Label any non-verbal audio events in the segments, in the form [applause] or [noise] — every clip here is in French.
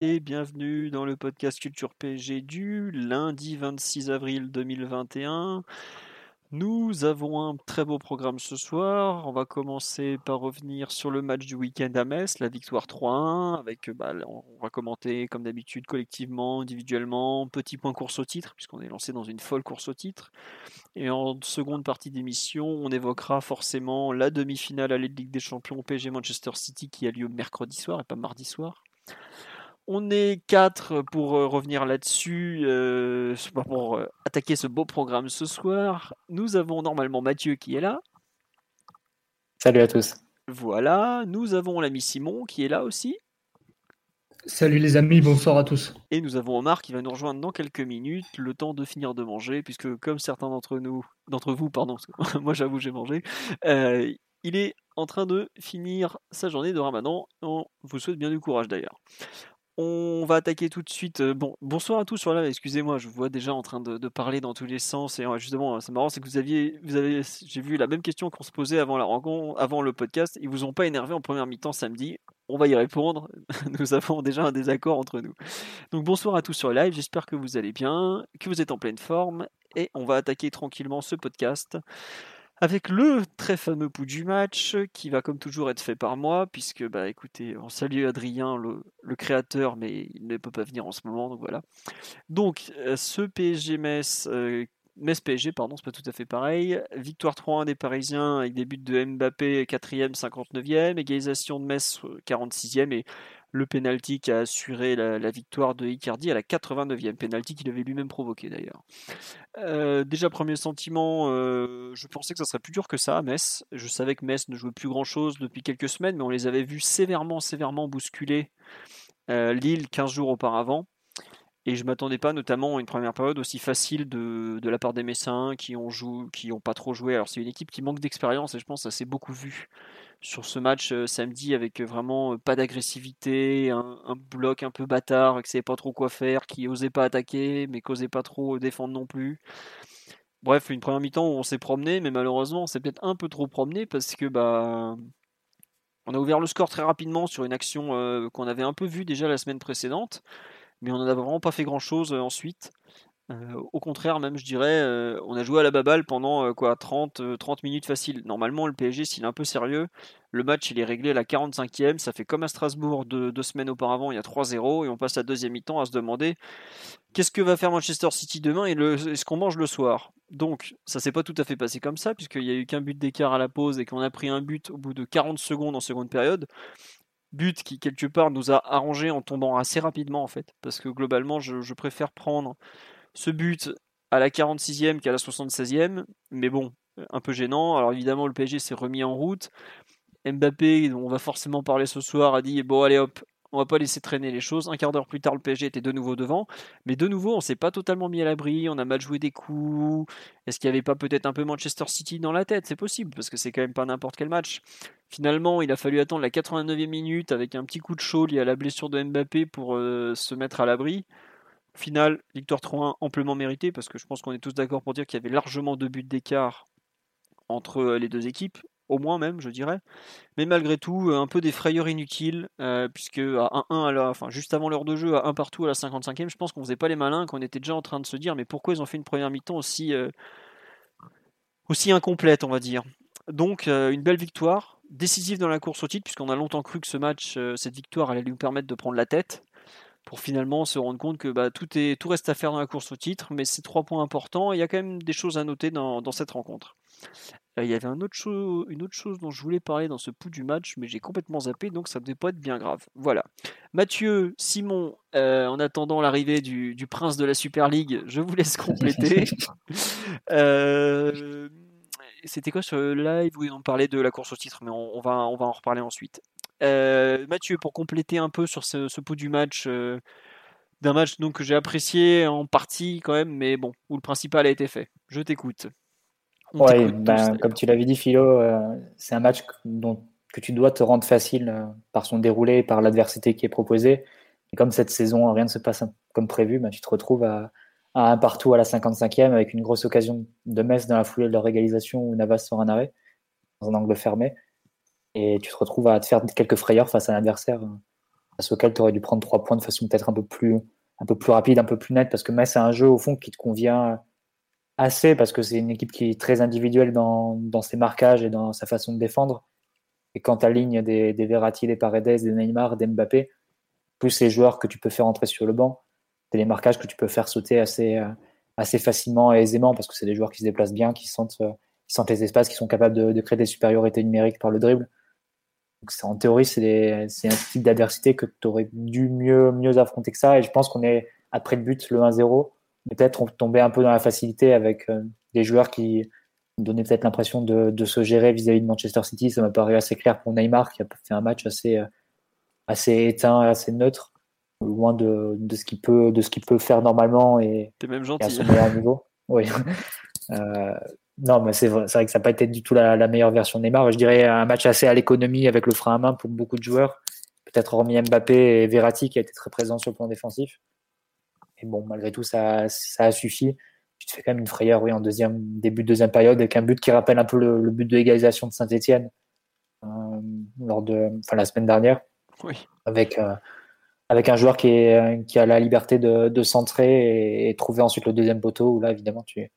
Et bienvenue dans le podcast Culture PG du lundi 26 avril 2021. Nous avons un très beau programme ce soir. On va commencer par revenir sur le match du week-end à Metz, la victoire 3-1. Avec, bah, on va commenter comme d'habitude collectivement, individuellement, petit point course au titre, puisqu'on est lancé dans une folle course au titre. Et en seconde partie d'émission, on évoquera forcément la demi-finale à de Ligue des Champions PSG Manchester City qui a lieu mercredi soir et pas mardi soir. On est quatre pour euh, revenir là-dessus, euh, pour euh, attaquer ce beau programme ce soir. Nous avons normalement Mathieu qui est là. Salut à tous. Voilà, nous avons l'ami Simon qui est là aussi. Salut les amis, bonsoir à tous. Et nous avons Omar qui va nous rejoindre dans quelques minutes, le temps de finir de manger, puisque comme certains d'entre nous, d'entre vous, pardon, [laughs] moi j'avoue j'ai mangé, il est en train de finir sa journée de Ramadan. On vous souhaite bien du courage d'ailleurs. On va attaquer tout de suite. Bon, bonsoir à tous sur là. Excusez-moi, je vous vois déjà en train de, parler dans tous les sens. Et justement, c'est marrant, c'est que vous aviez, avez, j'ai vu la même question qu'on se posait avant le podcast. Ils vous ont pas énervé en première mi-temps samedi. On va y répondre. [laughs] Nous avons déjà un désaccord entre nous. Donc bonsoir à tous sur live. J'espère que vous allez bien, que vous êtes en pleine forme, et on va attaquer tranquillement ce podcast avec le très fameux pouls du match qui va comme toujours être fait par moi puisque bah écoutez on salue Adrien le, créateur mais il ne peut pas venir en ce moment donc voilà. Donc euh, ce PSG Metz euh, Metz PSG pardon c'est pas tout à fait pareil. Victoire 3-1 des Parisiens avec des buts de Mbappé 4e 59e égalisation de Metz 46e et le penalty qui a assuré la, victoire de Icardi à la 89e penalty qu'il avait lui-même provoqué d'ailleurs. Euh, déjà premier sentiment, euh, je pensais que ça serait plus dur que ça à Metz. Je savais que Metz ne jouait plus grand-chose depuis quelques semaines, mais on les avait vus sévèrement, sévèrement bousculer euh, Lille 15 jours auparavant. Et je m'attendais pas notamment à une première période aussi facile de, la part des Messins qui ont pas trop joué. Alors c'est une équipe qui manque d'expérience et je pense que ça s'est beaucoup vu sur ce match euh, samedi avec euh, vraiment euh, pas d'agressivité, un, bloc un peu bâtard qui savait pas trop quoi faire, qui osait pas attaquer mais qui osait pas trop défendre non plus. Bref, une première mi-temps où on s'est promené, mais malheureusement on s'est peut-être un peu trop promené parce que bah on a ouvert le score très rapidement sur une action qu'on avait un peu vue déjà la semaine précédente, mais on n'en a vraiment pas fait grand-chose ensuite. Euh, au contraire, même je dirais, euh, on a joué à la baballe pendant euh, quoi 30, 30 minutes facile. Normalement, le PSG, s'il est un peu sérieux, le match il est réglé à la 45e. Ça fait comme à Strasbourg deux semaines auparavant, il y a 3-0 et on passe la deuxième mi-temps à se demander qu'est-ce que va faire Manchester City demain et est-ce qu'on mange le soir? Donc, ça s'est pas tout à fait passé comme ça, puisqu'il n'y a eu qu'un but d'écart à la pause et qu'on a pris un but au bout de 40 secondes en seconde période but qui quelque part nous a arrangé en tombant assez rapidement en fait parce que globalement je préfère prendre ce but à la 46e qu'à la 76e, mais bon, un peu gênant. Alors évidemment, le PSG s'est remis en route. Mbappé, on va forcément parler ce soir, a dit bon allez hop, on va pas laisser traîner les choses. Un quart d'heure plus tard, le PSG était de nouveau devant, mais de nouveau, on s'est pas totalement mis à l'abri. On a mal joué des coups. Est-ce qu'il y avait pas peut-être un peu Manchester City dans la tête? C'est possible parce que c'est quand même pas n'importe quel match. Finalement, il a fallu attendre la 89e minute avec un petit coup de chaud lié à la blessure de Mbappé pour euh, se mettre à l'abri. Final, victoire 3-1 amplement méritée parce que je pense qu'on est tous d'accord pour dire qu'il y avait largement deux buts d'écart entre euh, les deux équipes, au moins même, je dirais. Mais malgré tout, euh, un peu des frayeurs inutiles, euh, puisque à 1-1, à la, enfin, juste avant l'heure de jeu, à 1 partout à la 55e, je pense qu'on faisait pas les malins, qu'on était déjà en train de se dire mais pourquoi ils ont fait une première mi-temps aussi, aussi incomplète, on va dire. Donc une belle victoire, décisive dans la course au titre, puisqu'on a longtemps cru que ce match, cette victoire allait lui permettre de prendre la tête pour finalement se rendre compte que bah, tout, est, tout reste à faire dans la course au titre, mais c'est trois points importants. il y a quand même des choses à noter dans, cette rencontre. Euh, il y avait un autre une autre chose dont je voulais parler dans ce pouls du match, mais j'ai complètement zappé, donc ça ne devait pas être bien grave. Voilà. Mathieu, Simon, euh, en attendant l'arrivée du, prince de la Super League, je vous laisse compléter. [laughs] Euh, c'était quoi ce live où on parlait de la course au titre, mais on, va, on va en reparler ensuite. Mathieu, pour compléter un peu sur ce, ce pot du match, d'un match donc que j'ai apprécié en partie quand même, mais bon, où le principal a été fait. Je t'écoute. Oui, ben, comme tu l'avais dit, Philo, c'est un match dont, que tu dois te rendre facile par son déroulé, par l'adversité qui est proposée. Et comme cette saison, rien ne se passe comme prévu, ben, tu te retrouves à, à, un partout à la 55e avec une grosse occasion de Metz dans la foulée de leur égalisation où Navas sort un arrêt dans un angle fermé. Et tu te retrouves à te faire quelques frayeurs face à un adversaire face auquel tu aurais dû prendre trois points de façon peut-être un peu plus un peu plus rapide, un peu plus nette, parce que Metz c'est un jeu au fond qui te convient assez, parce que c'est une équipe qui est très individuelle dans, dans, ses marquages et dans sa façon de défendre. Et quand tu alignes des, des Verratti, des Paredes, des Neymar, des Mbappé, plus les joueurs que tu peux faire entrer sur le banc, c'est les marquages que tu peux faire sauter assez, assez facilement et aisément, parce que c'est des joueurs qui se déplacent bien, qui sentent, qui sentent les espaces, qui sont capables de créer des supériorités numériques par le dribble. Donc en théorie, c'est un type d'adversité que tu aurais dû mieux, mieux affronter que ça. Et je pense qu'on est, après le but, le 1-0, peut-être tombé un peu dans la facilité avec euh, des joueurs qui donnaient peut-être l'impression de, de, se gérer vis-à-vis de Manchester City. Ça m'a paru assez clair pour Neymar, qui a fait un match assez, euh, assez éteint, assez neutre, loin de, de ce qu'il peut, de ce qu'il peut faire normalement et, même gentil. à son meilleur niveau. [laughs] Oui. Euh, non, mais c'est vrai, vrai, que ça n'a pas été du tout la, la, meilleure version de Neymar. Je dirais un match assez à l'économie avec le frein à main pour beaucoup de joueurs. Peut-être hormis Mbappé et Verratti qui a été très présent sur le plan défensif. Et bon, malgré tout, ça, ça a suffi. Tu te fais quand même une frayeur, oui, en deuxième, début de deuxième période, avec un but qui rappelle un peu le, le but de l'égalisation de Saint-Etienne euh, lors de, enfin, la semaine dernière. Oui. Avec, euh, avec un joueur qui, est, qui a la liberté de, de centrer et, et trouver ensuite le deuxième poteau, où là, évidemment, tu,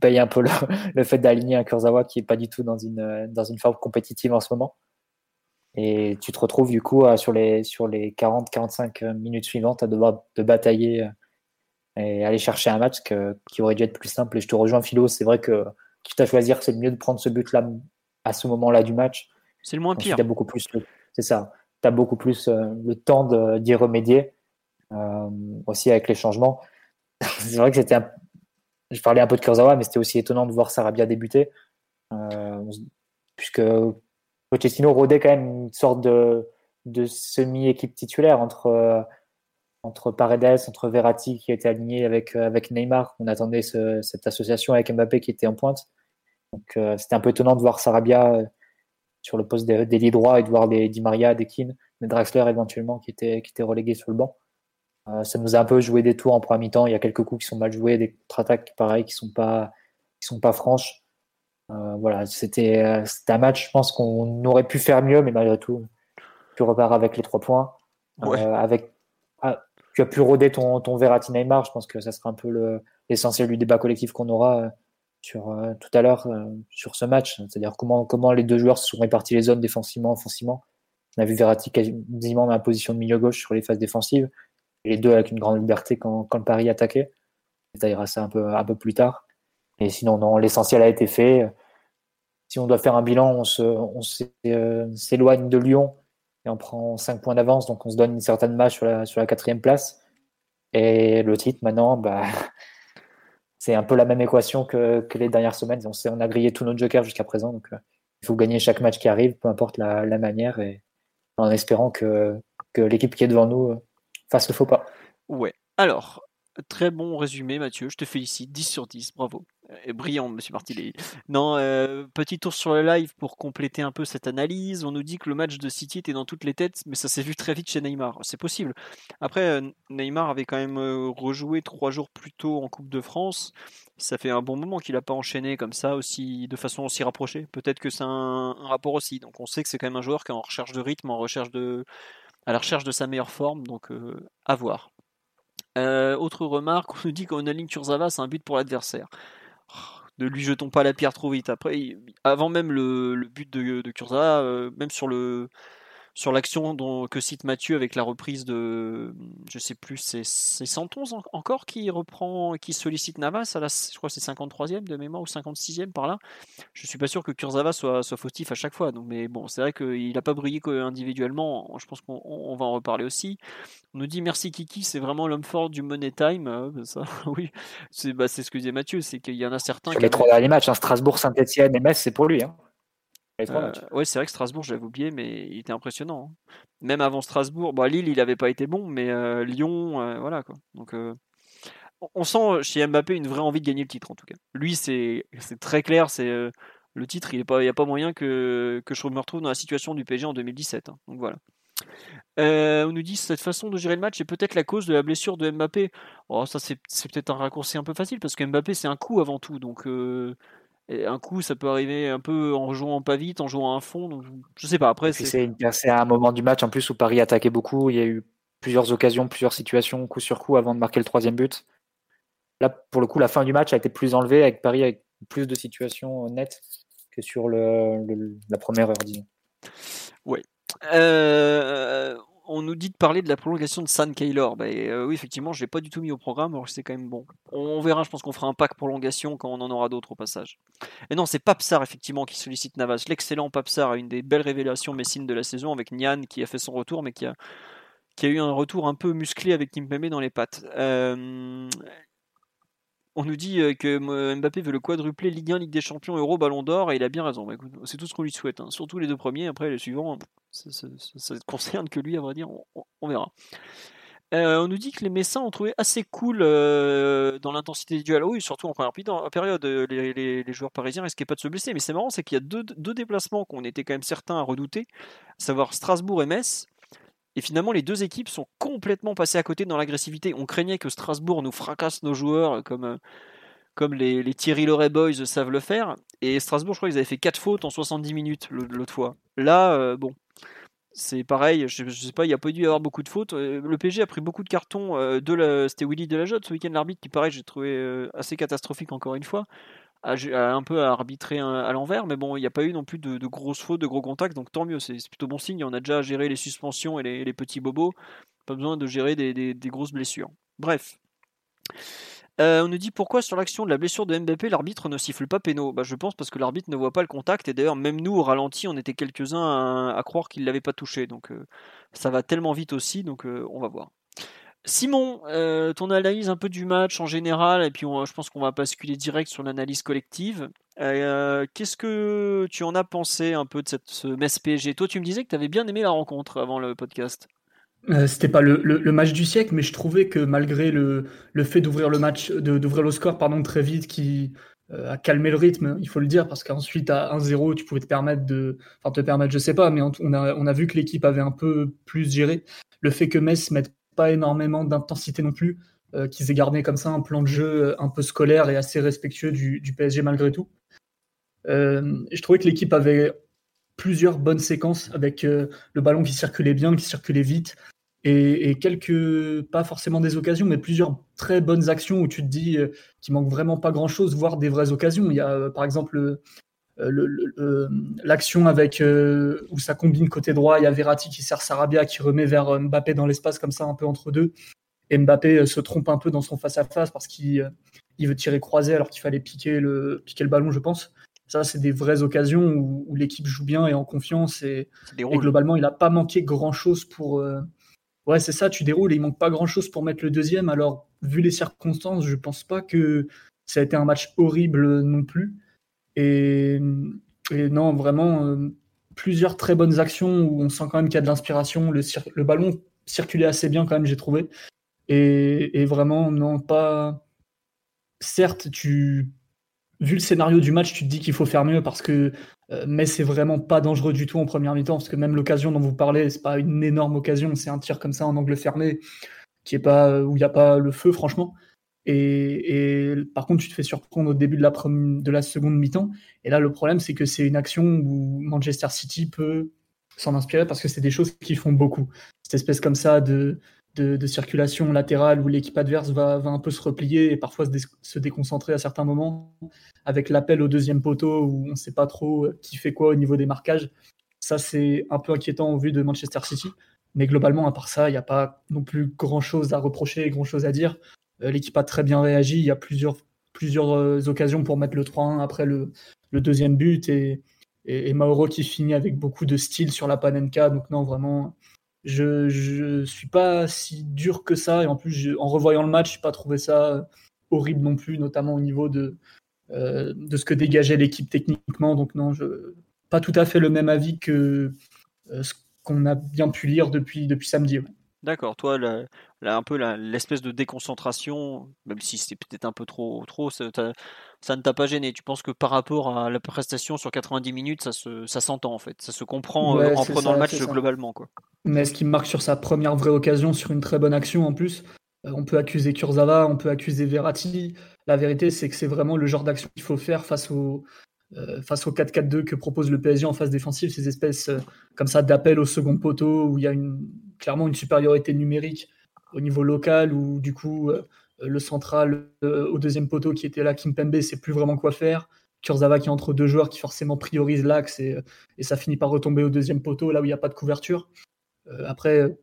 paye un peu le, [laughs] le fait d'aligner un Kurzawa qui est pas du tout dans une, dans une forme compétitive en ce moment. Et tu te retrouves du coup sur les, sur les 40-45 minutes suivantes à devoir te batailler euh, et aller chercher un match que, qui aurait dû être plus simple. Et je te rejoins, Philo, c'est vrai que quitte à choisir, c'est mieux de prendre ce but-là à ce moment-là du match. C'est le moins pire. As beaucoup plus, c'est ça. Tu as beaucoup plus euh, le temps d'y remédier, euh, aussi avec les changements. [laughs] c'est vrai que c'était un, je parlais un peu de Kurzawa, mais c'était aussi étonnant de voir Sarabia débuter, euh, puisque Pochettino rodait quand même une sorte de, semi-équipe titulaire entre, euh, entre Paredes, entre Verratti qui était aligné avec, euh, avec Neymar. On attendait ce, cette association avec Mbappé qui était en pointe. Donc c'était un peu étonnant de voir Sarabia sur le poste d'ailier droit et de voir des Di Maria, des Keane, des Draxler éventuellement qui étaient, qui étaient relégués sur le banc. Euh, ça nous a un peu joué des tours en première mi-temps. Il y a quelques coups qui sont mal joués, des contre-attaques pareil qui sont pas qui sont pas franches. Euh, voilà, c'était euh, un match. Je pense qu'on aurait pu faire mieux, mais malgré tout, tu repars avec les trois points. Ouais. avec ah, tu as pu roder ton, ton Verratti Neymar. Je pense que ça sera un peu l'essentiel du débat collectif qu'on aura sur tout à l'heure sur ce match. C'est-à-dire comment comment les deux joueurs se sont répartis les zones défensivement, offensivement. On a vu Verratti quasiment dans la position de milieu gauche sur les phases défensives les deux avec une grande liberté quand, quand Paris attaquait. Ça ça un peu, un peu plus tard. Et sinon, non, l'essentiel a été fait. Si on doit faire un bilan, on euh, s'éloigne on de Lyon et on prend 5 points d'avance, donc on se donne une certaine marge sur la, quatrième place. Et le titre, maintenant, bah, [laughs] c'est un peu la même équation que, les dernières semaines. On, on a grillé tous nos jokers jusqu'à présent, donc euh, il faut gagner chaque match qui arrive, peu importe la, la manière, et en espérant que, que l'équipe qui est devant nous euh, fasse le faux pas. Ouais. Alors, très bon résumé, Mathieu. Je te félicite. 10 sur 10. Bravo. Et brillant, monsieur Martinelli. Non, euh, petit tour sur le live pour compléter un peu cette analyse. On nous dit que le match de City était dans toutes les têtes, mais ça s'est vu très vite chez Neymar. C'est possible. Après, euh, Neymar avait quand même euh, rejoué trois jours plus tôt en Coupe de France. Ça fait un bon moment qu'il n'a pas enchaîné comme ça, aussi de façon aussi rapprochée. Peut-être que c'est un, un, rapport aussi. Donc on sait que c'est quand même un joueur qui est en recherche de rythme, en recherche de, à la recherche de sa meilleure forme, donc euh, à voir. Euh, autre remarque, on nous dit qu'on aligne Kurzawa, c'est un but pour l'adversaire. Ne lui jetons pas la pierre trop vite. Après, avant même le, but de, de euh, même sur le, sur l'action que cite Mathieu avec la reprise de, je sais plus, c'est Santon encore qui reprend, qui sollicite Navas à la, je crois c'est 53e de mémoire ou 56e par là. Je suis pas sûr que Kurzawa soit, soit fautif à chaque fois. Donc, mais bon, c'est vrai qu'il n'a pas brillé individuellement. Je pense qu'on va en reparler aussi. On nous dit merci Kiki, c'est vraiment l'homme fort du Money Time. Euh, ça, [laughs] oui, c'est bah, ce que disait Mathieu, c'est qu'il y en a certains. Sur les trois derniers matchs, hein, Strasbourg, Saint-Etienne et Metz, c'est pour lui. Hein. Ouais, c'est vrai que Strasbourg, je l'avais oublié, mais il était impressionnant. Hein. Même avant Strasbourg, bon, Lille, il n'avait pas été bon, mais Lyon, voilà quoi. Donc, on sent chez Mbappé une vraie envie de gagner le titre en tout cas. Lui, c'est très clair, c'est le titre, il n'y a pas moyen que, que je me retrouve dans la situation du PSG en 2017. Hein. donc voilà. Euh, on nous dit cette façon de gérer le match est peut-être la cause de la blessure de Mbappé. Oh, ça c'est, peut-être un raccourci un peu facile parce que Mbappé c'est un coup avant tout. Donc euh, un coup ça peut arriver un peu en jouant pas vite, en jouant à fond. Donc, je sais pas. Après c'est... c'est un moment du match en plus où Paris attaquait beaucoup. Il y a eu plusieurs occasions, plusieurs situations coup sur coup avant de marquer le troisième but. Là pour le coup la fin du match a été plus enlevée avec Paris avec plus de situations nettes que sur la première heure disons. Ouais, euh, on nous dit de parler de la prolongation de San Kaylor. Bah, euh, oui, effectivement, je l'ai pas du tout mis au programme, alors c'est quand même bon. On, verra, je pense qu'on fera un pack prolongation quand on en aura d'autres au passage. Et non, c'est Papsar, effectivement, qui sollicite Navas. L'excellent Papsar, une des belles révélations messines de la saison, avec Nian qui a fait son retour, mais qui a, qui a eu un retour un peu musclé avec Kimpembe dans les pattes. Euh, on nous dit euh, que Mbappé veut le quadrupler Ligue 1, Ligue des Champions, Euro, Ballon d'Or, et il a bien raison. Bah, c'est tout ce qu'on lui souhaite. Hein. Surtout les deux premiers, après les suivants, ça, ne concerne que lui, à vrai dire, on, verra. Euh, on nous dit que les Messins ont trouvé assez cool euh, dans l'intensité du duel. Surtout en première période, les, joueurs parisiens risquaient pas de se blesser. Mais c'est marrant, c'est qu'il y a deux, deux déplacements qu'on était quand même certains à redouter, à savoir Strasbourg et Metz. Et finalement, les deux équipes sont complètement passées à côté dans l'agressivité. On craignait que Strasbourg nous fracasse nos joueurs comme, euh, comme les, les Thierry Loret Boys savent le faire. Et Strasbourg, je crois qu'ils avaient fait 4 fautes en 70 minutes l'autre fois. Là, euh, bon, c'est pareil. Je, ne sais pas, il n'y a pas dû y avoir beaucoup de fautes. Euh, le PG a pris beaucoup de cartons. de C'était Willy Delajotte ce week-end, l'arbitre, qui, pareil, j'ai trouvé assez catastrophique encore une fois un peu à arbitrer à l'envers, mais bon, il n'y a pas eu non plus de, grosses fautes, de gros contacts, donc tant mieux, c'est plutôt bon signe. On a déjà géré les suspensions et les, petits bobos, pas besoin de gérer des, grosses blessures. Bref. Euh, on nous dit pourquoi sur l'action de la blessure de Mbappé, l'arbitre ne siffle pas péno? Bah, Je pense parce que l'arbitre ne voit pas le contact, et d'ailleurs, même nous, au ralenti, on était quelques-uns à, croire qu'il l'avait pas touché, donc euh, ça va tellement vite aussi, donc euh, on va voir. Simon, euh, ton analyse un peu du match en général, et puis je pense qu'on va basculer direct sur l'analyse collective. Euh, qu'est-ce que tu en as pensé un peu de ce Metz PSG Toi, tu me disais que tu avais bien aimé la rencontre avant le podcast. Euh, C'était pas le, match du siècle, mais je trouvais que malgré le, fait d'ouvrir le match, d'ouvrir le score pardon, très vite, qui euh, a calmé le rythme, il faut le dire, parce qu'ensuite à 1-0, tu pouvais te permettre de. Enfin, te permettre, je sais pas, mais on a, on a vu que l'équipe avait un peu plus géré. Le fait que Metz mette pas énormément d'intensité non plus, euh, qu'ils aient gardé comme ça un plan de jeu euh, un peu scolaire et assez respectueux du, PSG malgré tout. Euh, je trouvais que l'équipe avait plusieurs bonnes séquences avec le ballon qui circulait bien, qui circulait vite, et, quelques, pas forcément des occasions, mais plusieurs très bonnes actions où tu te dis qu'il manque vraiment pas grand-chose, voire des vraies occasions. Il y a par exemple l'action avec où ça combine côté droit, il y a Verratti qui sert Sarabia qui remet vers Mbappé dans l'espace comme ça un peu entre deux. Et Mbappé se trompe un peu dans son face à face parce qu'il il veut tirer croisé alors qu'il fallait piquer le piquer le ballon, je pense. Ça, c'est des vraies occasions où, l'équipe joue bien et en confiance et, globalement, il n'a pas manqué grand chose pour. Ouais, c'est ça, tu déroules et il manque pas grand chose pour mettre le deuxième. Alors, vu les circonstances, je pense pas que ça a été un match horrible non plus. Et, non, vraiment, euh, plusieurs très bonnes actions où on sent quand même qu'il y a de l'inspiration. Le, ballon circulait assez bien quand même, j'ai trouvé. Et, vraiment, non, pas. Certes, tu. Vu le scénario du match, tu te dis qu'il faut faire mieux parce que euh, mais c'est vraiment pas dangereux du tout en première mi-temps parce que même l'occasion dont vous parlez, c'est pas une énorme occasion, c'est un tir comme ça en angle fermé qui est pas où il n'y a pas le feu franchement. Et, par contre, tu te fais surprendre au début de la, de la seconde mi-temps. Et là, le problème, c'est que c'est une action où Manchester City peut s'en inspirer parce que c'est des choses qui font beaucoup. Cette espèce comme ça de, circulation latérale où l'équipe adverse va, un peu se replier et parfois se, déconcentrer à certains moments avec l'appel au deuxième poteau où on ne sait pas trop qui fait quoi au niveau des marquages. Ça, c'est un peu inquiétant au vu de Manchester City. Mais globalement, à part ça, il n'y a pas non plus grand-chose à reprocher, grand-chose à dire. Euh, l'équipe a très bien réagi. Il y a plusieurs, plusieurs euh, occasions pour mettre le 3-1 après le, deuxième but et, Mauro qui finit avec beaucoup de style sur la Panenka. Donc non, vraiment, je ne suis pas si dur que ça. Et en plus, en revoyant le match, je n'ai pas trouvé ça horrible non plus, notamment au niveau de, euh, de ce que dégageait l'équipe techniquement. Donc non, je, pas tout à fait le même avis que ce qu'on a bien pu lire depuis, depuis samedi. D'accord, toi, là, un peu l'espèce de déconcentration, même si c'est peut-être un peu trop, trop ça, ne t'a pas gêné. Tu penses que par rapport à la prestation sur 90 minutes, ça, se, ça s'entend en fait, ça se comprend euh, en prenant le match globalement. Quoi. Mais ce qui me marque sur sa première vraie occasion, sur une très bonne action en plus, euh, on peut accuser Kurzawa, on peut accuser Verratti. La vérité, c'est que c'est vraiment le genre d'action qu'il faut faire face au, euh, face au 4-4-2 que propose le PSG en phase défensive, ces espèces euh, comme ça d'appel au second poteau où il y a une, clairement une supériorité numérique au niveau local où du coup euh, le central au deuxième poteau qui était là, Kimpembe, c'est plus vraiment quoi faire. Kurzawa qui est entre deux joueurs qui forcément priorise l'axe et, et, ça finit par retomber au deuxième poteau là où il n'y a pas de couverture. après,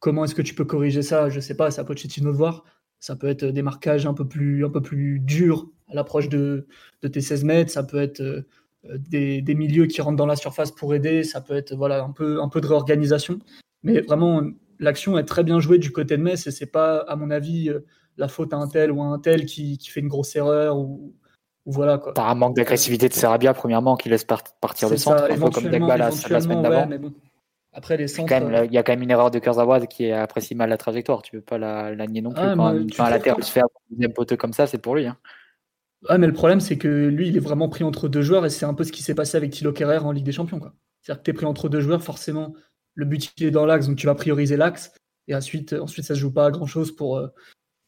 comment est-ce que tu peux corriger ça? Je sais pas, ça peut être de voir. Ça peut être des marquages un peu plus, un peu plus durs à l'approche de, tes 16 mètres. Ça peut être euh, des, milieux qui rentrent dans la surface pour aider. Ça peut être voilà, un, peu, un peu de réorganisation. Mais vraiment, l'action est très bien jouée du côté de Metz et c'est pas, à mon avis, euh, la faute à un tel ou à un tel qui, fait une grosse erreur ou, voilà quoi. T'as un manque d'agressivité de Serabia premièrement qui laisse partir le centre, un peu comme Dagba la, semaine d'avant. Après, les centres. Il y a quand même une erreur de Kurzawa qui apprécie mal la trajectoire. Tu peux pas la, nier non plus. Ah, quand un latéral se fait un deuxième poteau comme ça, c'est pour lui. Hein. Ah, mais le problème, c'est que lui, il est vraiment pris entre deux joueurs et c'est un peu ce qui s'est passé avec Thilo Kerrer en Ligue des Champions. C'est-à-dire que tu es pris entre deux joueurs, forcément, le but il est dans l'axe, donc tu vas prioriser l'axe. Et ensuite, ensuite, ça se joue pas à grand chose pour, euh,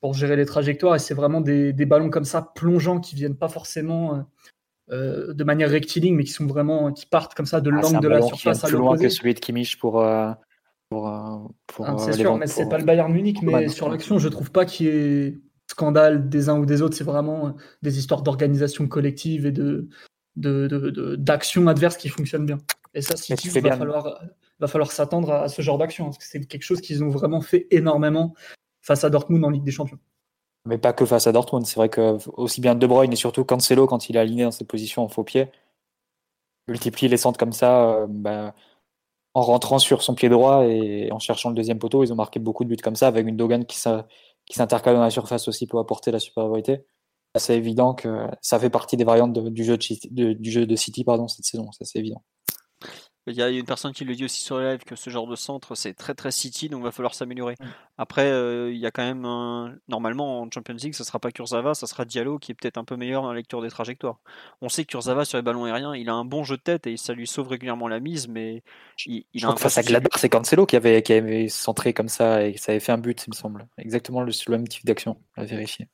pour gérer les trajectoires. Et c'est vraiment des, des, ballons comme ça, plongeants, qui viennent pas forcément euh, euh, de manière rectiligne, mais qui sont vraiment qui partent comme ça de ah, l'angle de la surface à plus loin que celui de Kimmich pour. Euh, pour, euh, pour ah, c'est sûr, mais c'est pas le Bayern Munich, mais sur l'action, je trouve pas qu'il y ait scandale des uns ou des autres. C'est vraiment des histoires d'organisation collective et de d'action de, adverse qui fonctionnent bien. Et ça, si il va falloir, va falloir s'attendre à, ce genre d'action, parce que c'est quelque chose qu'ils ont vraiment fait énormément face à Dortmund en Ligue des Champions. Mais pas que face à Dortmund. C'est vrai que aussi bien De Bruyne et surtout Cancelo, quand il est aligné dans cette position en faux pied, multiplie les centres comme ça, euh, bah, en rentrant sur son pied droit et en cherchant le deuxième poteau. Ils ont marqué beaucoup de buts comme ça, avec une Dogan qui, s'intercale dans la surface aussi pour apporter la supériorité. C'est évident que ça fait partie des variantes du, jeu de, du jeu de City pardon, cette saison, ça c'est évident. Il y a une personne qui le dit aussi sur le live que ce genre de centre c'est très très City donc il va falloir s'améliorer. Après euh, il y a quand même un... normalement en Champions League ça sera pas Kurzawa, ça sera Diallo qui est peut-être un peu meilleur dans la lecture des trajectoires. On sait que Kurzawa sur les ballons aériens il a un bon jeu de tête et ça lui sauve régulièrement la mise mais il, il a face à Gladbach c'est Cancelo qui avait, qui avait centré comme ça et ça avait fait un but il me semble. Exactement le, le même type d'action à vérifier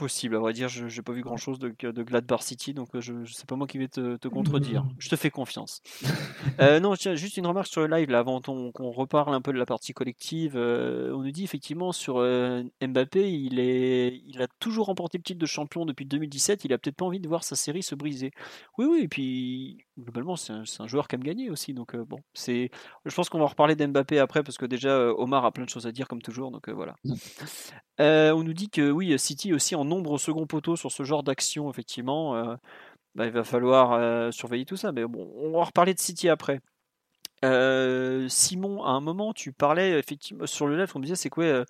possible. À vrai dire, je n'ai pas vu grand chose de, de Gladbach City, donc euh, je, je sais pas moi qui vais te, te contredire. Je te fais confiance. [laughs] euh, non, tiens, juste une remarque sur le live, là, avant qu'on reparle un peu de la partie collective. Euh, on nous dit effectivement sur euh, Mbappé, il, est, il a toujours remporté le titre de champion depuis 2017. Il a peut-être pas envie de voir sa série se briser. Oui, oui, et puis globalement, c'est un, joueur qui aime gagner aussi. Donc bon, c'est. Je pense qu'on va reparler d'Mbappé après parce que déjà Omar a plein de choses à dire comme toujours. Donc voilà. [laughs] on nous dit que oui, City aussi en nombre au second poteau sur ce genre d'action, effectivement, euh, bah, il va falloir euh, surveiller tout ça. Mais bon, on va reparler de City après. Euh, Simon, à un moment, tu parlais effectivement sur le live, on disait c'est quoi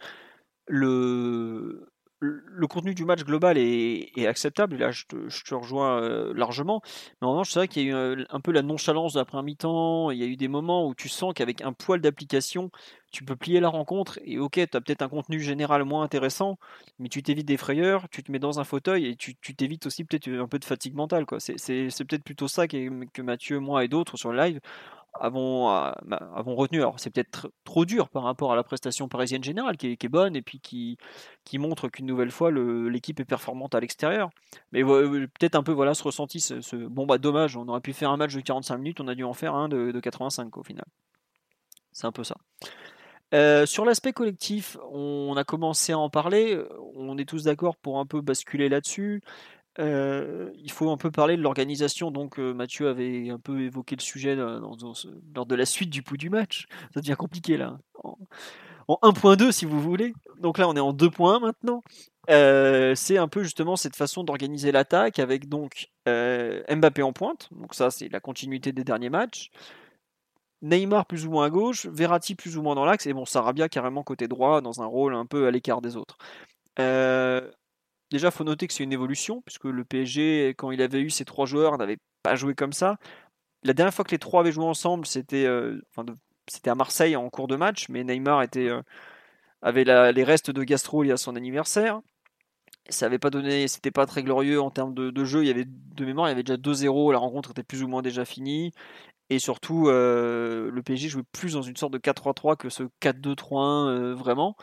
le le contenu du match global est, acceptable, et là je te, rejoins euh, largement, mais en revanche c'est vrai qu'il y a eu euh, un, peu la nonchalance première mi-temps, il y a eu des moments où tu sens qu'avec un poil d'application, tu peux plier la rencontre, et ok, tu as peut-être un contenu général moins intéressant, mais tu t'évites des frayeurs, tu te mets dans un fauteuil, et tu t'évites aussi peut-être un peu de fatigue mentale. C'est peut-être plutôt ça que, que Mathieu, moi et d'autres sur le live, avons, euh, avons retenu. Alors c'est peut-être trop dur par rapport à la prestation parisienne générale qui est, bonne et puis qui, montre qu'une nouvelle fois l'équipe est performante à l'extérieur. Mais peut-être un peu voilà ce ressenti, ce, bon bah dommage, on aurait pu faire un match de 45 minutes, on a dû en faire un de, 85 au final. C'est un peu ça. Euh, sur l'aspect collectif, on a commencé à en parler, on est tous d'accord pour un peu basculer là-dessus. Euh, il faut un peu parler de l'organisation. Donc, euh, Mathieu avait un peu évoqué le sujet lors de la suite du pouls du match. Ça devient compliqué là. En, 1.2 si vous voulez. Donc là, on est en 2.1 maintenant. Euh, c'est un peu justement cette façon d'organiser l'attaque avec donc Mbappé en pointe. Donc ça, c'est la continuité des derniers matchs. Neymar plus ou moins à gauche, Verratti plus ou moins dans l'axe, et bon, Sarabia carrément côté droit, dans un rôle un peu à l'écart des autres. Euh, Déjà, il faut noter que c'est une évolution, puisque le PSG, quand il avait eu ces trois joueurs, n'avait pas joué comme ça. la dernière fois que les trois avaient joué ensemble, c'était c'était à Marseille en cours de match, mais Neymar était, avait les restes de gastro liés à son anniversaire. Ça avait pas donné, c'était pas très glorieux en termes de, jeu. Il y avait de mémoire, il y avait déjà 2-0, la rencontre était plus ou moins déjà finie. Et surtout, le PSG jouait plus dans une sorte de 4-3-3 que ce 4-2-3-1 vraiment.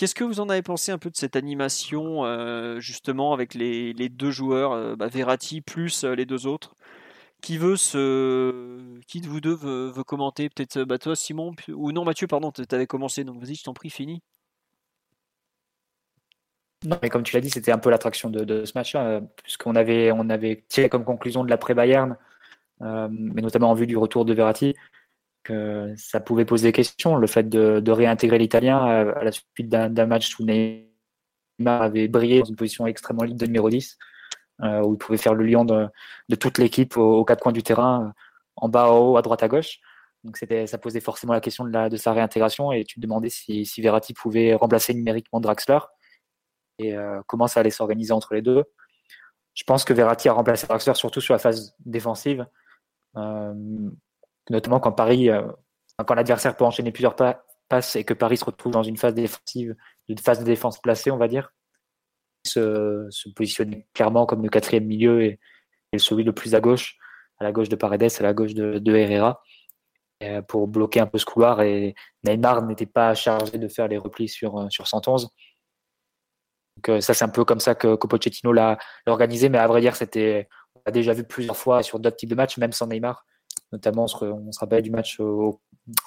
Qu'est-ce que vous en avez pensé un peu de cette animation, justement, avec les, deux joueurs, bah, Verratti plus les deux autres? Qui veut se. Qui de vous deux veut, commenter? Peut-être bah, toi, Simon, ou non, Mathieu, pardon, tu avais commencé, donc vas-y, je t'en prie, fini. Non, mais comme tu l'as dit, c'était un peu l'attraction de, ce match-là, euh, puisqu'on avait, avait tiré comme conclusion de l'après-Bayern, euh, mais notamment en vue du retour de Verratti, que ça pouvait poser des questions. Le fait de, réintégrer l'Italien à, la suite d'un match où Neymar avait brillé dans une position extrêmement libre de numéro 10, euh, où il pouvait faire le lien de, toute l'équipe aux, quatre coins du terrain, en bas, en haut, à droite, à gauche. Donc ça posait forcément la question de sa réintégration et tu te demandais si, si Verratti pouvait remplacer numériquement Draxler et euh, comment ça allait s'organiser entre les deux. Je pense que Verratti a remplacé Draxler surtout sur la phase défensive, euh, notamment quand Paris, quand l'adversaire peut enchaîner plusieurs passes et que Paris se retrouve dans une phase défensive, une phase de défense placée, on va dire se, positionner clairement comme le quatrième milieu et, celui le plus à gauche, à la gauche de Paredes, à la gauche de, Herrera, euh, pour bloquer un peu ce couloir. Et Neymar n'était pas chargé de faire les replis sur, euh, sur 111. Donc euh, ça, c'est un peu comme ça que, que Pochettino l'a organisé. Mais à vrai dire, c'était, on a déjà vu plusieurs fois sur d'autres types de matchs, même sans Neymar. Notamment, on se, rappelle du match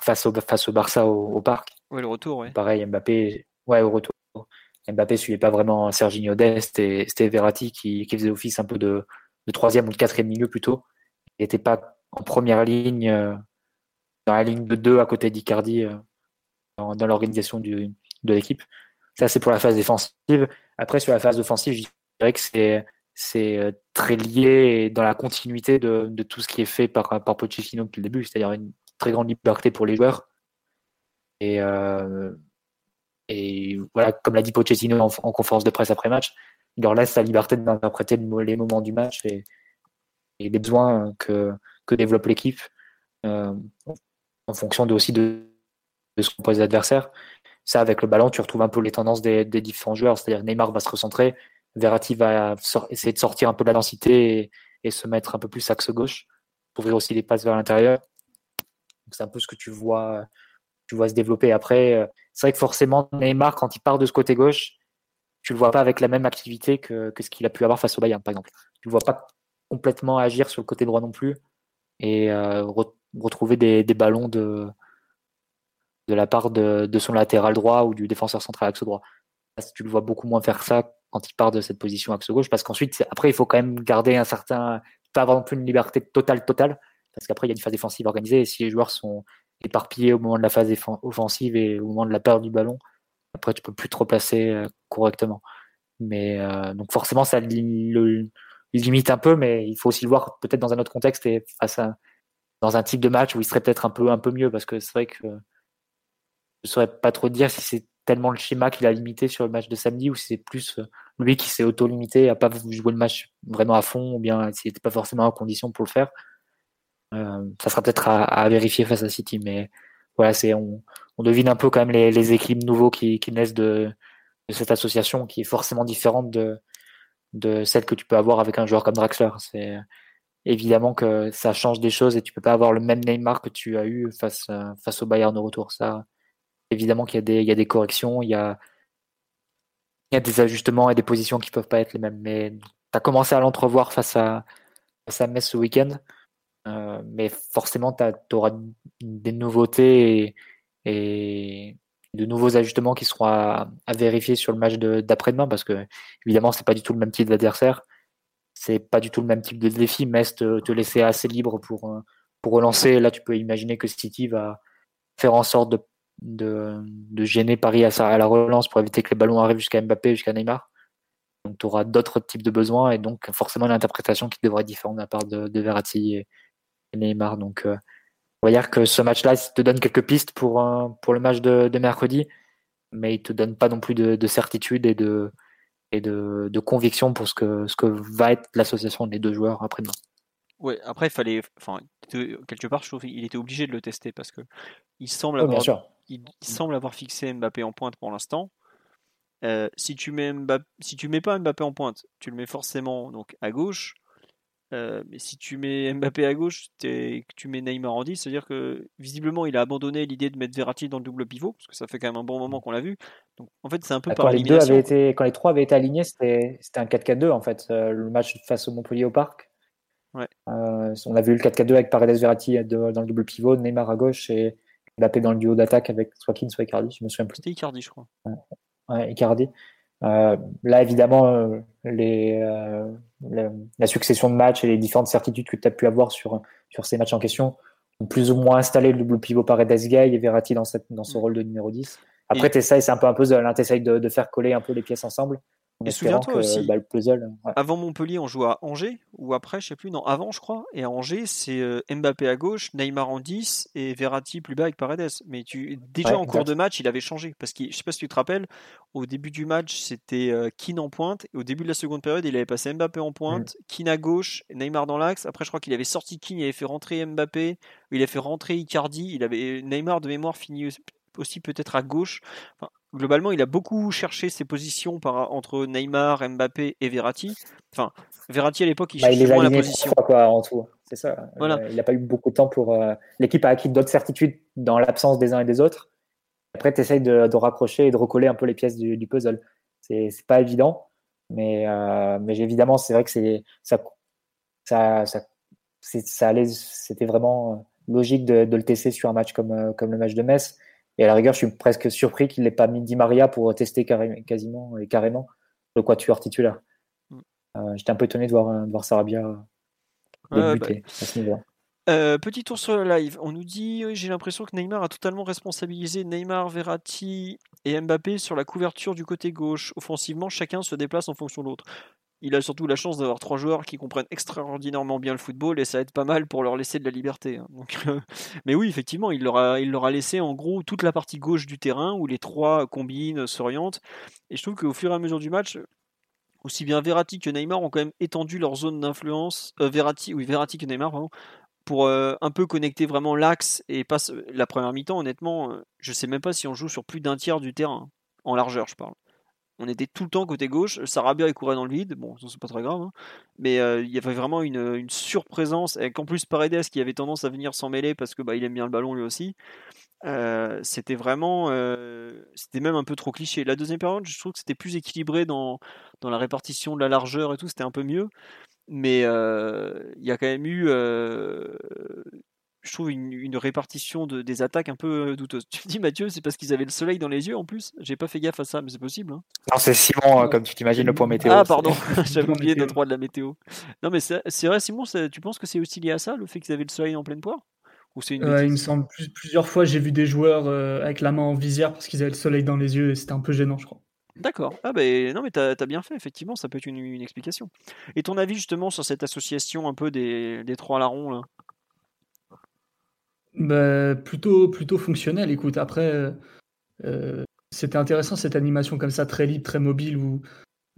face, au, face au Barça au, parc. Oui, le retour, oui. Pareil, Mbappé, ouais, au retour. Mbappé suivait pas vraiment Serginho Dest et c'était Verratti qui, faisait office un peu de, troisième ou de quatrième milieu plutôt. Il n'était pas en première ligne, euh, dans la ligne de deux à côté d'Icardi euh, dans, l'organisation de l'équipe. Ça, c'est pour la phase défensive. Après, sur la phase offensive, je dirais que c'est c'est euh, très lié dans la continuité de, tout ce qui est fait par, par Pochettino depuis le début, c'est-à-dire une très grande liberté pour les joueurs. Et et voilà, comme l'a dit Pochettino en, conférence de presse après match, il leur laisse la liberté d'interpréter les moments du match et, les besoins que, développe l'équipe euh, en fonction aussi de, ce qu'on pose l'adversaire. Ça, avec le ballon, tu retrouves un peu les tendances des, différents joueurs. C'est-à-dire Neymar va se recentrer, Verratti va essayer de sortir un peu de la densité et, se mettre un peu plus axe gauche pour ouvrir aussi les passes vers l'intérieur. C'est un peu ce que tu vois, se développer. Après, euh, c'est vrai que forcément, Neymar, quand il part de ce côté gauche, tu le vois pas avec la même activité que, ce qu'il a pu avoir face au Bayern, par exemple. Tu le vois pas complètement agir sur le côté droit non plus et euh, retrouver des, ballons de, de la part de, son latéral droit ou du défenseur central axe droit. Tu le vois beaucoup moins faire ça quand il part de cette position axe gauche parce qu'ensuite, après, il faut quand même garder un certain. Pas avoir non plus une liberté totale, totale, parce qu'après, il y a une phase défensive organisée et si les joueurs sont éparpillé au moment de la phase offensive et au moment de la perte du ballon. Après, tu peux plus te replacer euh, correctement. Mais euh, donc forcément, ça le, limite un peu, mais il faut aussi le voir peut-être dans un autre contexte et face à dans un type de match où il serait peut-être un peu un peu mieux parce que c'est vrai que je saurais pas trop dire si c'est tellement le schéma qu'il a limité sur le match de samedi ou si c'est plus euh, lui qui s'est auto-limité à pas jouer le match vraiment à fond ou bien s'il n'était pas forcément en condition pour le faire. Euh, ça sera peut-être à, vérifier face à City, mais voilà, c'est on, devine un peu quand même les, équilibres nouveaux qui, naissent de, cette association qui est forcément différente de, de celle que tu peux avoir avec un joueur comme Draxler. C'est évidemment que ça change des choses et tu peux pas avoir le même Neymar que tu as eu face, face au Bayern au retour. Ça, évidemment qu'il y, a des, corrections, il y a, des ajustements et des positions qui peuvent pas être les mêmes. Mais tu as commencé à l'entrevoir face à, face Metz ce week-end. Euh, mais forcément, tu auras des nouveautés et, de nouveaux ajustements qui seront à, vérifier sur le match d'après-demain parce que, évidemment, c'est pas du tout le même type d'adversaire. C'est pas du tout le même type de défi. Metz te, laisser assez libre pour, euh, pour relancer. Là, tu peux imaginer que City va faire en sorte de, de, gêner Paris à, à, la relance pour éviter que les ballons arrivent jusqu'à Mbappé, jusqu'à Neymar. Donc, tu auras d'autres types de besoins et donc forcément une interprétation qui devrait être différente de la part de, de Verratti et, Neymar. Donc, euh, on va dire que ce match-là, te donne quelques pistes pour, pour le match de, mercredi, mais il te donne pas non plus de, certitude et de, et de, conviction pour ce que, ce que va être l'association des deux joueurs après-demain. Ouais, après, il fallait. Enfin, quelque part, je trouve qu'il était obligé de le tester parce que il semble avoir, il, semble avoir fixé Mbappé en pointe pour l'instant. Euh, si tu mets Mbappé, si tu mets pas Mbappé en pointe, tu le mets forcément donc à gauche. Euh, mais si tu mets Mbappé à gauche et que tu mets Neymar en 10, c'est-à-dire que visiblement il a abandonné l'idée de mettre Verratti dans le double pivot, parce que ça fait quand même un bon moment qu'on l'a vu. Donc en fait, c'est un peu bah, par quand les, deux avaient été, quand les trois avaient été alignés, c'était un 4-4-2 en fait, euh, le match face au Montpellier au Parc. Ouais. on a vu le 4-4-2 avec Paredes Verratti dans le double pivot, Neymar à gauche et Mbappé dans le duo d'attaque avec soit Keane, soit Icardi, je me souviens plus. C'était Icardi, je crois. Ouais, Icardi. Euh, là, évidemment, euh, les, euh, la, succession de matchs et les différentes certitudes que tu as pu avoir sur, sur ces matchs en question ont plus ou moins installé le double pivot Paredes Gay et Verratti dans, cette, dans ce mm. rôle de numéro 10. Après, tu c'est un peu un puzzle. Hein, tu de, de, faire coller un peu les pièces ensemble. Et souviens-toi aussi, bah, avant Montpellier, on joue à Angers, ou après, je sais plus, non, avant, je crois. Et à Angers, c'est euh, Mbappé à gauche, Neymar en 10 et Verratti plus bas avec Paredes. Mais tu, déjà en cours de match, il avait changé. Parce que je sais pas si tu te rappelles, au début du match, c'était euh, Keane en pointe. Et au début de la seconde période, il avait passé Mbappé en pointe, mm. Keane à gauche, Neymar dans l'axe. Après, je crois qu'il avait sorti Keane, il avait fait rentrer Mbappé, il avait fait rentrer Icardi. Il avait Neymar de mémoire fini aussi peut-être à gauche. Globalement, il a beaucoup cherché ses positions par, entre Neymar, Mbappé et Verratti. Enfin, Verratti à l'époque, il bah, cherchait moins la position. quoi, en tout. C'est ça. Voilà. Euh, il n'a pas eu beaucoup de temps pour. Euh, l'équipe a acquis d'autres certitudes dans l'absence des uns et des autres. Après, tu essayes de, raccrocher et de recoller un peu les pièces du, puzzle. C'est pas évident, mais, euh, mais évidemment, c'est vrai que c'est ça, ça, ça, ça allait, c'était vraiment logique de, de, le tester sur un match comme, comme le match de Metz. Et à la rigueur, je suis presque surpris qu'il n'ait pas mis Di Maria pour tester quasiment et carrément le quatuor titulaire. Mm. Euh, j'étais un peu étonné de voir, de voir Sarabia débuter bah, à ce niveau euh, petit tour sur le live. On nous dit, j'ai l'impression que Neymar a totalement responsabilisé Neymar, Verratti et Mbappé sur la couverture du côté gauche. Offensivement, chacun se déplace en fonction de l'autre il a surtout la chance d'avoir trois joueurs qui comprennent extraordinairement bien le football et ça aide pas mal pour leur laisser de la liberté. Hein. [laughs] Euh, mais oui, effectivement, il leur, a, laissé en gros toute la partie gauche du terrain où les trois combinent, s'orientent. Et je trouve qu'au fur et à mesure du match, aussi bien Verratti que Neymar ont quand même étendu leur zone d'influence. Euh, Verratti, oui, Verratti que Neymar, pardon, pour euh, un peu connecter vraiment l'axe et pas la première mi-temps. Honnêtement, je sais même pas si on joue sur plus d'un tiers du terrain en largeur, je parle on était tout le temps côté gauche. Sarabia il courait dans le vide, bon, c'est pas très grave, hein. mais euh, il y avait vraiment une, une surprésence. Et qu'en plus Paredes qui avait tendance à venir s'en mêler parce que bah, il aime bien le ballon lui aussi. Euh, c'était vraiment, euh, c'était même un peu trop cliché. La deuxième période, je trouve que c'était plus équilibré dans, dans la répartition de la largeur et tout, c'était un peu mieux. Mais il y a quand même eu je trouve une, répartition de, des attaques un peu euh, douteuse. [laughs] Tu me dis Mathieu, c'est parce qu'ils avaient le soleil dans les yeux en plus? J'ai pas fait gaffe à ça, mais c'est possible. Hein. Non, c'est Simon, euh, comme tu t'imagines le point météo. Ah, pardon, [laughs] j'avais oublié notre droit de la météo. Non, mais c'est vrai, Simon, tu penses que c'est aussi lié à ça, le fait qu'ils avaient le soleil en pleine poire? Ou c'est une Il me semble plusieurs fois, j'ai vu des joueurs euh, avec la main en visière parce qu'ils avaient le soleil dans les yeux et c'était un peu gênant, je crois. D'accord. Ah ben non mais t'as as bien fait, effectivement, ça peut être une, explication. Et ton avis justement sur cette association un peu des, des trois larrons là? Bah, plutôt, plutôt fonctionnel. Écoute, après, euh, c'était intéressant cette animation comme ça, très libre, très mobile, où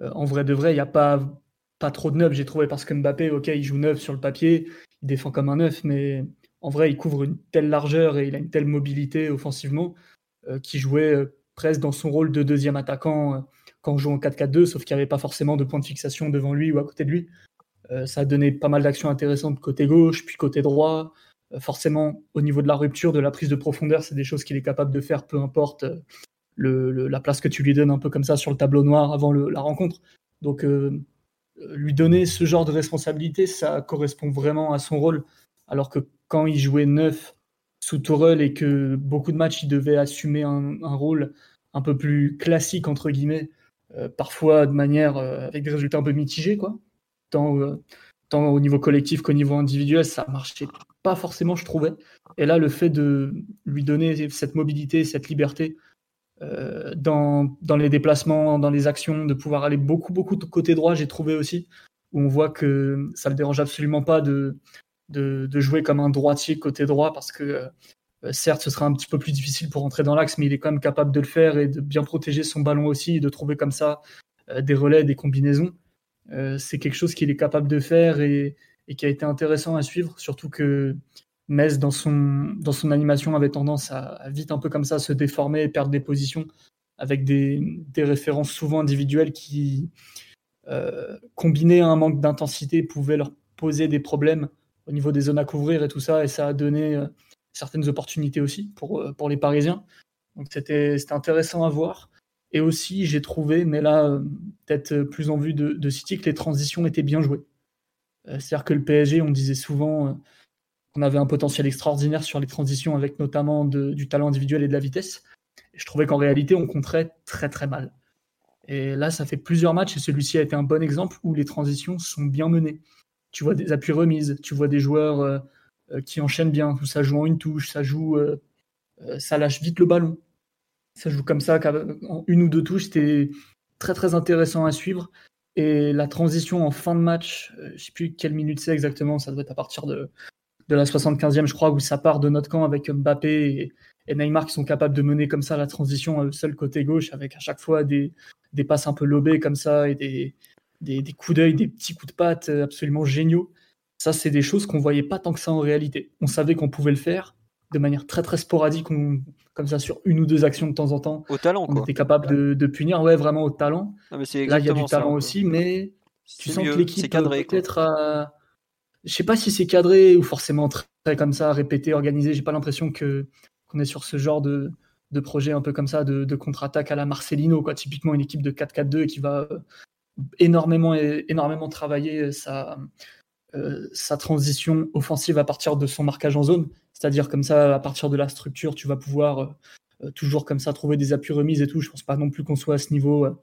euh, en vrai de vrai, il n'y a pas, pas trop de neuf, j'ai trouvé, parce que Mbappé, ok, il joue neuf sur le papier, il défend comme un neuf, mais en vrai, il couvre une telle largeur et il a une telle mobilité offensivement euh, qu'il jouait presque dans son rôle de deuxième attaquant quand on joue en 4-4-2, sauf qu'il n'y avait pas forcément de point de fixation devant lui ou à côté de lui. ça a donné pas mal d'actions intéressantes côté gauche, puis côté droit. Euh, forcément, au niveau de la rupture, de la prise de profondeur, c'est des choses qu'il est capable de faire, peu importe euh, la place que tu lui donnes un peu comme ça sur le tableau noir avant la rencontre. Donc, euh, lui donner ce genre de responsabilité, ça correspond vraiment à son rôle. Alors que quand il jouait neuf sous Tourelle et que beaucoup de matchs, il devait assumer un, rôle un peu plus classique, entre guillemets, parfois de manière avec des résultats un peu mitigés, quoi. Tant, tant au niveau collectif qu'au niveau individuel, ça marchait pas forcément, je trouvais. Et là, le fait de lui donner cette mobilité, cette liberté euh, dans, dans, les déplacements, dans les actions, de pouvoir aller beaucoup, beaucoup de côté droit, j'ai trouvé aussi, où on voit que ça le dérange absolument pas de, de, jouer comme un droitier côté droit, parce que euh, certes, ce sera un petit peu plus difficile pour entrer dans l'axe, mais il est quand même capable de le faire et de bien protéger son ballon aussi, et de trouver comme ça euh, des relais, des combinaisons. c'est quelque chose qu'il est capable de faire et, et qui a été intéressant à suivre, surtout que Metz, dans son, dans son animation, avait tendance à, vite un peu comme ça se déformer et perdre des positions avec des, des références souvent individuelles qui, euh, combinées à un manque d'intensité, pouvaient leur poser des problèmes au niveau des zones à couvrir et tout ça, et ça a donné euh, certaines opportunités aussi pour, euh, pour les Parisiens. Donc c'était intéressant à voir. Et aussi, j'ai trouvé, mais là, peut-être plus en vue de, City, que les transitions étaient bien jouées. C'est-à-dire que le PSG, on disait souvent qu'on avait un potentiel extraordinaire sur les transitions, avec notamment du talent individuel et de la vitesse. Je trouvais qu'en réalité, on compterait très très mal. Et là, ça fait plusieurs matchs, et celui-ci a été un bon exemple où les transitions sont bien menées. Tu vois des appuis remises, tu vois des joueurs euh, qui enchaîne bien, ça joue en une touche, ça joue, euh, euh, ça lâche vite le ballon. Ça joue comme ça, en une ou deux touches, c'était très très intéressant à suivre. Et la transition en fin de match, je sais plus quelle minute c'est exactement, ça doit être à partir de, de la 75e, je crois, où ça part de notre camp avec Mbappé et, Neymar qui sont capables de mener comme ça la transition seul côté gauche, avec à chaque fois des, des passes un peu lobées comme ça et des, des, coups d'œil, des petits coups de patte absolument géniaux. Ça, c'est des choses qu'on voyait pas tant que ça en réalité. On savait qu'on pouvait le faire de manière très très sporadique, comme ça sur une ou deux actions de temps en temps. Au talent, on était capable de, punir, ouais, vraiment au talent. Ah, Là, il y a du talent aussi, mais tu sens que l'équipe peut-être à... Je sais pas si c'est cadré ou forcément très comme ça, répété, organisé. J'ai pas l'impression que qu'on est sur ce genre de, de projet un peu comme ça, de, de contre-attaque à la Marcelino, quoi. Typiquement une équipe de 4-4-2 qui va énormément, énormément travailler sa, euh, sa transition offensive à partir de son marquage en zone. C'est-à-dire comme ça, à partir de la structure, tu vas pouvoir euh, toujours comme ça trouver des appuis remises et tout. Je pense pas non plus qu'on soit à ce niveau euh,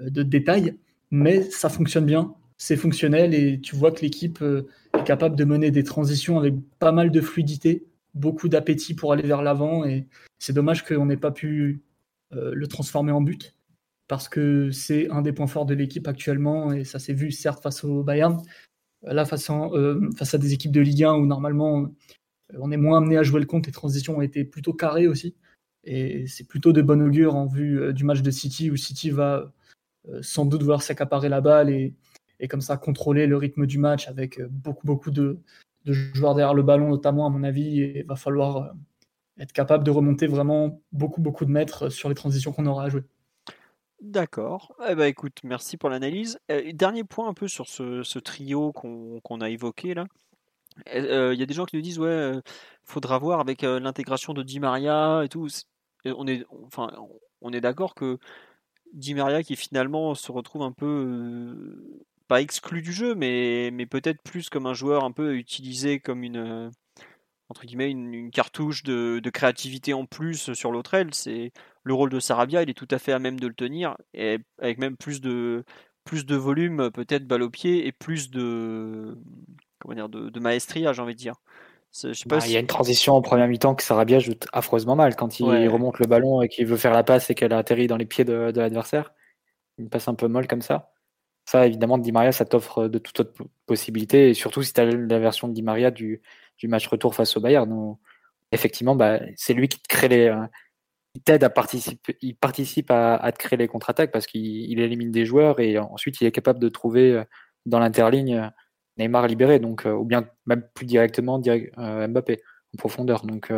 de détail, mais ça fonctionne bien, c'est fonctionnel et tu vois que l'équipe est capable de mener des transitions avec pas mal de fluidité, beaucoup d'appétit pour aller vers l'avant et c'est dommage qu'on n'ait pas pu le transformer en but parce que c'est un des points forts de l'équipe actuellement et ça s'est vu certes face au Bayern, Là, euh, face, à des équipes de Ligue 1 où normalement euh, on est moins amené à jouer le compte, les transitions ont été plutôt carrées aussi. Et c'est plutôt de bon augure en vue euh, du match de City où City va sans doute vouloir s'accaparer la balle et, comme ça contrôler le rythme du match avec beaucoup, beaucoup de, joueurs derrière le ballon, notamment à mon avis. Et il va falloir être capable de remonter vraiment beaucoup, beaucoup de mètres sur les transitions qu'on aura à jouer. D'accord. Eh ben, écoute, merci pour l'analyse. Euh, dernier point un peu sur ce, trio qu'on a évoqué là. Il y a des gens qui nous disent ouais, faudra voir avec l'intégration de Di Maria et tout. On est, enfin, on est d'accord que Di Maria qui finalement se retrouve un peu pas exclu du jeu, mais, mais peut-être plus comme un joueur un peu utilisé comme une entre guillemets une, cartouche de, créativité en plus sur l'autre aile. C'est le rôle de Sarabia, il est tout à fait à même de le tenir et avec même plus de plus de volume, peut-être balle au pied et plus de comment dire de, de maestria, j'ai envie de dire. Bah, il y a une transition en première mi-temps que Sarabia joue affreusement mal quand il remonte le ballon et qu'il veut faire la passe et qu'elle atterrit dans les pieds de, l'adversaire. Il passe un peu molle comme ça. Ça, évidemment, Di Maria, ça t'offre de toute autre possibilité. Et surtout si tu as la version de Di Maria du, du match retour face au Bayern. Effectivement, bah, c'est lui qui te crée les, euh, il t'aide à participer, il participe à, à te créer les contre-attaques parce qu'il élimine des joueurs et ensuite il est capable de trouver euh, dans l'interligne euh, Neymar libéré, donc ou bien même plus directement Mbappé en profondeur. Donc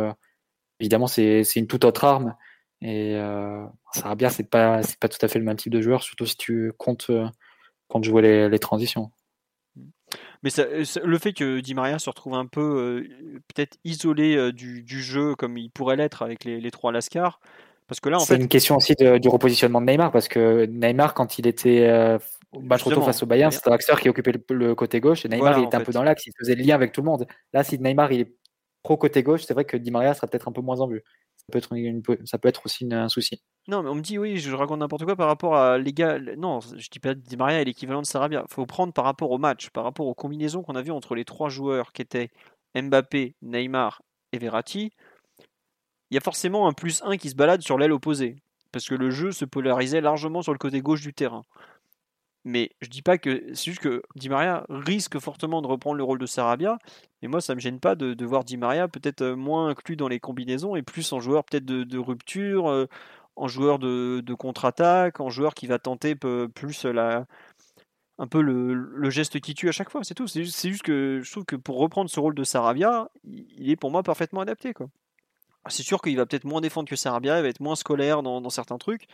évidemment c'est une toute autre arme et euh, bien c'est pas pas tout à fait le même type de joueur, surtout si tu comptes comptes jouer les, les transitions. Mais le fait que Di Maria se retrouve un peu euh, peut-être isolé euh, du, jeu comme il pourrait l'être avec les, trois Lascar, parce que là en c'est une question aussi du repositionnement de Neymar parce que Neymar quand il était euh, retour face au Bayern, c'était Axel qui occupait le, côté gauche et Neymar il était un peu dans l'axe, il faisait le lien avec tout le monde. Là si Neymar il est pro côté gauche, c'est vrai que Di Maria sera peut-être un peu moins en vue ça peut être, une, ça peut être aussi un souci. Non, mais on me dit, oui, je raconte n'importe quoi par rapport à les gars. Non, je dis pas Di Maria est l'équivalent de Sarabia. Il faut prendre par rapport au match, par rapport aux combinaisons qu'on a vues entre les trois joueurs qui étaient Mbappé, Neymar et Verratti. Il y a forcément un plus 1 qui se balade sur l'aile opposée. Parce que le jeu se polarisait largement sur le côté gauche du terrain. Mais je dis pas que. C'est juste que Di Maria risque fortement de reprendre le rôle de Sarabia. Et moi, ça me gêne pas de, voir Di Maria peut-être euh, moins inclus dans les combinaisons et plus en joueur peut-être de, rupture, euh, en joueur de, contre-attaque, en joueur qui va tenter plus la, un peu le, geste qui tue à chaque fois, c'est tout. C'est juste, que je trouve que pour reprendre ce rôle de Sarabia, il est pour moi parfaitement adapté. C'est sûr qu'il va peut-être moins défendre que Sarabia, il va être moins scolaire dans, certains trucs,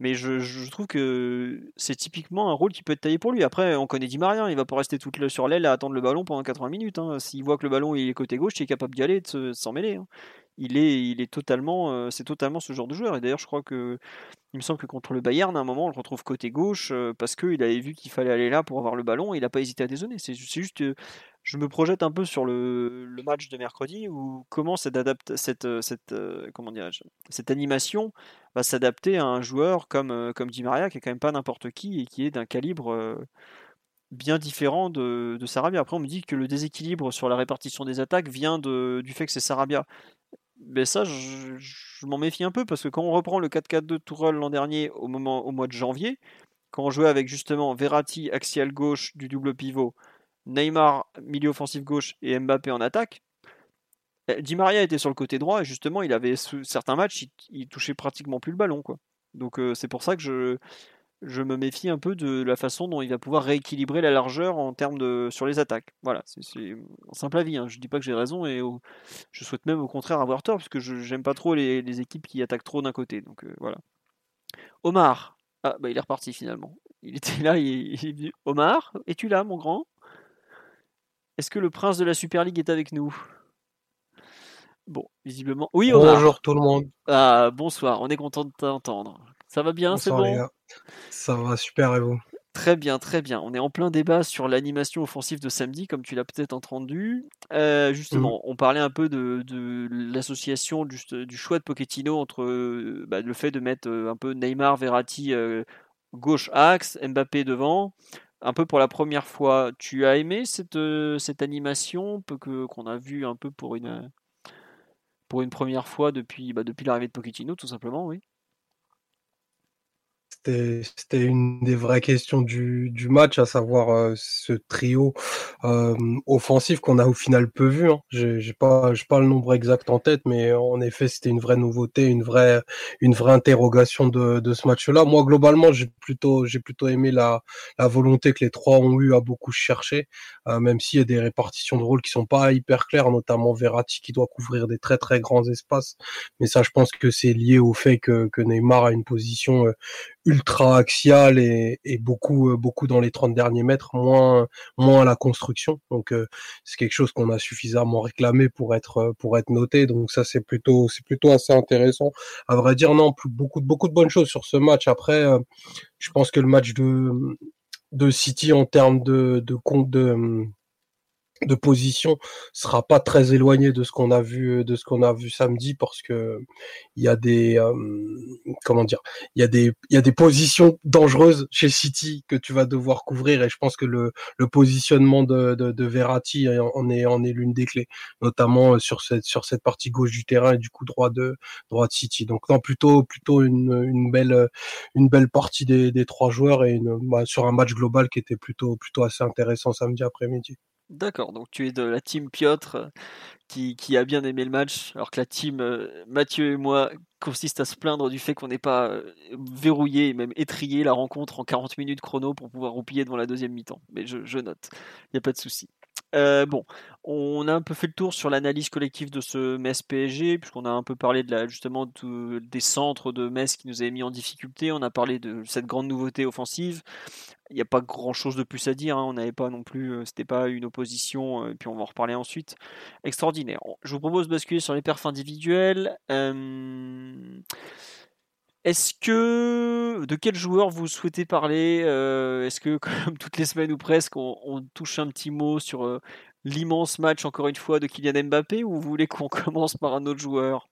mais je, trouve que c'est typiquement un rôle qui peut être taillé pour lui. Après, on connaît Di Maria, il va pas rester toute sur l'aile à attendre le ballon pendant 80 minutes. Hein. S'il voit que le ballon est côté gauche, il est capable d'y aller de s'en mêler. Hein. Il est, il est totalement, euh, c'est totalement ce genre de joueur. Et d'ailleurs, je crois que il me semble que contre le Bayern, à un moment, on le retrouve côté gauche euh, parce qu'il avait vu qu'il fallait aller là pour avoir le ballon et il n'a pas hésité à dézonner. C'est juste, euh, je me projette un peu sur le, match de mercredi où comment cette, euh, cette, cette animation va s'adapter à un joueur comme, comme Di Maria qui est quand même pas n'importe qui et qui est d'un calibre bien différent de, de, Sarabia. Après, on me dit que le déséquilibre sur la répartition des attaques vient de, du fait que c'est Sarabia ben ça, je, m'en méfie un peu parce que quand on reprend le 4-4-2 de Tourelle l'an dernier au, moment, au mois de janvier, quand on jouait avec justement Verratti axial gauche du double pivot, Neymar milieu offensif gauche et Mbappé en attaque, eh, Di Maria était sur le côté droit et justement il avait certains matchs, il, touchait pratiquement plus le ballon quoi. Donc euh, c'est pour ça que je, je me méfie un peu de la façon dont il va pouvoir rééquilibrer la largeur en termes de sur les attaques. Voilà, c'est en simple avis. Hein. Je dis pas que j'ai raison et je souhaite même au contraire avoir tort parce que je j'aime pas trop les, équipes qui attaquent trop d'un côté. Donc euh, voilà. Omar, ah bah il est reparti finalement. Il était là, il, est Omar, es-tu là, mon grand? Est-ce que le prince de la Super League est avec nous? Bon, visiblement. Oui, Omar. Bonjour tout le monde. Ah, bonsoir, on est content de t'entendre. Ça va bien, c'est bon Ça va super et vous? Très bien, très bien. On est en plein débat sur l'animation offensive de samedi, comme tu l'as peut-être entendu. Euh, justement, mmh. on parlait un peu de, l'association du, choix de Pochettino entre bah, le fait de mettre euh, un peu Neymar, Verratti euh, gauche axe, Mbappé devant. Un peu pour la première fois, tu as aimé cette, cette animation que qu'on a vu un peu pour une pour une première fois depuis bah, depuis l'arrivée de Pochettino, tout simplement, oui? C'était une des vraies questions du, du match, à savoir euh, ce trio euh, offensif qu'on a au final peu vu. Hein. J'ai pas, pas le nombre exact en tête, mais en effet, c'était une vraie nouveauté, une vraie, une vraie interrogation de, de ce match-là. Moi, globalement, j'ai plutôt, j'ai plutôt aimé la, la volonté que les trois ont eu à beaucoup chercher, euh, même s'il y a des répartitions de rôles qui sont pas hyper claires, notamment Verratti qui doit couvrir des très très grands espaces. Mais ça, je pense que c'est lié au fait que, que Neymar a une position euh, ultra axial et, beaucoup euh, beaucoup dans les 30 derniers mètres, moins moins à la construction. Donc euh, c'est quelque chose qu'on a suffisamment réclamé pour être euh, pour être noté. Donc ça c'est plutôt c'est plutôt assez intéressant. À vrai dire non, plus, beaucoup beaucoup de bonnes choses sur ce match. Après, je pense que le match de de City en termes de de compte de de position sera pas très éloigné de ce qu'on a vu de ce qu'on a vu samedi parce que il y a des euh, comment dire il y a des il y a des positions dangereuses chez City que tu vas devoir couvrir et je pense que le, le positionnement de, de, de Verratti en est en est l'une des clés notamment sur cette sur cette partie gauche du terrain et du coup droit de droit de City donc non plutôt plutôt une, une belle une belle partie des, des trois joueurs et une, bah, sur un match global qui était plutôt plutôt assez intéressant samedi après-midi. D'accord, donc tu es de la team Piotr euh, qui, a bien aimé le match, alors que la team euh, Mathieu et moi consiste à se plaindre du fait qu'on n'ait pas euh, verrouillé et même étrié la rencontre en 40 minutes chrono pour pouvoir roupiller devant la deuxième mi-temps. Mais je note, il n'y a pas de souci. Euh, bon, on a un peu fait le tour sur l'analyse collective de ce Metz PSG, puisqu'on a un peu parlé de justement des centres de Metz qui nous avaient mis en difficulté. On a parlé de cette grande nouveauté offensive. Il n'y a pas grand chose de plus à dire. Hein. On n'avait pas non plus, euh, c'était pas une opposition, euh, et puis on va en reparler ensuite. Extraordinaire. Je vous propose de basculer sur les perfs individuels. Est-ce que de quel joueur vous souhaitez parler euh, Est-ce que [laughs] comme toutes les semaines ou presque, on, touche un petit mot sur euh, l'immense match encore une fois de Kylian Mbappé ou vous voulez qu'on [laughs] commence par un autre joueur?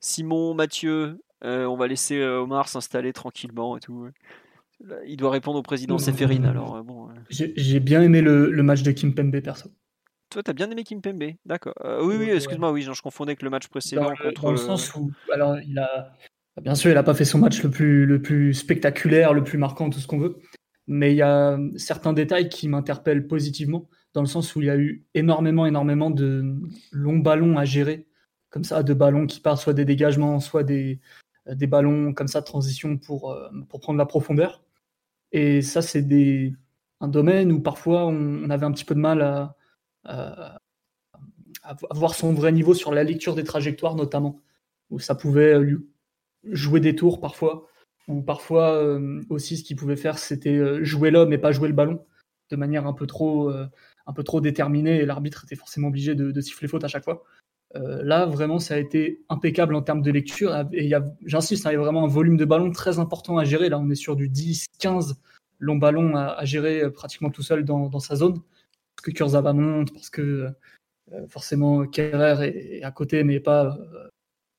Simon, Mathieu, euh, on va laisser Omar s'installer tranquillement et tout. Il doit répondre au président Seferin alors bon. J'ai bien aimé le, match de Kim Pembe perso. Toi, t'as bien aimé Kim Pembe, d'accord. oui, oui, excuse-moi, oui, je confondais avec le match précédent dans, contre. Dans le sens où, alors, il a, Bien sûr, il n'a pas fait son match le plus, spectaculaire, le plus marquant, tout ce qu'on veut. Mais il y a certains détails qui m'interpellent positivement, dans le sens où il y a eu énormément, énormément de longs ballons à gérer, comme ça, de ballons qui partent soit des dégagements, soit des, des ballons comme ça de transition pour, euh, pour prendre la profondeur. Et ça, c'est un domaine où parfois on, avait un petit peu de mal à, à, voir son vrai niveau sur la lecture des trajectoires notamment, où ça pouvait jouer des tours parfois, ou parfois euh, aussi ce qu'il pouvait faire c'était euh, jouer l'homme et pas jouer le ballon de manière un peu trop, euh, un peu trop déterminée et l'arbitre était forcément obligé de, siffler faute à chaque fois. là, vraiment, ça a été impeccable en termes de lecture. Et j'insiste, hein, il y a vraiment un volume de ballon très important à gérer. Là, on est sur du 10, 15 long ballon à, gérer pratiquement tout seul dans, sa zone. Parce que Kurzawa monte, parce que forcément Kerrer est, à côté, mais pas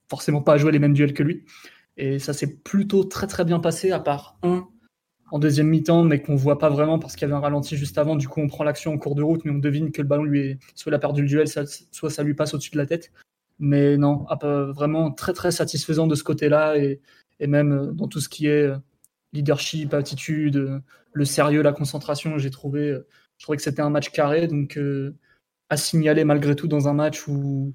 forcément pas à jouer les mêmes duels que lui. Et ça s'est plutôt très très bien passé, à part un en deuxième mi-temps, mais qu'on voit pas vraiment parce qu'il y avait un ralenti juste avant. Du coup, on prend l'action en cours de route, mais on devine que le ballon lui est soit il a perdu le duel, soit ça lui passe au-dessus de la tête. Mais non, vraiment très très satisfaisant de ce côté-là et, et, même euh, dans tout ce qui est euh, leadership, attitude, euh, le sérieux, la concentration, j'ai trouvé, je trouvais que c'était un match carré, donc à signaler malgré tout dans un match où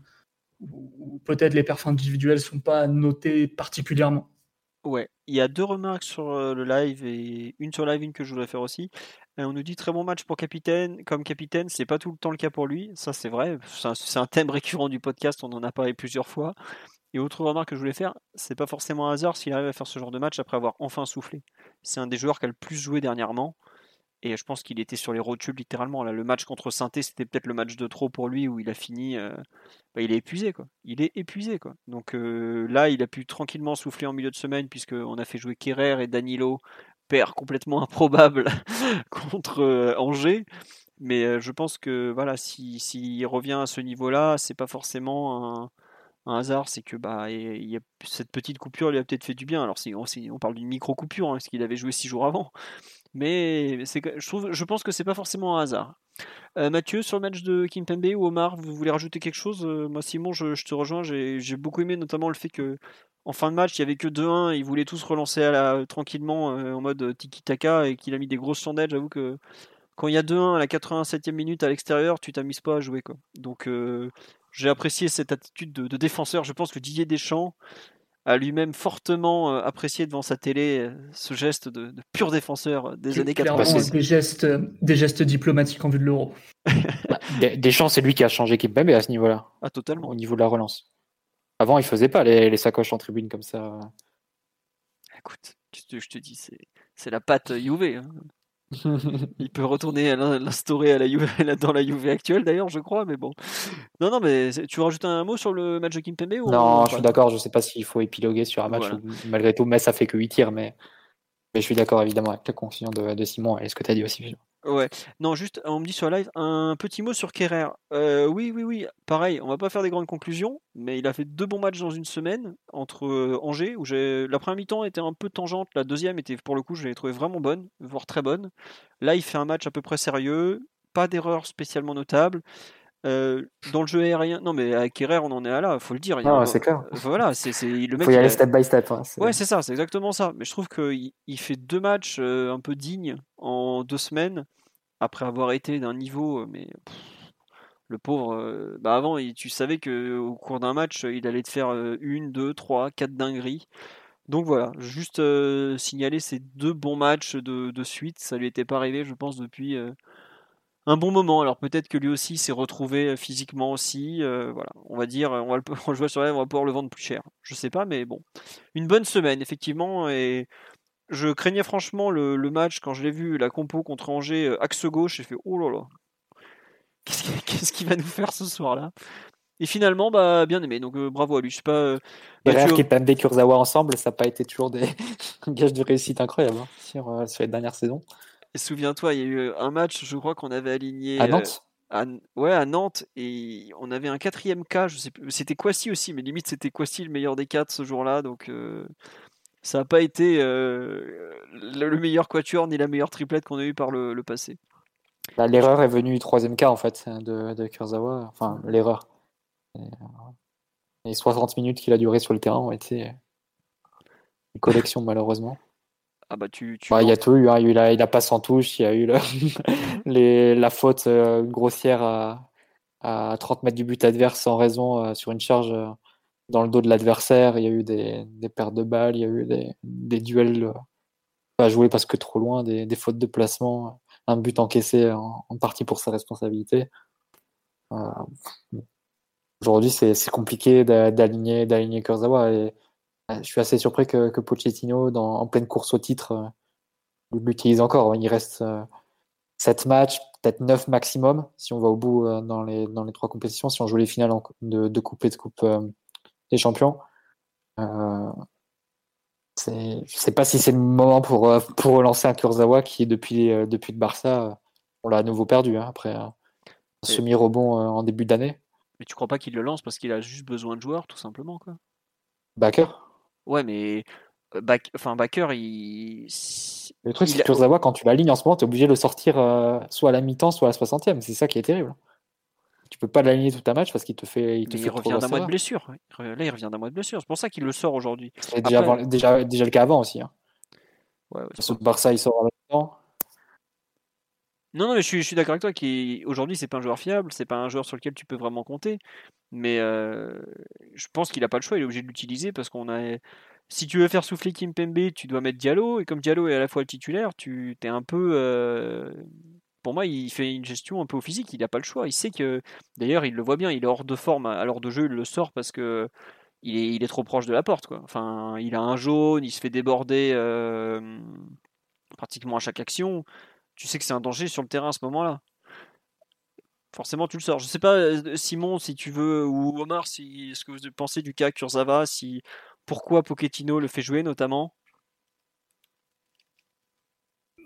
ou peut-être les perfs individuels sont pas notés particulièrement. Ouais, il y a deux remarques sur euh, le live et une sur live, une que je voudrais faire aussi. Euh, on nous dit très bon match pour capitaine. Comme capitaine, c'est pas tout le temps le cas pour lui. Ça, c'est vrai. C'est un, thème récurrent du podcast. On en a parlé plusieurs fois. Et autre remarque que je voulais faire, c'est pas forcément un hasard s'il arrive à faire ce genre de match après avoir enfin soufflé. C'est un des joueurs qui a le plus joué dernièrement. Et je pense qu'il était sur les rotules littéralement. Là, le match contre saint c'était peut-être le match de trop pour lui où il a fini. Euh, bah, il est épuisé quoi. Il est épuisé quoi. Donc euh, là, il a pu tranquillement souffler en milieu de semaine puisqu'on a fait jouer Kerrer et Danilo, père complètement [laughs] improbable [laughs] contre euh, Angers. Mais je pense que voilà, s'il revient à ce niveau-là, c'est pas forcément un, hasard, c'est que bah il y a, cette petite coupure lui a peut-être fait du bien. Alors si on, on parle d'une micro coupure, hein, parce qu'il avait joué six jours avant, mais je, pense que c'est pas forcément un hasard. Euh, Mathieu, sur le match de Kimpembe ou Omar, vous voulez rajouter quelque chose? Euh, Moi, Simon, je, te rejoins. J'ai beaucoup aimé notamment le fait que en fin de match, il y avait que 2-1. Ils voulaient tous relancer tranquillement euh, en mode tiki-taka et qu'il a mis des grosses chandelles. J'avoue que quand il y a 2-1 à la 87e minute à l'extérieur, tu t'amuses pas à jouer. Quoi. Donc, j'ai apprécié cette attitude de, de, défenseur. Je pense que Didier Deschamps, a lui-même fortement euh, apprécié devant sa télé euh, ce geste de, pur défenseur euh, des années 80. Des gestes, des gestes diplomatiques en vue de l'euro. [laughs] Bah, Deschamps, c'est lui qui a changé Kimpembe à ce niveau-là. Ah, totalement. Au niveau de la relance. Avant, il faisait pas les, sacoches en tribune comme ça. Écoute, je te dis, c'est la patte Juve. Hein. [laughs] il peut retourner l'instaurer à la Juve, [laughs] dans la Juve actuelle d'ailleurs, je crois, mais bon. Non, non, mais tu veux rajouter un mot sur le match de Kimpembe ou Non, je suis d'accord, je sais pas s'il faut épiloguer sur un match où, malgré tout, mais ça fait que 8 tirs, mais, mais je suis d'accord évidemment avec la conclusion de, de Simon et ce que tu as dit aussi. Ouais, non, juste, on me dit sur live un petit mot sur Kerrer. Euh, oui, oui, oui, pareil, on va pas faire des grandes conclusions, mais il a fait deux bons matchs dans une semaine entre euh, Angers, où la première mi-temps était un peu tangente, la deuxième était pour le coup, je l'ai trouvé vraiment bonne, voire très bonne. Là, il fait un match à peu près sérieux, pas d'erreur spécialement notable. Euh, dans le jeu aérien, non mais avec Kerrer on en est à là, faut le dire. Non, c'est clair. Voilà, c'est le mec. Faut y aller step by step. Hein, ouais, c'est ça, c'est exactement ça. Mais je trouve qu'il il fait deux matchs un peu dignes en deux semaines après avoir été d'un niveau, mais le pauvre, bah avant, tu savais que au cours d'un match, il allait te faire une, deux, trois, quatre dingueries. Donc voilà, juste signaler ces deux bons matchs de, suite, ça lui était pas arrivé, je pense, depuis un bon moment. Alors peut-être que lui aussi s'est retrouvé physiquement aussi. voilà, on va dire, on va le [laughs] jouer sur elle, on va pouvoir le vendre plus cher. Je sais pas, mais bon, une bonne semaine effectivement et je craignais franchement le, match quand je l'ai vu, la compo contre Angers, euh, axe gauche, j'ai fait oh là là, [laughs] qu'est-ce qu'il va nous faire ce soir-là? Et finalement, bah, bien aimé, donc euh, bravo à lui. Je sais pas. Euh, Mathieu... est Kurzawa ensemble, ça n'a pas été toujours des [laughs] gages de réussite incroyables hein, sur, sur, les dernières saisons. Et souviens-toi, il y a eu un match, je crois qu'on avait aligné. À Nantes? ouais, à Nantes, et on avait un quatrième cas, je sais c'était Kwasi aussi, mais limite c'était Kwasi le meilleur des quatre ce jour-là, donc ça n'a pas été euh, le meilleur quatuor ni la meilleure triplette qu'on a eu par le, passé. Bah, l'erreur est venue du troisième cas en fait de, de Kurzawa. Enfin, l'erreur. Les 60 minutes qu'il a duré sur le terrain ont été une collection [laughs] malheureusement. Ah bah tu, bah, il y a tout eu, hein. il, a, il a pas sans touche, il y a eu [laughs] les, la faute euh, grossière à, à, 30 mètres du but adverse sans raison euh, sur une charge dans le dos de l'adversaire. Il y a eu des, des, pertes de balles, il y a eu des, duels pas joués parce que trop loin, des, fautes de placement. un but encaissé en, partie pour sa responsabilité. Aujourd'hui, c'est compliqué d'aligner d'aligner Kurzawa et je suis assez surpris que, que Pochettino, en pleine course au titre, l'utilise encore. Il reste 7 matchs, peut-être 9 maximum, si on va au bout dans, les, trois compétitions, si on joue les finales de coupe et de coupe des champions. Euh, je ne sais pas si c'est le moment pour, euh, pour relancer un Kurzawa qui, depuis, euh, depuis le Barça, on l'a à nouveau perdu hein, après un semi-rebond en début d'année. Mais tu crois pas qu'il le lance parce qu'il a juste besoin de joueurs, tout simplement quoi? Backer Ouais, mais back... enfin, Backer, il. Le truc, c'est que Kurzawa, quand tu l'alignes en ce moment, tu es obligé de le sortir soit à la mi-temps, soit à la 60e. C'est ça qui est terrible tu peux pas l'aligner tout un match parce qu'il te fait. Il, te il revient d'un mois de blessure. Là, il revient d'un mois de blessure. C'est pour ça qu'il le sort aujourd'hui. C'est déjà, déjà, déjà, le cas avant aussi. Hein. Ouais, Barça, il sort en même temps. Non, non, mais je suis, je suis d'accord avec toi. Aujourd'hui, c'est pas un joueur fiable, c'est pas un joueur sur lequel tu peux vraiment compter. Mais euh, je pense qu'il a pas le choix. Il est obligé de l'utiliser parce qu'on a. Si tu veux faire souffler Kimpembe, tu dois mettre Diallo. Et comme Diallo est à la fois le titulaire, tu es un peu. Euh, pour moi, il fait une gestion un peu au physique. Il n'a pas le choix. Il sait que, d'ailleurs, il le voit bien. Il est hors de forme à l'heure de jeu. Il le sort parce que il est, trop proche de la porte. Quoi. Enfin, il a un jaune. Il se fait déborder euh, pratiquement à chaque action. Tu sais que c'est un danger sur le terrain à ce moment-là. Forcément, tu le sors. Je sais pas, euh, Simon, si tu veux, ou Omar, si ce que vous pensez du cas Kurzawa, si pourquoi Pochettino le fait jouer notamment?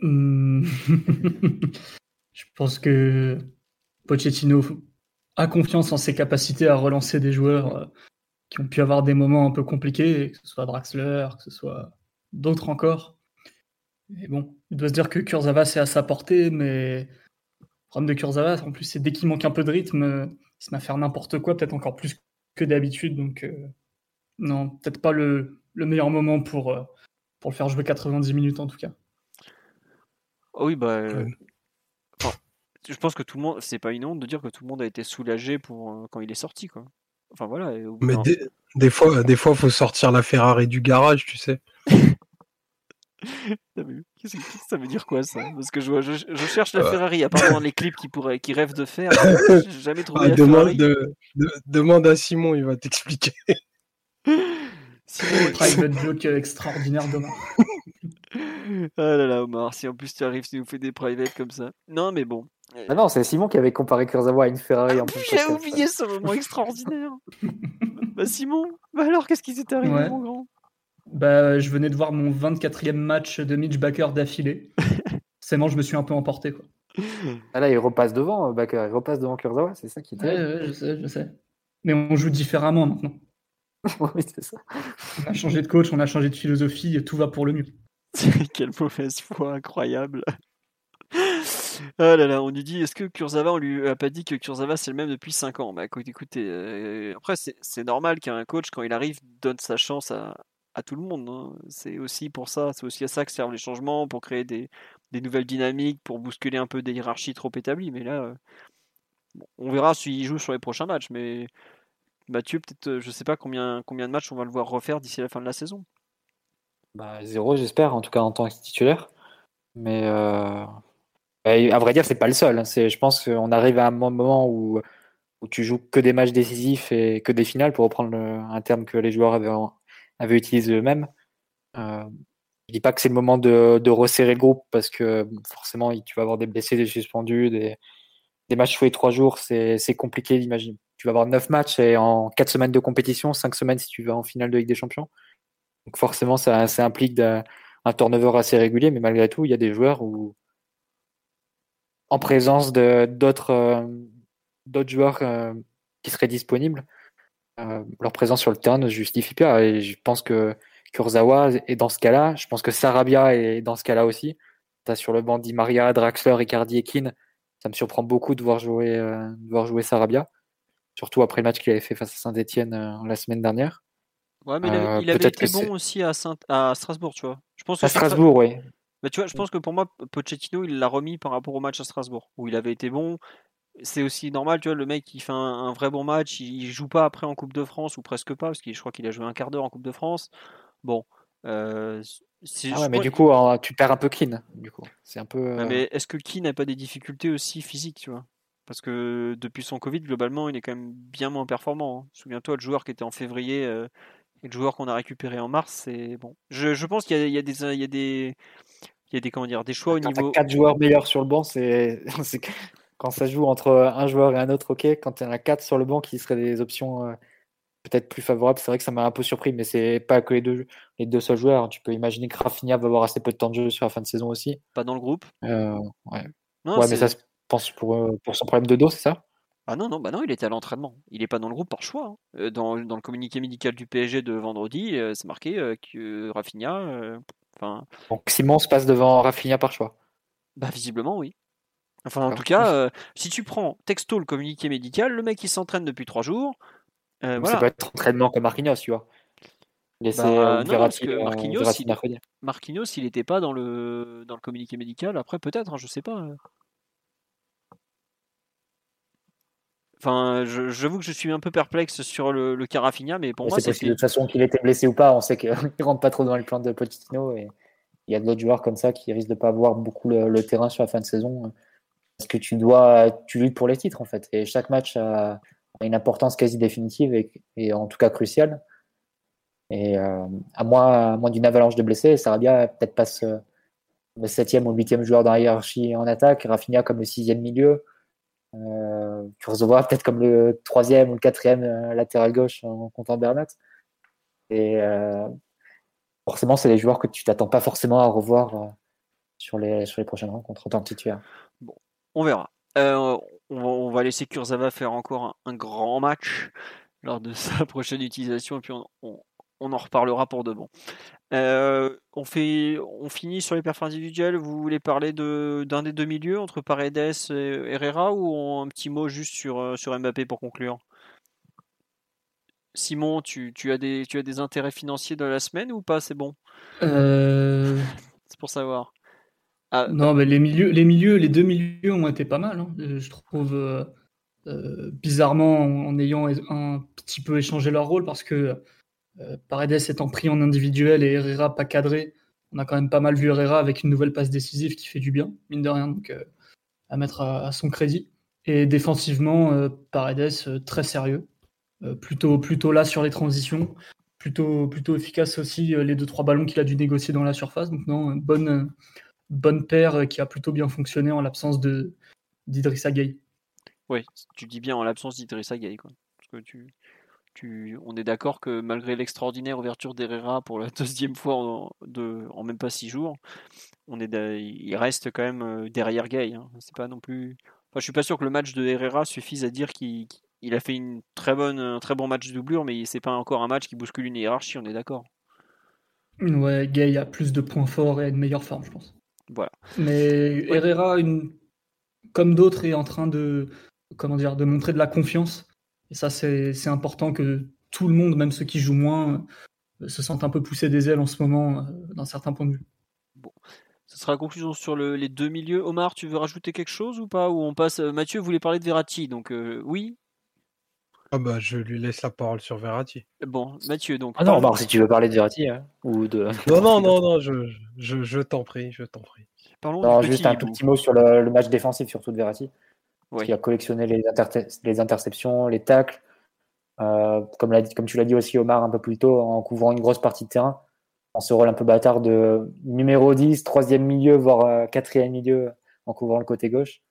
Hmm. [laughs] Je pense que Pochettino a confiance en ses capacités à relancer des joueurs euh, qui ont pu avoir des moments un peu compliqués, que ce soit Draxler, que ce soit d'autres encore. Et bon, il doit se dire que Kurzawa c'est à sa portée, mais le problème de Kurzawa, en plus, c'est dès qu'il manque un peu de rythme, il se met à faire n'importe quoi, peut-être encore plus que d'habitude. Donc, euh, non, peut-être pas le, meilleur moment pour, euh, pour le faire jouer 90 minutes en tout cas. Oui, bah, je pense que tout le monde, c'est pas une honte de dire que tout le monde a été soulagé pour euh, quand il est sorti, quoi. Enfin voilà. Mais des, fois, des fois, faut sortir la Ferrari du garage, tu sais. [laughs] Ça veut dire quoi ça? Parce que je, je, cherche la Ferrari, apparemment les clips qui pourraient, qui rêvent de faire. [laughs] J'ai jamais trouvé ah, la demande, De, demande à Simon, il va t'expliquer. [laughs] Simon, private joke extraordinaire demain. Ah là là, Omar, si en plus tu arrives, tu nous fais des private comme ça. Non, mais bon. Ah non, c'est Simon qui avait comparé Kurzawa à une Ferrari en plus. J'ai oublié ce moment extraordinaire. [laughs] bah Simon, bah alors qu'est-ce qui s'est arrivé mon grand? Bah je venais de voir mon 24e match de Mitch Baker d'affilée. [laughs] Seulement je me suis un peu emporté quoi. Ah là il repasse devant euh, Baker, il repasse devant Kurzawa, c'est ça qui est Ouais, ouais, je sais, je sais. Mais on joue différemment maintenant. [laughs] oui, c'est ça. On a changé de coach, on a changé de philosophie, tout va pour le mieux. Quelle mauvaise foi incroyable. Ah là là, on lui dit, est-ce que Kurzawa, on lui a pas dit que Kurzawa c'est le même depuis 5 ans? Bah écoutez, euh, après c'est normal qu'un coach, quand il arrive, donne sa chance à, tout le monde. Hein. C'est aussi pour ça, c'est aussi à ça que servent les changements, pour créer des, nouvelles dynamiques, pour bousculer un peu des hiérarchies trop établies. Mais là, euh, on verra s'il joue sur les prochains matchs. Mais Mathieu, peut-être, euh, je sais pas combien, combien de matchs on va le voir refaire d'ici la fin de la saison. Bah, zéro, j'espère, en tout cas en tant que titulaire. Mais à vrai dire, c'est pas le seul. Hein. Je pense qu'on arrive à un moment où, où tu joues que des matchs décisifs et que des finales, pour reprendre un terme que les joueurs avaient, avaient utilisé eux-mêmes. Euh, je dis pas que c'est le moment de, de, resserrer le groupe parce que forcément, tu vas avoir des blessés, des suspendus, des, des matchs joués trois jours, c'est compliqué d'imaginer. Tu vas avoir neuf matchs et en quatre semaines de compétition, cinq semaines si tu vas en finale de Ligue des Champions. Donc forcément, ça, ça implique un turnover assez régulier, mais malgré tout, il y a des joueurs où en présence de d'autres euh, d'autres joueurs euh, qui seraient disponibles, euh, leur présence sur le terrain ne justifie pas. Et je pense que Kurzawa est dans ce cas-là. Je pense que Sarabia est dans ce cas-là aussi. Tu as sur le banc Di Maria, Draxler, Ricardi et Keane. Ça me surprend beaucoup de voir jouer, de voir jouer Sarabia. Surtout après le match qu'il avait fait face à Saint-Etienne la semaine dernière. Ouais, mais il, avait été bon aussi à, Saint à Strasbourg, tu vois. Je pense à Strasbourg, oui. Bah, tu vois, je pense que pour moi, Pochettino, il l'a remis par rapport au match à Strasbourg, où il avait été bon. C'est aussi normal, tu vois, le mec, il fait un, vrai bon match, il, joue pas après en Coupe de France, ou presque pas, parce que je crois qu'il a joué un quart d'heure en Coupe de France. Bon, Euh, ah ouais, mais du coup, tu perds un peu Keane. Du coup, c'est un peu. mais est-ce que Keane n'a pas des difficultés aussi physiques, tu vois? Parce que depuis son Covid, globalement, il est quand même bien moins performant. Hein. Souviens-toi, le joueur qui était en février et le joueur qu'on a récupéré en mars, c'est bon. Je, pense qu'il y, a des, il y a des, il y a des comment dire, des choix au niveau. Quatre joueurs meilleurs sur le banc, c'est [laughs] quand ça joue entre un joueur et un autre, ok. Quand il y en a quatre sur le banc qui seraient des options euh, peut-être plus favorables, c'est vrai que ça m'a un peu surpris, mais c'est pas que les deux, les deux seuls joueurs. Tu peux imaginer que Rafinha va avoir assez peu de temps de jeu sur la fin de saison aussi. Pas dans le groupe. Euh, ouais. ouais mais ça se pense pour, euh, pour son problème de dos, c'est ça? Ah non, non, bah non, il était à l'entraînement. Il n'est pas dans le groupe par choix. Hein. Dans, dans, le communiqué médical du PSG de vendredi, c'est marqué que Rafinha. Enfin... Donc Simon se passe devant Rafinha par choix. Bah visiblement oui. Enfin en tout cas, si tu prends texto le communiqué médical, le mec il s'entraîne depuis trois jours. Euh, voilà. Ça peut être entraînement comme Marquinhos, tu vois. Laisser bah, non, parce que Marquinhos, il, Marquinhos, il n'était pas dans le, dans le communiqué médical. Après, peut-être, hein, je sais pas. Enfin, j'avoue que je suis un peu perplexe sur le, le Carafinha, mais pour moi, c'est de toute façon qu'il était blessé ou pas. On sait qu'il [laughs] rentre pas trop dans les plans de Pochettino et il y a d'autres joueurs comme ça qui risquent de pas avoir beaucoup le, terrain sur la fin de saison parce que tu dois, tu luttes pour les titres en fait. Et chaque match a, une importance quasi définitive et, en tout cas cruciale. Et euh, à moins, moins d'une avalanche de blessés, Sarabia peut-être passe euh, le septième ou huitième joueur dans la hiérarchie en attaque, Rafinha comme le sixième milieu. Euh, tu recevras peut-être comme le troisième ou le quatrième euh, latéral gauche en comptant Bernat. Et euh, forcément, c'est les joueurs que tu t'attends pas forcément à revoir sur, les, sur les prochaines rencontres en tant que titulaire. Bon, on verra. On va, laisser Kurzawa faire encore un, grand match lors de [laughs] sa prochaine utilisation et puis on en reparlera pour de bon. Euh, on, fait, on finit sur les performances individuelles. Vous voulez parler d'un des deux milieux entre Paredes et Herrera ou un petit mot juste sur, euh, sur Mbappé pour conclure? Simon, tu, as des, tu as des intérêts financiers dans la semaine ou pas? C'est bon? Euh, C'est pour savoir. Ah, non, mais les milieux, les milieux, les deux milieux ont été pas mal. Hein. Je trouve bizarrement en ayant un petit peu échangé leur rôle parce que Paredes étant pris en individuel et Herrera pas cadré, on a quand même pas mal vu Herrera avec une nouvelle passe décisive qui fait du bien, mine de rien, donc euh, à mettre à, son crédit. Et défensivement, euh, Paredes très sérieux, plutôt, plutôt là sur les transitions, plutôt, plutôt efficace aussi les deux trois ballons qu'il a dû négocier dans la surface. Donc non, bonne, bonne paire qui a plutôt bien fonctionné en l'absence de d'Idrissa Gueye. Oui, tu dis bien en l'absence d'Idrissa Gueye. On est d'accord que malgré l'extraordinaire ouverture d'Herrera pour la [laughs] deuxième fois en, en même pas six jours, on est, il reste quand même euh, derrière Gay. Hein. C'est pas non plus. Enfin, je suis pas sûr que le match de Herrera suffise à dire qu'il a fait une très bonne, un très bon match de doublure, mais c'est pas encore un match qui bouscule une hiérarchie. On est d'accord. Ouais, Gay a plus de points forts et une meilleure forme, je pense. Voilà. Mais Herrera, une... comme d'autres, est en train de, comment dire, de montrer de la confiance et ça, c'est important que tout le monde, même ceux qui jouent moins, euh, se sentent un peu poussés des ailes en ce moment, euh, d'un certain point de vue. Bon. Ce sera la conclusion sur les deux milieux. Omar, tu veux rajouter quelque chose ou pas? Ou on passe euh, Mathieu voulait parler de Verratti, donc oui? Ah bah je lui laisse la parole sur Verratti. Bon, Mathieu donc. Ah non, Omar, si tu veux parler de Verratti hein, ou de. Non non non non, je, je, t'en prie, je t'en prie. Parlons juste un tout petit mot sur le, match défensif surtout de Verratti qui a collectionné les, les, interceptions, les tacles. Euh, comme, comme, tu l'as dit aussi, Omar, un peu plus tôt, en couvrant une grosse partie de terrain, en ce rôle un peu bâtard de numéro 10, troisième milieu, voire euh, quatrième milieu, en couvrant le côté gauche.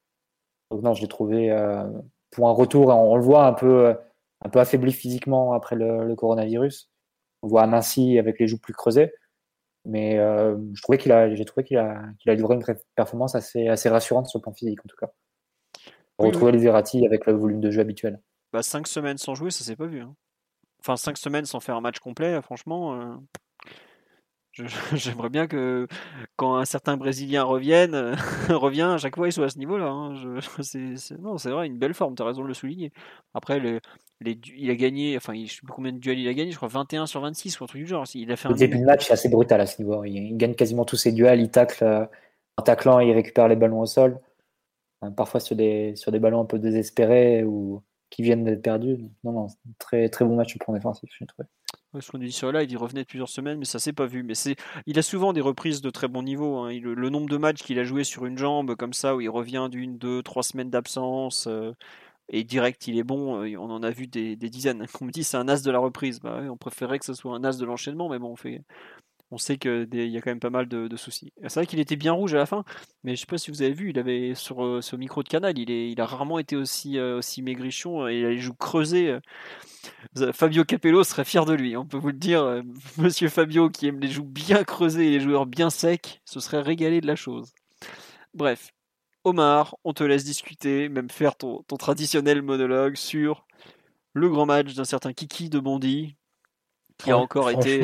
Donc, non, je l'ai trouvé euh, pour un retour, on, le voit un peu, un peu affaibli physiquement après le, coronavirus. On voit aminci avec les joues plus creusées. Mais je trouvais qu'il a, j'ai trouvé qu'il a, qu'il a livré une performance assez, assez rassurante sur le plan physique, en tout cas retrouver les Verratti avec le volume de jeu habituel. Bah, cinq semaines sans jouer, ça s'est pas vu. Hein. Enfin, cinq semaines sans faire un match complet, franchement. Euh, [laughs] j'aimerais bien que quand un certain Brésilien revienne, [laughs] revient à chaque fois, il soit à ce niveau-là. Hein. [laughs] non, c'est vrai, une belle forme, tu as raison de le souligner. Après, les, il a gagné, enfin, je sais plus combien de duels il a gagné, je crois 21 sur 26 ou un truc du genre. Il a fait le début de match, c'est assez brutal à ce niveau. Il, gagne quasiment tous ses duels, il tacle euh, en taclant, il récupère les ballons au sol parfois sur des, ballons un peu désespérés ou qui viennent d'être perdus. Non, non, très, très bon match pour défensif, je trouvé. ce qu'on dit sur là, il revenait de plusieurs semaines, mais ça s'est pas vu. Mais c'est, il a souvent des reprises de très bon niveau. Hein. le, nombre de matchs qu'il a joué sur une jambe comme ça, où il revient d'une, deux, trois semaines d'absence, euh, et direct il est bon. Euh, on en a vu des, dizaines. [laughs] On me dit c'est un as de la reprise. Bah on préférait que ce soit un as de l'enchaînement, mais bon, on fait, on sait qu'il y a quand même pas mal de, soucis. C'est vrai qu'il était bien rouge à la fin, mais je sais pas si vous avez vu, il avait sur euh, ce micro de canal, il, est, il a rarement été aussi, euh, aussi maigrichon et il a les joues creusées. Euh. Fabio Capello serait fier de lui, on peut vous le dire. [laughs] Monsieur Fabio qui aime les joues bien creusées et les joueurs bien secs, ce serait régalé de la chose. Bref, Omar, on te laisse discuter, même faire ton, ton traditionnel monologue sur le grand match d'un certain Kiki de Bondy, qui a encore été.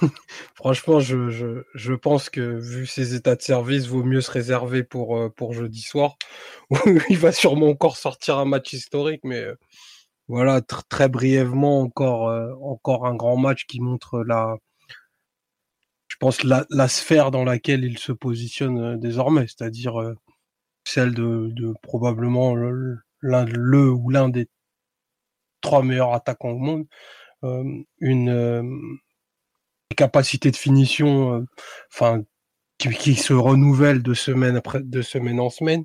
[laughs] Franchement, je, pense que vu ses états de service, vaut mieux se réserver pour, euh, jeudi soir, [laughs] il va sûrement encore sortir un match historique, mais euh, voilà, très brièvement, encore, euh, encore un grand match qui montre la, je pense, la, sphère dans laquelle il se positionne désormais, c'est-à-dire celle de, de probablement l'un le ou l'un des trois meilleurs attaquants au monde. une capacités de finition, euh, enfin, qui, se renouvellent de semaine après semaine en semaine,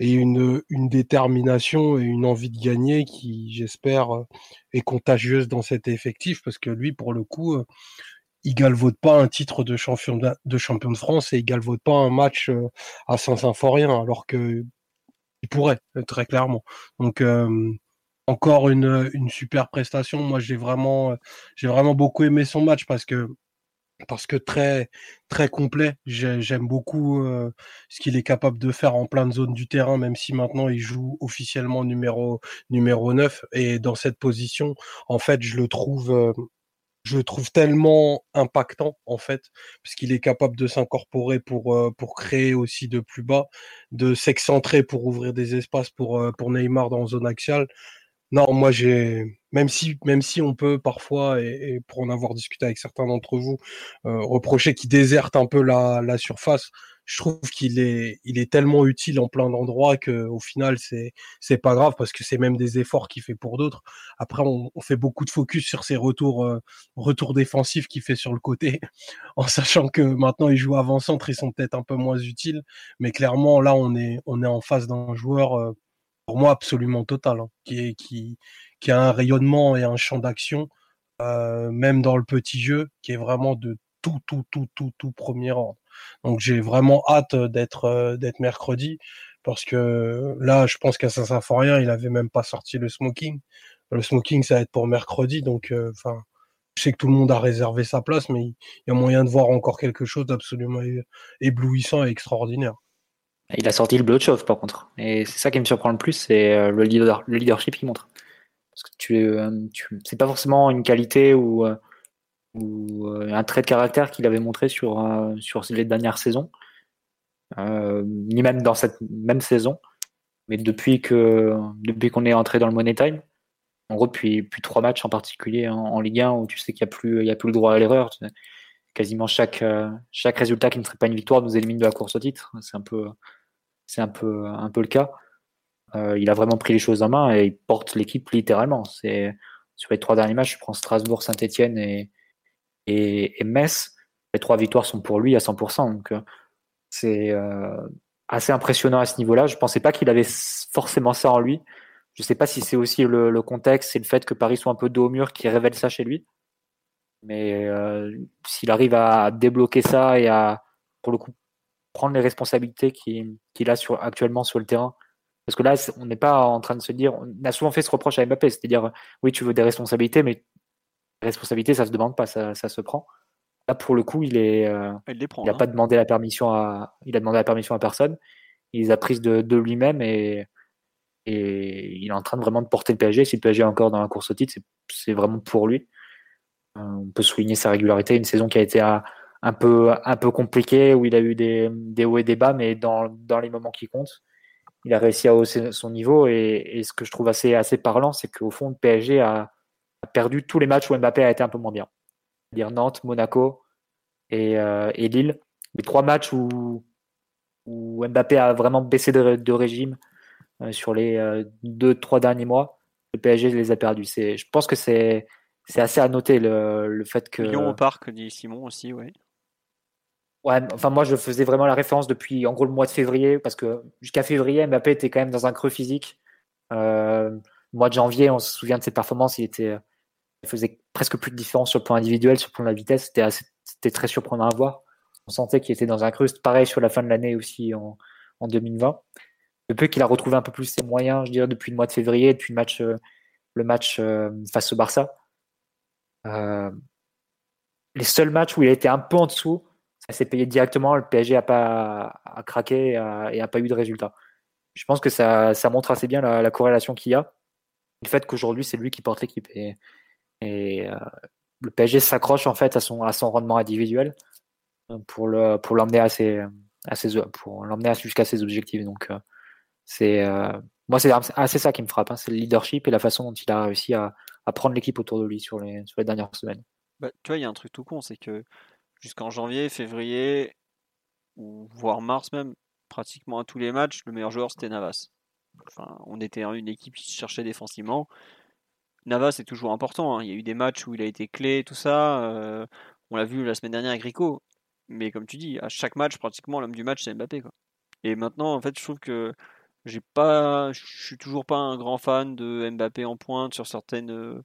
et une, une détermination et une envie de gagner qui, j'espère, euh, est contagieuse dans cet effectif, parce que lui, pour le coup, euh, il galvaude pas un titre de champion de, champion de France et il galvaude pas un match à Saint-Symphorien, alors que il pourrait très clairement. Donc encore une, une, super prestation. Moi, j'ai vraiment, j'ai vraiment beaucoup aimé son match parce que parce que très très complet. J'aime beaucoup euh, ce qu'il est capable de faire en plein de zones du terrain, même si maintenant il joue officiellement numéro numéro 9 et dans cette position, en fait, je le trouve euh, je le trouve tellement impactant en fait, puisqu'il est capable de s'incorporer pour euh, pour créer aussi de plus bas, de s'excentrer pour ouvrir des espaces pour pour Neymar dans zone axiale. Non, moi j'ai même si même si on peut parfois et, pour en avoir discuté avec certains d'entre vous euh, reprocher qu'il déserte un peu la, la surface, je trouve qu'il est il est tellement utile en plein d'endroits que au final c'est c'est pas grave parce que c'est même des efforts qu'il fait pour d'autres. Après on, fait beaucoup de focus sur ses retours euh, retours défensifs qu'il fait sur le côté [laughs] en sachant que maintenant il joue avant centre ils sont peut-être un peu moins utiles mais clairement là on est on est en face d'un joueur euh, pour moi absolument total, hein, qui, est, qui, qui a un rayonnement et un champ d'action, euh, même dans le petit jeu, qui est vraiment de tout, tout, tout, tout, tout premier ordre. Donc j'ai vraiment hâte d'être euh, d'être mercredi, parce que là, je pense qu'à Saint-Symphorien, il avait même pas sorti le smoking. Le smoking, ça va être pour mercredi, donc euh, enfin. je sais que tout le monde a réservé sa place, mais il y a moyen de voir encore quelque chose d'absolument éblouissant et extraordinaire. Il a sorti le Bloodshot par contre. Et c'est ça qui me surprend le plus, c'est euh, le, leader, le leadership qu'il montre. Parce que tu, euh, tu c'est pas forcément une qualité ou, euh, un trait de caractère qu'il avait montré sur, sur les dernières saisons, ni même dans cette même saison. Mais depuis que depuis qu'on est entré dans le Money Time, en gros depuis, depuis trois matchs en particulier en, Ligue 1 où tu sais qu'il n'y a, plus, a plus le droit à l'erreur. Quasiment chaque, chaque résultat qui ne serait pas une victoire nous élimine de la course au titre. C'est un peu, c'est un peu, un peu le cas. Euh, il a vraiment pris les choses en main et il porte l'équipe littéralement. C'est sur les trois derniers matchs, je prends Strasbourg, Saint-Etienne et, et, Metz. Les trois victoires sont pour lui à 100%. Donc euh, c'est euh, assez impressionnant à ce niveau-là. Je pensais pas qu'il avait forcément ça en lui. Je sais pas si c'est aussi le, contexte et le fait que Paris soit un peu dos au mur qui révèle ça chez lui. Mais s'il arrive à débloquer ça et à, pour le coup, prendre les responsabilités qu'il a sur, actuellement sur le terrain. Parce que là, on n'est pas en train de se dire, on a souvent fait ce reproche à Mbappé, c'est-à-dire, oui, tu veux des responsabilités, mais les responsabilités, ça se demande pas, ça, se prend. Là, pour le coup, il est, euh, il n'a hein. pas demandé la permission à, il a demandé la permission à personne. Il les a prises de, lui-même et, et il est en train de vraiment de porter le PSG. Si le PSG est encore dans la course au titre, c'est vraiment pour lui. Euh, on peut souligner sa régularité, une saison qui a été à, un peu, un peu compliqué, où il a eu des, des hauts et des bas, mais dans, dans, les moments qui comptent, il a réussi à hausser son niveau. Et, ce que je trouve assez, assez parlant, c'est qu'au fond, le PSG a, perdu tous les matchs où Mbappé a été un peu moins bien. C'est-à-dire Nantes, Monaco et, euh, et, Lille. Les trois matchs où, où Mbappé a vraiment baissé de, régime euh, sur les euh, deux, trois derniers mois, le PSG les a perdus. Je pense que c'est assez à noter le, le, fait que. Lyon au parc, dit Simon aussi, ouais. Ouais, enfin moi je faisais vraiment la référence depuis en gros le mois de février parce que jusqu'à février Mbappé était quand même dans un creux physique. Euh, le mois de janvier, on se souvient de ses performances, il était, il faisait presque plus de différence sur le plan individuel, sur le plan de la vitesse. C'était c'était très surprenant à voir. On sentait qu'il était dans un creux. Pareil sur la fin de l'année aussi en, en 2020. Depuis qu'il a retrouvé un peu plus ses moyens, je dirais depuis le mois de février, depuis le match, euh, le match euh, face au Barça. Euh, les seuls matchs où il été un peu en dessous, s'est payé directement. Le PSG a pas a craqué et a pas eu de résultat. Je pense que ça, ça montre assez bien la, corrélation qu'il y a. Le fait qu'aujourd'hui, c'est lui qui porte l'équipe. Et, et le PSG s'accroche en fait à son, à son rendement individuel pour le pour l'emmener à ses pour l'emmener jusqu'à ses objectifs. Donc c'est moi c'est ça qui me frappe. Hein. C'est le leadership et la façon dont il a réussi à, à prendre l'équipe autour de lui sur les, sur les dernières semaines. Bah, tu vois, il y a un truc tout con, c'est que jusqu'en janvier, février, voire mars même, pratiquement à tous les matchs, le meilleur joueur c'était Navas. Enfin, on était une équipe qui cherchait défensivement. Navas est toujours important. Hein. Il y a eu des matchs où il a été clé, tout ça. Euh, on l'a vu la semaine dernière avec Rico. Mais comme tu dis, à chaque match, pratiquement l'homme du match c'est Mbappé. Et maintenant, en fait, je trouve que j'ai pas, je suis toujours pas un grand fan de Mbappé en pointe sur certaines, euh,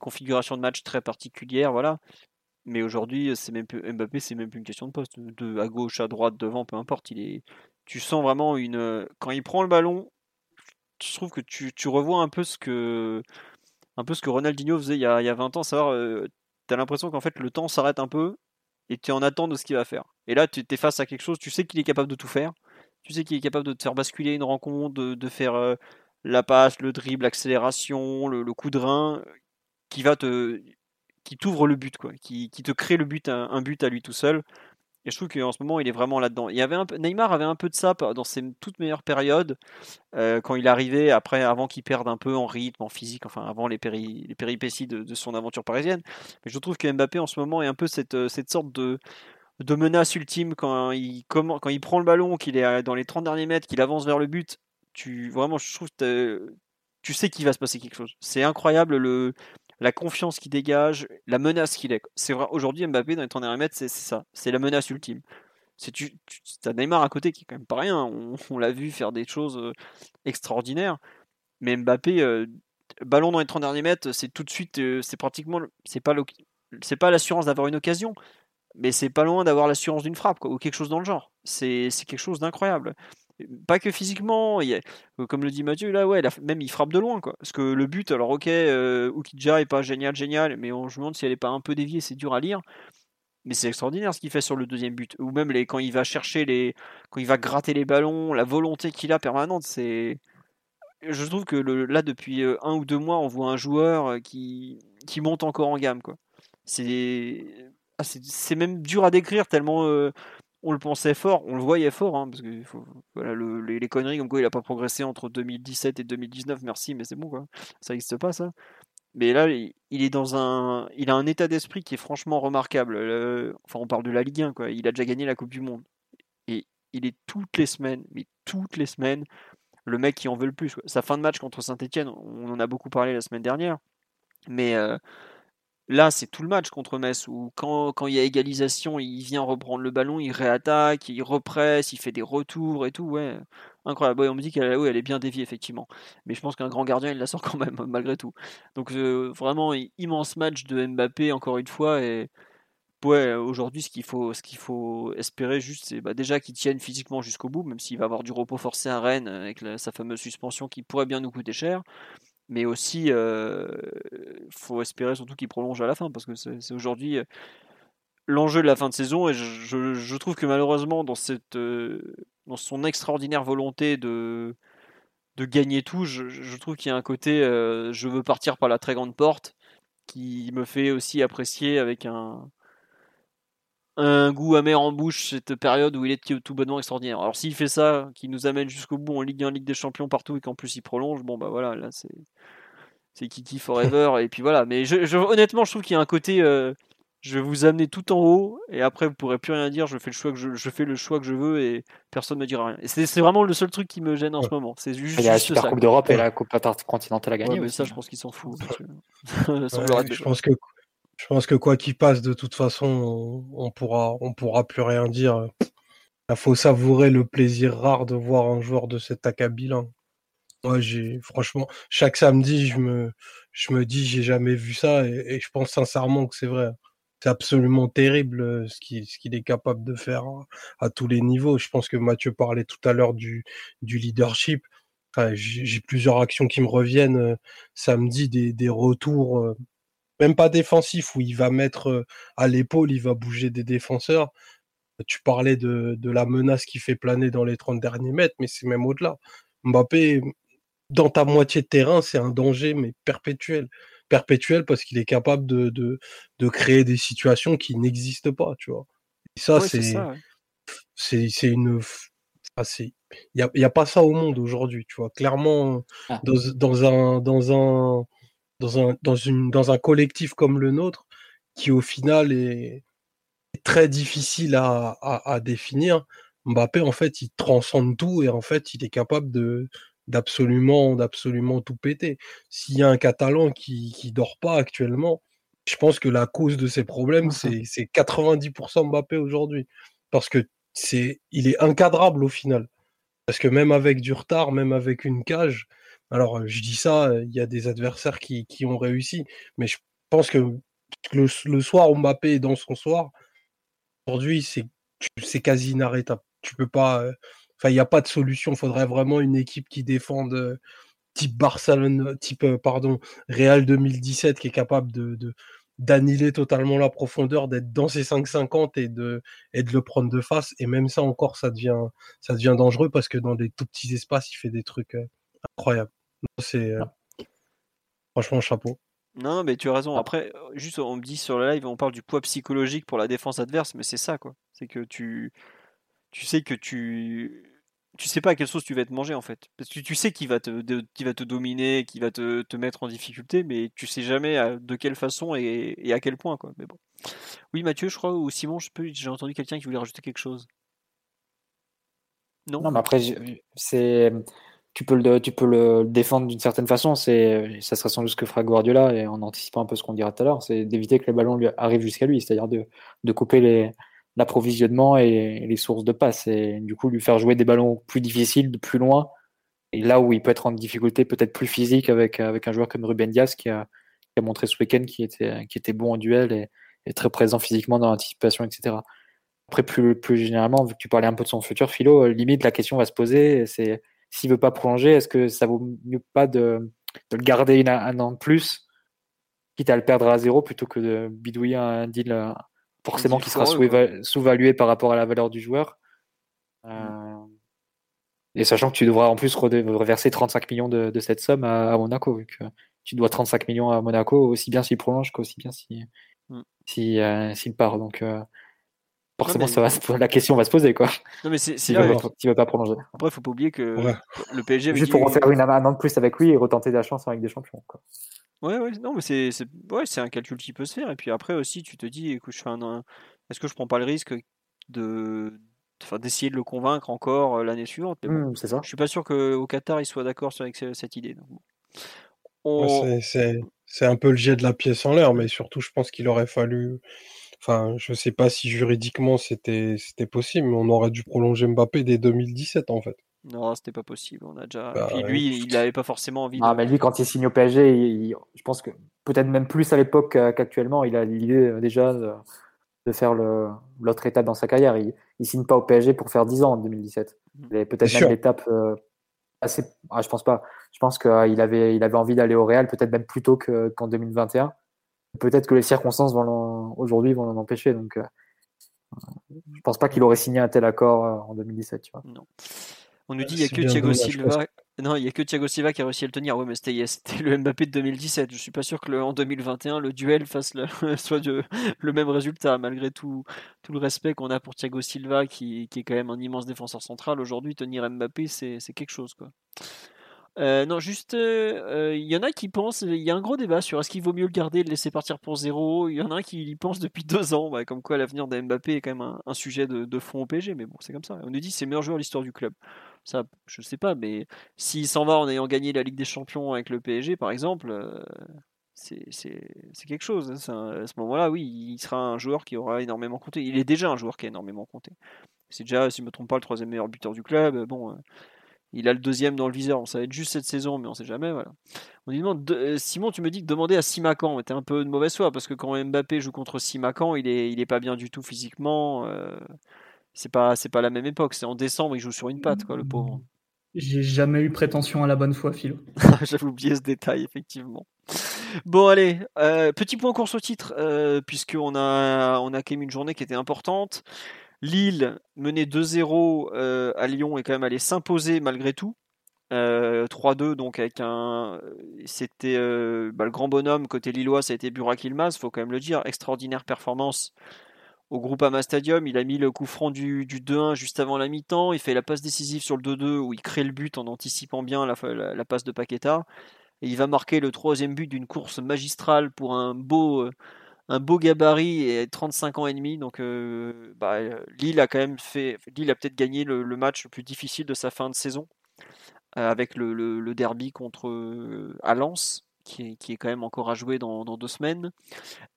configurations de match très particulières, voilà. Mais aujourd'hui, c'est même plus, Mbappé, c'est même plus une question de poste, de à gauche, à droite, devant, peu importe. Il est, tu sens vraiment une, quand il prend le ballon, je trouve que tu, tu revois un peu ce que, un peu ce que Ronaldinho faisait il y a, il y a 20 ans, savoir, euh, tu as l'impression qu'en fait le temps s'arrête un peu et tu es en attente de ce qu'il va faire. Et là, tu es face à quelque chose, tu sais qu'il est capable de tout faire tu sais qu'il est capable de te faire basculer une rencontre, de, faire euh, la passe, le dribble, l'accélération, le, coup de rein, qui va te, qui t'ouvre le but, quoi, qui, te crée le but, un, but à lui tout seul. Et je trouve qu'en ce moment, il est vraiment là-dedans. Il y avait un Neymar avait un peu de ça dans ses toutes meilleures périodes, euh, quand il arrivait, après, avant qu'il perde un peu en rythme, en physique, enfin avant les, péripéties de, son aventure parisienne. Mais je trouve que Mbappé en ce moment est un peu cette, euh, cette sorte de, de menace ultime quand il, quand il prend le ballon, qu'il est dans les 30 derniers mètres, qu'il avance vers le but. Tu, vraiment, je trouve que tu sais qu'il va se passer quelque chose. C'est incroyable le, la confiance qu'il dégage, la menace qu'il est. C'est vrai, aujourd'hui, Mbappé, dans les 30 derniers mètres, c'est ça. C'est la menace ultime. C'est tu, as Neymar à côté qui est quand même pas rien. On, l'a vu faire des choses euh, extraordinaires. Mais Mbappé, euh, ballon dans les 30 derniers mètres, c'est tout de suite, euh, c'est pratiquement, c'est pas l'assurance d'avoir une occasion, mais c'est pas loin d'avoir l'assurance d'une frappe, ou quelque chose dans le genre. C'est quelque chose d'incroyable. Pas que physiquement, euh, comme le dit Mathieu, là, ouais, même il frappe de loin, quoi. Parce que le but, alors ok, euh, Ukidja est pas génial, génial, mais on se demande si elle est pas un peu déviée, c'est dur à lire. Mais c'est extraordinaire ce qu'il fait sur le deuxième but. Ou même quand il va chercher les. Quand il va gratter les ballons, la volonté qu'il a permanente, c'est. Je trouve que là, depuis euh, un ou deux mois, on voit un joueur euh, qui, monte encore en gamme, quoi. C'est ah, même dur à décrire tellement on le pensait fort, on le voyait fort, hein, parce que les, conneries comme quoi il a pas progressé entre 2017 et 2019, merci, mais c'est bon quoi, ça n'existe pas ça. Mais là, il est dans un, il a un état d'esprit qui est franchement remarquable. enfin, on parle de la Ligue 1 quoi. Il a déjà gagné la Coupe du Monde et il est toutes les semaines, mais toutes les semaines, le mec qui en veut le plus. Sa fin de match contre Saint-Etienne, on en a beaucoup parlé la semaine dernière, mais euh, Là, c'est tout le match contre Metz où quand, il y a égalisation, il vient reprendre le ballon, il réattaque, il represse, il fait des retours et tout. Ouais, incroyable. on me dit qu'elle elle est bien déviée, effectivement. Mais je pense qu'un grand gardien, il la sort quand même, [laughs] malgré tout. Donc, euh, vraiment, immense match de Mbappé, encore une fois. Et ouais, aujourd'hui, ce qu'il faut, ce faut espérer juste, c'est bah, déjà qu'il tienne physiquement jusqu'au bout, même s'il va avoir du repos forcé à Rennes avec sa fameuse suspension qui pourrait bien nous coûter cher mais aussi euh, faut espérer surtout qu'il prolonge à la fin parce que c'est aujourd'hui euh, l'enjeu de la fin de saison et je, trouve que malheureusement dans cette euh, dans son extraordinaire volonté de de gagner tout je, trouve qu'il y a un côté je veux partir par la très grande porte qui me fait aussi apprécier avec un un goût amer en bouche cette période où il est tout bonnement extraordinaire. Alors s'il fait ça, qui nous amène jusqu'au bout en Ligue 1, Ligue des Champions partout et qu'en plus il prolonge, bon bah voilà, là c'est c'est Kiki forever [laughs] et puis voilà. Mais je, honnêtement, je trouve qu'il y a un côté, euh, je vais vous amener tout en haut et après vous pourrez plus rien dire. Je fais le choix que je, je fais le choix que je veux et personne ne me dira rien. Et c'est vraiment le seul truc qui me gêne en ce moment. C'est juste. Il y a la Super ça, Coupe quoi. d'Europe et la Coupe Intercontinentale à Ouais, gagner. mais aussi. ça, je pense qu'ils s'en foutent. Ouais, [laughs] je pense que je pense que quoi qu'il passe, de toute façon, on, pourra on pourra plus rien dire. Il faut savourer le plaisir rare de voir un joueur de cet acabit là. Moi, j'ai franchement chaque samedi, je me je me dis j'ai jamais vu ça et, je pense sincèrement que c'est vrai. C'est absolument terrible euh, ce qu'il est capable de faire à, tous les niveaux. Je pense que Mathieu parlait tout à l'heure du du leadership. J'ai plusieurs actions qui me reviennent euh, samedi des des retours euh, même pas défensifs où il va mettre euh, à l'épaule, il va bouger des défenseurs. Tu parlais de, de la menace qui fait planer dans les 30 derniers mètres, mais c'est même au-delà. Mbappé, dans ta moitié de terrain, c'est un danger, mais perpétuel. Perpétuel parce qu'il est capable de, de, de créer des situations qui n'existent pas, tu vois. Et ça, Ouais, c'est ouais. une il y a, y a pas ça au monde aujourd'hui tu vois clairement Ah. dans, dans un dans un dans un dans une dans un collectif comme le nôtre qui au final est, très difficile à, à, à définir. Mbappé en fait il transcende tout et en fait il est capable de d'absolument d'absolument tout péter. S'il y a un Catalan qui qui dort pas actuellement je pense que la cause de ces problèmes c'est c'est 90% Mbappé aujourd'hui. Parce que c'est il est incadrable au final. Parce que même avec du retard, même avec une cage, alors je dis ça, il y a des adversaires qui, qui ont réussi, mais je pense que le, soir où Mbappé est dans son soir, aujourd'hui c'est quasi inarrêtable. Tu peux pas, enfin il n'y a pas de solution. Il faudrait vraiment une équipe qui défende type Barcelone, type pardon Real 2017 qui est capable de, totalement la profondeur, d'être dans ses 5,50 et de, et de le prendre de face. Et même ça encore, ça devient, ça devient dangereux parce que dans des tout petits espaces, il fait des trucs incroyables. Non, C'est euh, franchement chapeau. Non, mais tu as raison. Après, euh, juste on me dit sur le live, on parle du poids psychologique pour la défense adverse, mais c'est ça, quoi. C'est que tu, tu sais que tu, tu sais pas à quelle sauce tu vas te manger en fait. Parce que tu sais qu'il va te, qu'il va te dominer, qu'il va te, te mettre en difficulté, mais tu sais jamais à- de quelle façon et, et à quel point, quoi. Mais bon. Oui, Mathieu, je crois, ou Simon, je peux, j'ai entendu quelqu'un qui voulait rajouter quelque chose. Non? Non, mais après, c'est, tu peux le, tu peux le défendre d'une certaine façon. C'est, ça sera sans doute ce que fera Guardiola et en anticipant un peu ce qu'on dira tout à l'heure, c'est d'éviter que les ballons arrivent jusqu'à lui, c'est-à-dire de, de couper l'approvisionnement et les sources de passe et du coup lui faire jouer des ballons plus difficiles, de plus loin. Et là où il peut être en difficulté, peut-être plus physique avec, avec un joueur comme Ruben Diaz qui a, qui a montré ce week-end qui était, qui était bon en duel et, et très présent physiquement dans l'anticipation, etc. Après, plus, plus généralement, vu que tu parlais un peu de son futur, Philo, euh, limite, la question va se poser, c'est s'il veut pas prolonger, est-ce que ça vaut mieux pas de, de le garder une- un an de plus, quitte à le perdre à zéro, plutôt que de bidouiller un deal euh, forcément qui sera sous-valué par rapport à la valeur du joueur Euh, Et sachant que tu devras en plus reverser 35 millions de, de cette somme à, à Monaco, vu que tu dois 35 millions à Monaco, aussi bien s'il prolonge qu'aussi bien s'il Mm. si, euh, s'il part. Donc euh, forcément, mais- ça va la question va se poser. quoi. Non, mais c'est, c'est S'il là, veut, pas- s'il veut pas prolonger. après, faut pas oublier que Ouais. le PSG avait Juste dit- pour refaire une, un an de plus avec lui et retenter de la chance avec des champions. Quoi. Ouais, ouais, non, mais c'est, c'est, ouais, c'est un calcul qui peut se faire. Et puis après aussi, tu te dis, écoute, je fais un, un- est-ce que je prends pas le risque de, enfin, d'essayer de le convaincre encore euh, l'année suivante? Mais bon, Hmm, c'est ça. je suis pas sûr qu'au Qatar, ils soient d'accord sur- avec ce- cette idée. donc bon. Ouais, On- c'est- C'est c'est un peu le jet de la pièce en l'air, mais surtout, je pense qu'il aurait fallu. Enfin, je sais pas si juridiquement c'était c'était possible, mais on aurait dû prolonger Mbappé dès 2017 en fait. Non, c'était pas possible. On a déjà. Bah, puis lui, il n'avait pas forcément envie. Ah, de... mais lui, quand il signe au PSG, il- il- je pense que peut-être même plus à l'époque qu'à- qu'actuellement, il a l'idée euh, déjà de, de faire le- l'autre étape dans sa carrière. Il ne signe pas au PSG pour faire 10 ans en 2017. Mhm. Il avait peut-être même l'étape assez. Ah, je pense pas. Je pense qu'il avait, il avait envie d'aller au Real, peut-être même plus tôt que- qu'en 2021. Peut-être que les circonstances vont aujourd'hui vont l'en empêcher. Donc, euh, je pense pas qu'il aurait signé un tel accord euh, en 2017. Tu vois. Non. On nous dit il y a que Thiago Silva. Non, il y a que Thiago Silva qui a réussi à le tenir. Ouais, mais c'était le Mbappé de 2017. Je suis pas sûr que le, en 2021 le duel fasse le, [laughs] soit de- le même résultat malgré tout tout le respect qu'on a pour Thiago Silva qui, qui est quand même un immense défenseur central. Aujourd'hui, tenir Mbappé, c'est c'est quelque chose quoi. Euh, non, juste, il y en a qui pensent, il y a un gros débat sur est-ce qu'il vaut mieux le garder le laisser partir pour zéro. Il y en a qui y pense depuis [laughs] deux ans, comme quoi l'avenir de Mbappé est quand même un, sujet de, fond au PSG, mais bon, c'est comme ça. On nous dit c'est le meilleur joueur de l'histoire du club. Ça, je sais pas, mais s'il s'en va en ayant gagné la Ligue des Champions avec le PSG, par exemple, c'est quelque chose. Hein. à ce moment-là, oui, il sera un joueur qui aura énormément compté. Il est déjà un joueur qui a énormément compté. C'est déjà, si je ne me trompe pas, le troisième meilleur buteur du club. Bon, il a le deuxième dans le viseur. Ça va être juste cette saison, mais on ne sait jamais. Voilà. On demande, euh, Simon, tu me dis que demander à Simacan était un peu de mauvaise foi parce que quand Mbappé joue contre Simacan, il est, il est pas bien du tout physiquement. Euh, c'est pas, c'est pas la même époque. C'est en décembre, il joue sur une patte, quoi, le pauvre. J'ai jamais eu prétention à la bonne foi, Philo. [laughs] J'avais oublié ce détail, effectivement. Bon, allez, euh, petit point course au titre, puisqu'on a, on a quand même une journée qui était importante. Lille, menait 2-0 euh, à Lyon, est quand même allé s'imposer malgré tout. 3-2, euh, donc avec un. C'était euh, bah, le grand bonhomme côté Lillois, ça a été Burak Ilmaz, faut quand même le dire. Extraordinaire performance au Groupama Stadium. Il a mis le coup franc du, 2-1 juste avant la mi-temps. Il fait la passe décisive sur le 2-2 où il crée le but en anticipant bien la, la passe de Paqueta. Et il va marquer le troisième but d'une course magistrale pour un beau un beau gabarit et 35 ans et demi. Donc euh, bah, Lille a quand même fait. Lille a peut-être gagné le, match le plus difficile de sa fin de saison euh, avec le, derby contre euh. Qui est, qui est, quand même encore à jouer dans, deux semaines.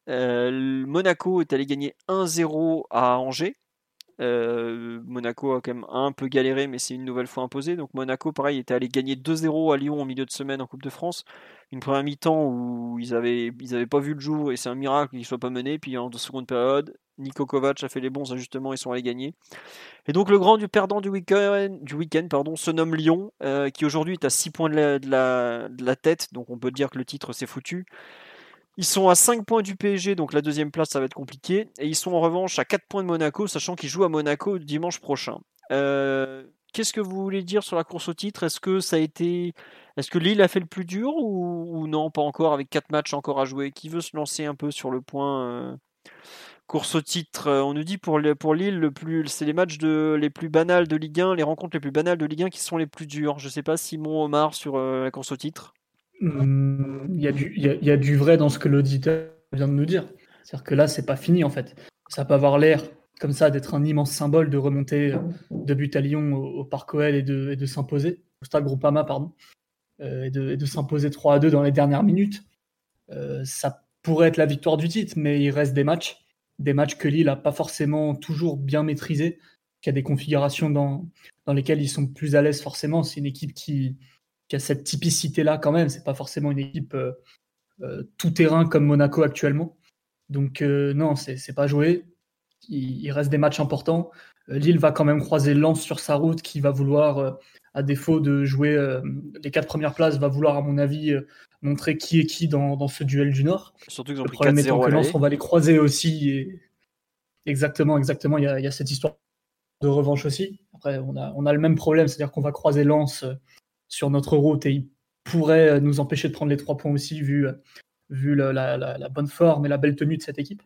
Monaco est allé gagner 1-0 à Angers. Monaco a quand même un peu galéré, mais c'est une nouvelle fois imposé. Donc Monaco, pareil, était allé gagner 2-0 à Lyon en milieu de semaine en Coupe de France une première mi-temps où ils avaient, ils pas vu le jour et c'est un miracle qu'ils soient pas menés. Puis en seconde période, Niko Kovac a fait les bons ajustements et sont allés gagner. Et donc le grand du perdant du week-end, pardon, se nomme Lyon, euh, qui aujourd'hui est à 6 points de la, de, la, tête. Donc on peut dire que le titre s'est foutu. Ils sont à 5 points du PSG, donc la deuxième place ça va être compliqué. Et ils sont en revanche à 4 points de Monaco, sachant qu'ils jouent à Monaco dimanche prochain. Euh, qu'est-ce que vous voulez dire sur la course au titre? Est-ce que ça a été est-ce que Lille a fait le plus dur ou, non Pas encore, avec 4 matchs encore à jouer? Qui veut se lancer un peu sur le point euh, course au titre? Euh, On nous dit pour, Lille, le plus, c'est les matchs de, les plus banals de Ligue 1, les rencontres les plus banales de Ligue 1 qui sont les plus dures. Je ne sais pas, Simon Omar, sur la course au titre Il y, a du, vrai dans ce que l'auditeur vient de nous dire. C'est-à-dire que là, c'est pas fini en fait. Ça peut avoir l'air comme ça d'être un immense symbole de remonter de but à Lyon au, Parc OL et de, s'imposer, au Stade Groupama, pardon. Euh, et de, s'imposer 3 à 2 dans les dernières minutes. Euh, ça pourrait être la victoire du titre, mais il reste des matchs, des matchs que Lille n'a pas forcément toujours bien maîtrisés, qu'il y a des configurations dans lesquelles ils sont plus à l'aise forcément. C'est une équipe qui, qui a cette typicité-là quand même. C'est pas forcément une équipe euh, tout terrain comme Monaco actuellement. Donc non, c'est pas joué. Il, reste des matchs importants. Lille va quand même croiser Lens sur sa route, qui va vouloir à défaut de jouer euh, les quatre premières places, va vouloir, à mon avis, euh, montrer qui est qui dans, ce duel du Nord. Surtout qu'ils ont pris 4-0 on va les croiser aussi. Exactement, exactement. Il y, a, cette histoire de revanche aussi. Après, on a, on a le même problème, c'est-à-dire qu'on va croiser Lens euh, sur notre route et il pourrait nous empêcher de prendre les trois points aussi, vu, vu la, bonne forme et la belle tenue de cette équipe.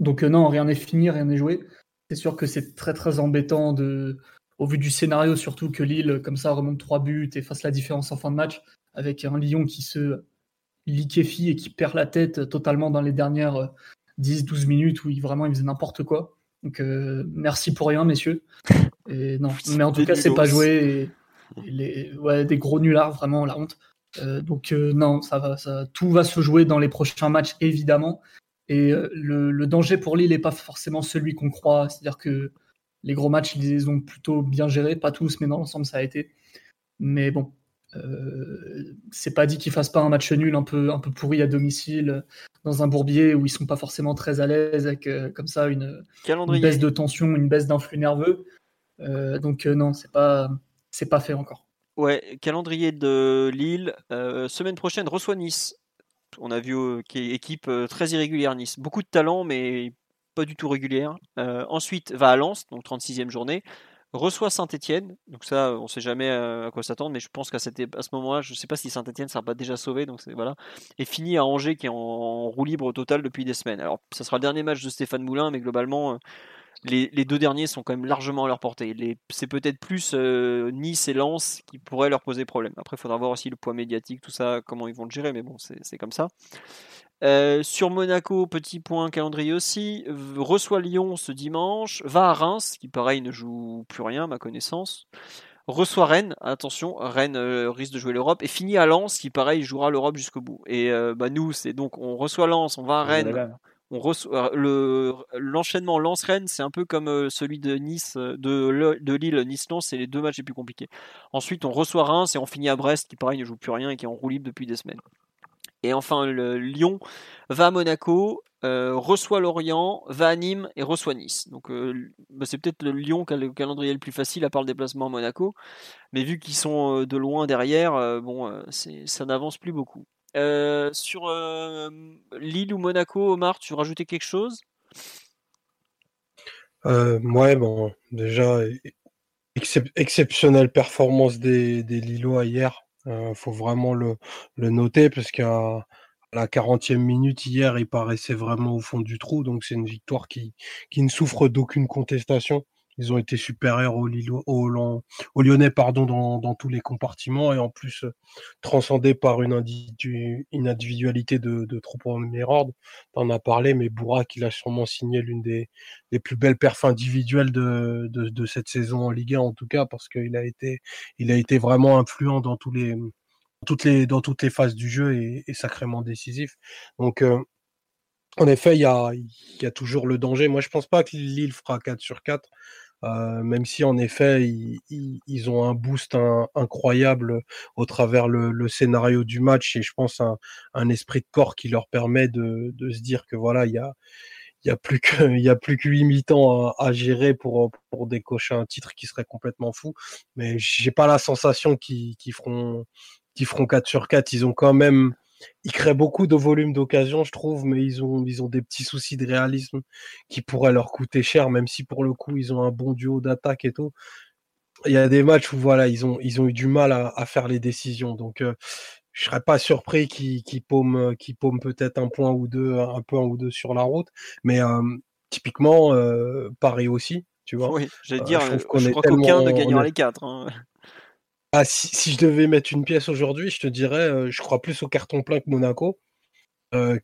Donc non, rien n'est fini, rien n'est joué. C'est sûr que c'est très très embêtant de, au vu du scénario, surtout que Lille, comme ça, remonte trois buts et fasse la différence en fin de match, avec un Lyon qui se liquéfie et qui perd la tête totalement dans les dernières 10-12 minutes où il, vraiment il faisait n'importe quoi. Donc euh, merci pour rien, messieurs. Et non, [laughs] mais en tout cas, c'est pas joué. Les, ouais, des gros nullards, vraiment, la honte. Euh, donc euh, non, ça va, ça, tout va se jouer dans les prochains matchs, évidemment. Et le, le, danger pour Lille n'est pas forcément celui qu'on croit. C'est-à-dire que les gros matchs, ils les ont plutôt bien gérés, pas tous, mais dans l'ensemble, ça a été. Mais bon, euh, c'est pas dit qu'ils fassent pas un match nul un peu, un peu pourri à domicile, dans un bourbier où ils sont pas forcément très à l'aise, avec euh, comme ça une, baisse de tension, une baisse d'influx nerveux. Euh, donc non, c'est pas, c'est pas fait encore. Ouais, calendrier de Lille. semaine prochaine, reçoit Nice. On a vu est équipe très irrégulière Nice. Beaucoup de talent, mais pas du tout régulière. Euh, ensuite, va à Lens, donc 36e journée. Reçoit Saint-Etienne, donc ça, on sait jamais euh, à quoi s'attendre, mais je pense qu'à ce moment-là, je ne sais pas si Saint-Etienne ne sera pas déjà sauvé, donc voilà. Et finit à Angers qui est en, roue libre total depuis des semaines. Alors, ça sera le dernier match de Stéphane Moulin, mais globalement, les, deux derniers sont quand même largement à leur portée. C'est peut-être plus Nice et Lens qui pourraient leur poser problème. Après, il faudra voir aussi le poids médiatique, tout ça, comment ils vont le gérer, mais bon, c'est comme ça. sur Monaco, petit point calendrier aussi, reçoit Lyon ce dimanche, va à Reims, qui pareil ne joue plus rien à ma connaissance, reçoit Rennes, attention, Rennes risque de jouer l'Europe, et finit à Lens, qui pareil jouera l'Europe jusqu'au bout. Et bah, nous, c'est donc on reçoit Lens, on va à Rennes, on reçoit le l'enchaînement Lens-Rennes, c'est un peu comme celui de Nice, de, de Lille, Nice-Lens, c'est les deux matchs les plus compliqués. Ensuite, on reçoit Reims et on finit à Brest, qui pareil ne joue plus rien et qui est en roue libre depuis des semaines. Et enfin, le Lyon va à Monaco, reçoit Lorient, va à Nîmes et reçoit Nice. Donc bah, c'est peut-être le Lyon qui a le calendrier le plus facile à part le déplacement à Monaco. Mais vu qu'ils sont de loin derrière, bon, ça n'avance plus beaucoup. Euh, sur euh, Lille ou Monaco, Omar, tu rajoutais quelque chose? Euh, Ouais, bon, déjà, exceptionnelle performance des, Lillois hier. Il faut vraiment le, noter parce qu'à la 40e minute hier, il paraissait vraiment au fond du trou. Donc c'est une victoire qui ne souffre d'aucune contestation. Ils ont été supérieurs aux, Lyonnais pardon, dans, tous les compartiments et en plus euh, transcendés par une, individualité de, de trop premier ordre. En as parlé, mais Bourak, il a sûrement signé l'une des, plus belles perfs individuelles de, cette saison en Ligue 1, en tout cas, parce qu'il a été, a vraiment influent dans tous les, toutes les, dans toutes les phases du jeu et, sacrément décisif. Donc, euh, en effet, il y a, a, toujours le danger. Moi, je pense pas que Lille fera 4 sur 4. Euh, même si en effet ils, ont un boost incroyable au travers le, scénario du match et je pense un, un esprit de corps qui leur permet de, se dire que voilà il y a il y a plus que [laughs] il y a plus que 8 mi-temps à, gérer pour pour décocher un titre qui serait complètement fou. Mais j'ai pas la sensation qu'ils feront qu'ils feront 4 sur 4 ils ont quand même ils créent beaucoup de volume d'occasion, je trouve, mais ils ont, ils ont des petits soucis de réalisme qui pourraient leur coûter cher, même si pour le coup, ils ont un bon duo d'attaque et tout. Il y a des matchs où voilà, ils ont, ils ont eu du mal à, faire les décisions. Donc, euh, je serais pas surpris qu'ils paument, peut-être un point ou deux, un point ou deux sur la route. Mais euh, typiquement, euh, Paris aussi, tu vois. Oui, j'allais dire, je, crois qu'aucun ne gagnera les quatre. Hein. Ah, si, je devais mettre une pièce aujourd'hui, je te dirais, je crois plus au carton plein que Monaco,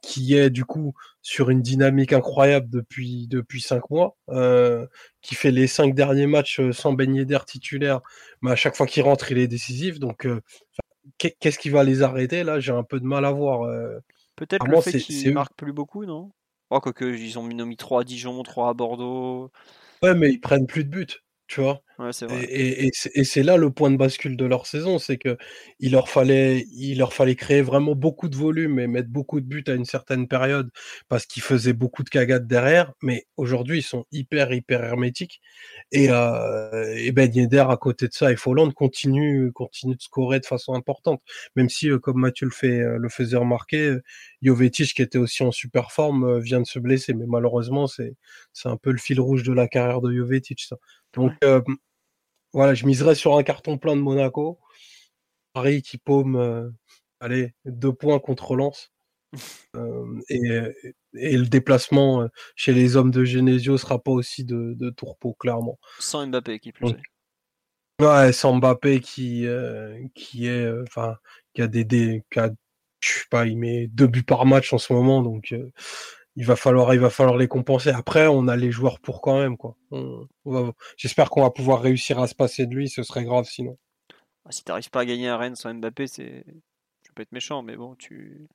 qui est du coup sur une dynamique incroyable depuis depuis cinq mois, qui fait les cinq derniers matchs sans baigner d'air titulaire, mais à chaque fois qu'il rentre, il est décisif. Donc, qu'est-ce qui va les arrêter là? J'ai un peu de mal à voir. Peut-être le fait qu'ils marquent plus beaucoup, non? Oh, Quoique, ils ont mis 3 à Dijon, 3 à Bordeaux. Ouais, mais ils prennent plus de buts. Tu vois? Et, c'est là le point de bascule de leur saison, c'est que il leur fallait, il leur fallait créer vraiment beaucoup de volume et mettre beaucoup de buts à une certaine période parce qu'ils faisaient beaucoup de cagades derrière. Mais aujourd'hui, ils sont hyper hyper hermétiques et, euh, et Ben Yedder à côté de ça et Folland continue continue de scorer de façon importante, même si euh, comme Mathieu le fait euh, le faisait remarquer, Jovetic qui était aussi en super forme vient de se blesser, mais malheureusement c'est c'est un peu le fil rouge de la carrière de Jovetic ça. Donc euh, voilà, je miserais sur un carton plein de Monaco. Paris qui paume, euh, allez, deux points contre Lens. [laughs] Euh, et, le déplacement chez les hommes de Genesio sera pas aussi de, de tourpeau, clairement. Sans Mbappé qui plus Ouais, sans Mbappé qui, qui est, enfin, qui a des, des qui a, je sais pas, il met deux buts par match en ce moment, donc il va falloir, il va falloir les compenser. Après, on a les joueurs pour quand même, quoi. J'espère qu'on va pouvoir réussir à se passer de lui. Ce serait grave sinon. Ah, si t'arrives pas à gagner à Rennes sans Mbappé, c'est, je peux être méchant, mais bon, tu,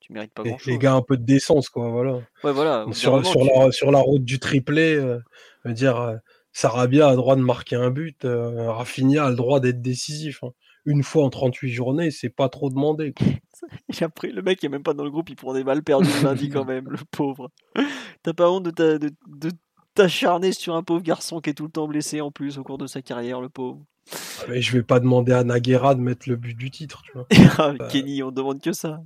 tu mérites pas grand chose. Les gars, un peu de décence, quoi. Voilà. Ouais, voilà. Sur, sur, la, sur la route du triplé, euh, dire, euh, Sarabia a le droit de marquer un but, euh, Rafinha a le droit d'être décisif. Hein une fois en 38 journées, c'est pas trop demandé. [laughs] Et après, le mec est même pas dans le groupe, il prend des balles perdues lundi quand même, le pauvre. [laughs] T'as pas honte de, t'acharner sur un pauvre garçon qui est tout le temps blessé en plus au cours de sa carrière, le pauvre? Ah, mais je vais pas demander à Naguera de mettre le but du titre, tu vois. [laughs] Ah, bah. Kenny, on demande que ça.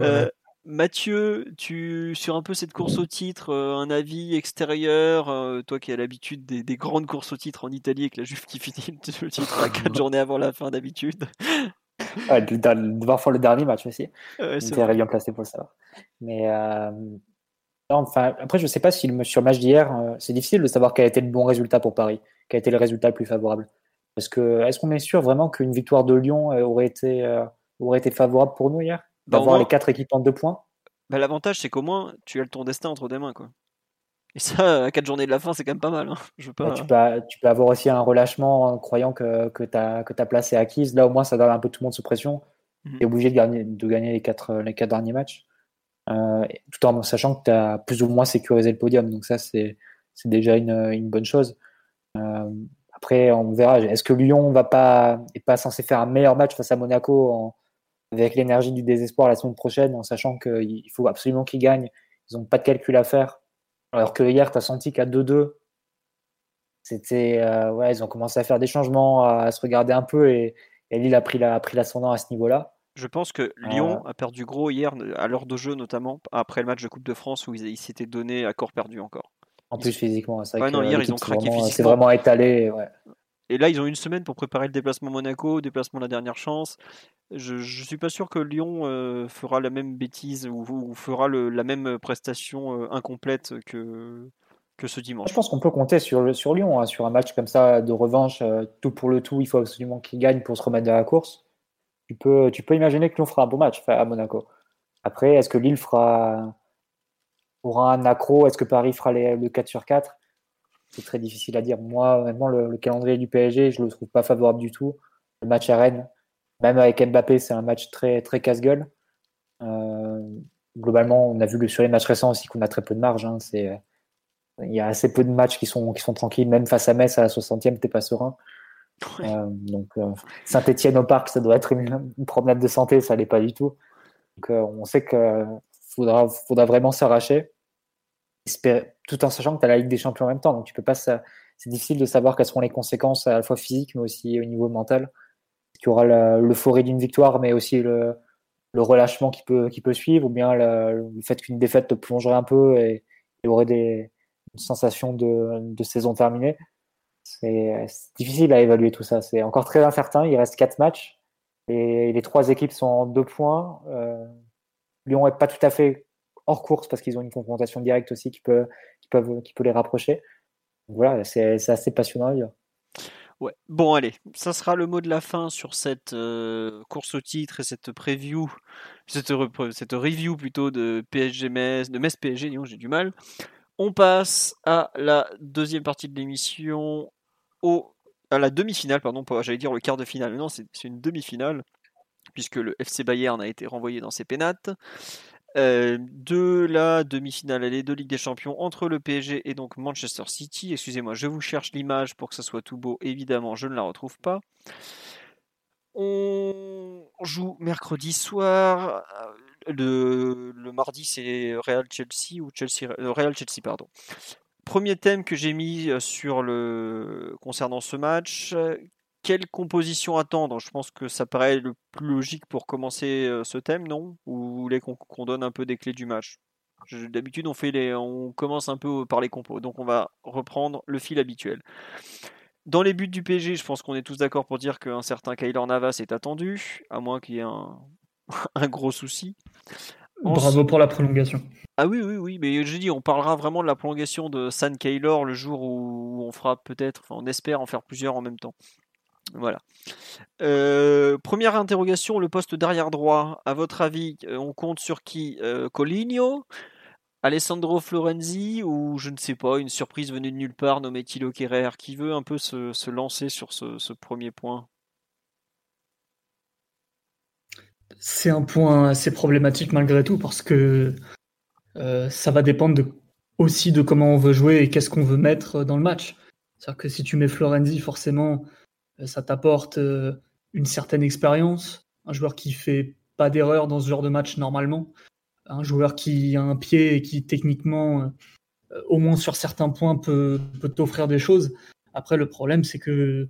Euh, Mathieu, tu sur un peu cette course au titre, euh, un avis extérieur, euh, toi qui as l'habitude des, grandes courses au titre en Italie avec la Juve qui [laughs] finit le titre à 4 [laughs] journées avant la fin d'habitude. Ouais, de, le dernier match aussi. C'est bien placé pour ça. Mais euh, enfin, après, je ne sais pas si le, sur le match d'hier, c'est difficile de savoir quel a été le bon résultat pour Paris, quel a été le résultat le plus favorable. Parce que est-ce qu'on est sûr vraiment qu'une victoire de Lyon aurait été, aurait été favorable pour nous hier? D'avoir moins- les quatre équipes en deux points Bah, L'avantage, c'est qu'au moins, tu as ton destin entre tes mains. Quoi. Et ça, à 4 journées de la fin, c'est quand même pas mal. hein. Je veux pas... Ouais, tu, peux, tu peux avoir aussi un relâchement en croyant que, que, ta, que ta place est acquise. Là, au moins, ça donne un peu tout le monde sous pression. Mhm. Tu es obligé de gagner, de gagner les, quatre, les quatre derniers matchs. Euh, tout en sachant que tu as plus ou moins sécurisé le podium. Donc, ça, c'est c'est déjà une, une bonne chose. Euh, après, on verra. Est-ce que Lyon va pas, est pas censé faire un meilleur match face à Monaco en- avec l'énergie du désespoir la semaine prochaine, en sachant qu'il faut absolument qu'ils gagnent Ils n'ont pas de calcul à faire. Alors que hier, tu as senti qu'à 2-2, c'était euh, ouais, ils ont commencé à faire des changements, à, se regarder un peu et, et Lille a pris la, a pris l'ascendant à ce niveau-là. Je pense que. Lyon a perdu gros hier, à l'heure de jeu notamment, après le match de Coupe de France où ils s'étaient donné à corps perdu encore. En plus physiquement, c'est vrai Ouais, que non, hier, ils ont craqué vraiment- C'est physiquement. vraiment étalé. Ouais. Et là, ils ont une semaine pour préparer le déplacement Monaco, déplacement la dernière chance. Je ne suis pas sûr que Lyon euh, fera la même bêtise ou, fera la même prestation euh, incomplète que, que ce dimanche. Je pense qu'on peut compter sur, Lyon, hein, sur un match comme ça de revanche, euh, tout pour le tout. Il faut absolument qu'ils gagnent pour se remettre dans la course. Tu peux, tu peux imaginer que Lyon fera un bon match à Monaco. Après, est-ce que Lille fera aura un accro? Est-ce que Paris fera le 4 sur 4 C'est très difficile à dire. Moi, honnêtement, le, le calendrier du PSG, je le trouve pas favorable du tout. Le match à Rennes, même avec Mbappé, c'est un match très, très casse-gueule. Euh, globalement, on a vu que sur les matchs récents aussi qu'on a très peu de marge. hein. C'est, il y a assez peu de matchs qui sont, qui sont tranquilles. Même face à Metz à la 60e, t'es pas serein. Ouais. Euh, donc, Saint-Etienne au parc, ça doit être une, une promenade de santé, ça l'est pas du tout. Donc, euh, on sait qu'il faudra, faudra vraiment s'arracher, tout en sachant que tu as la Ligue des Champions en même temps. Donc, tu peux pas, c'est difficile de savoir quelles seront les conséquences à la fois physiques, mais aussi au niveau mental. Il y aura la- l'euphorie d'une victoire, mais aussi le, relâchement qui peut, qui peut suivre, ou bien le, fait qu'une défaite te plongerait un peu et il y des, une sensation de, saison terminée. C'est difficile à évaluer tout ça. C'est encore très incertain. Il reste quatre matchs et les trois équipes sont en deux points. Euh, Lyon n'est pas tout à fait hors course parce qu'ils ont une confrontation directe aussi qui peut, les rapprocher. Voilà, c'est assez passionnant à vivre. Ouais. Bon, allez, ça sera le mot de la fin sur cette euh, course au titre et cette preview, cette, re- cette review plutôt de PSG Metz, de Metz PSG, j'ai du mal. On passe à la deuxième partie de l'émission, à la demi-finale, pardon, j'allais dire le quart de finale, mais non, c'est une demi-finale, puisque le FC Bayern a été renvoyé dans ses pénates. Euh, de la demi-finale aller de Ligue des Champions entre le PSG et donc Manchester City. Excusez-moi, je vous cherche l'image pour que ça soit tout beau. Évidemment, je ne la retrouve pas. On joue mercredi soir. Euh, Le, le mardi, c'est Real Chelsea ou Chelsea euh, Real Chelsea pardon. Premier thème que j'ai mis sur le concernant ce match. Quelle composition attendre? Je pense que ça paraît le plus logique pour commencer euh, ce thème, non? Ou vous voulez qu'on donne un peu des clés du match? D'habitude, on fait les, on commence un peu par les compos, donc on va reprendre le fil habituel. Dans les buts du PSG, je pense qu'on est tous d'accord pour dire qu'un certain Kaylor Navas est attendu, à moins qu'il y ait un, [laughs] un gros souci. Bravo pour la prolongation. ah oui, oui, oui, mais je dis, on parlera vraiment de la prolongation de San Kaylor le jour où on fera peut-être, enfin on espère en faire plusieurs en même temps. Voilà. Euh, première interrogation, le poste d'arrière droit. À votre avis, euh, on compte sur qui euh, Coligno Alessandro Florenzi ou je ne sais pas, une surprise venue de nulle part nommé Thilo Kerrer Qui veut un peu se, se lancer sur ce, premier point? C'est un point assez problématique malgré tout parce que euh, ça va dépendre aussi de comment on veut jouer et qu'est-ce qu'on veut mettre dans le match. C'est-à-dire que si tu mets Florenzi, forcément, ça t'apporte euh, une certaine expérience, un joueur qui fait pas d'erreur dans ce genre de match normalement, un joueur qui a un pied et qui techniquement, euh, au moins sur certains points, peut, t'offrir des choses. Après, le problème, c'est que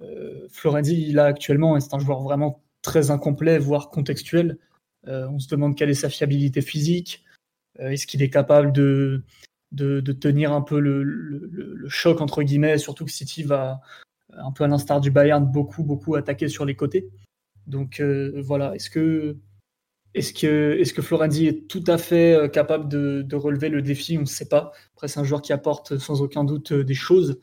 euh, Florenzi, là actuellement, c'est un joueur vraiment très incomplet, voire contextuel. Euh, on se demande quelle est sa fiabilité physique. Euh, Est-ce qu'il est capable de, de, tenir un peu le- le choc, entre guillemets, surtout que City va, un peu à l'instar du Bayern, beaucoup, beaucoup attaquer sur les côtés. Donc euh, voilà, est-ce que Est-ce que, est que Florenzi est tout à fait capable de, relever le défi? On ne sait pas. Après, c'est un joueur qui apporte sans aucun doute des choses.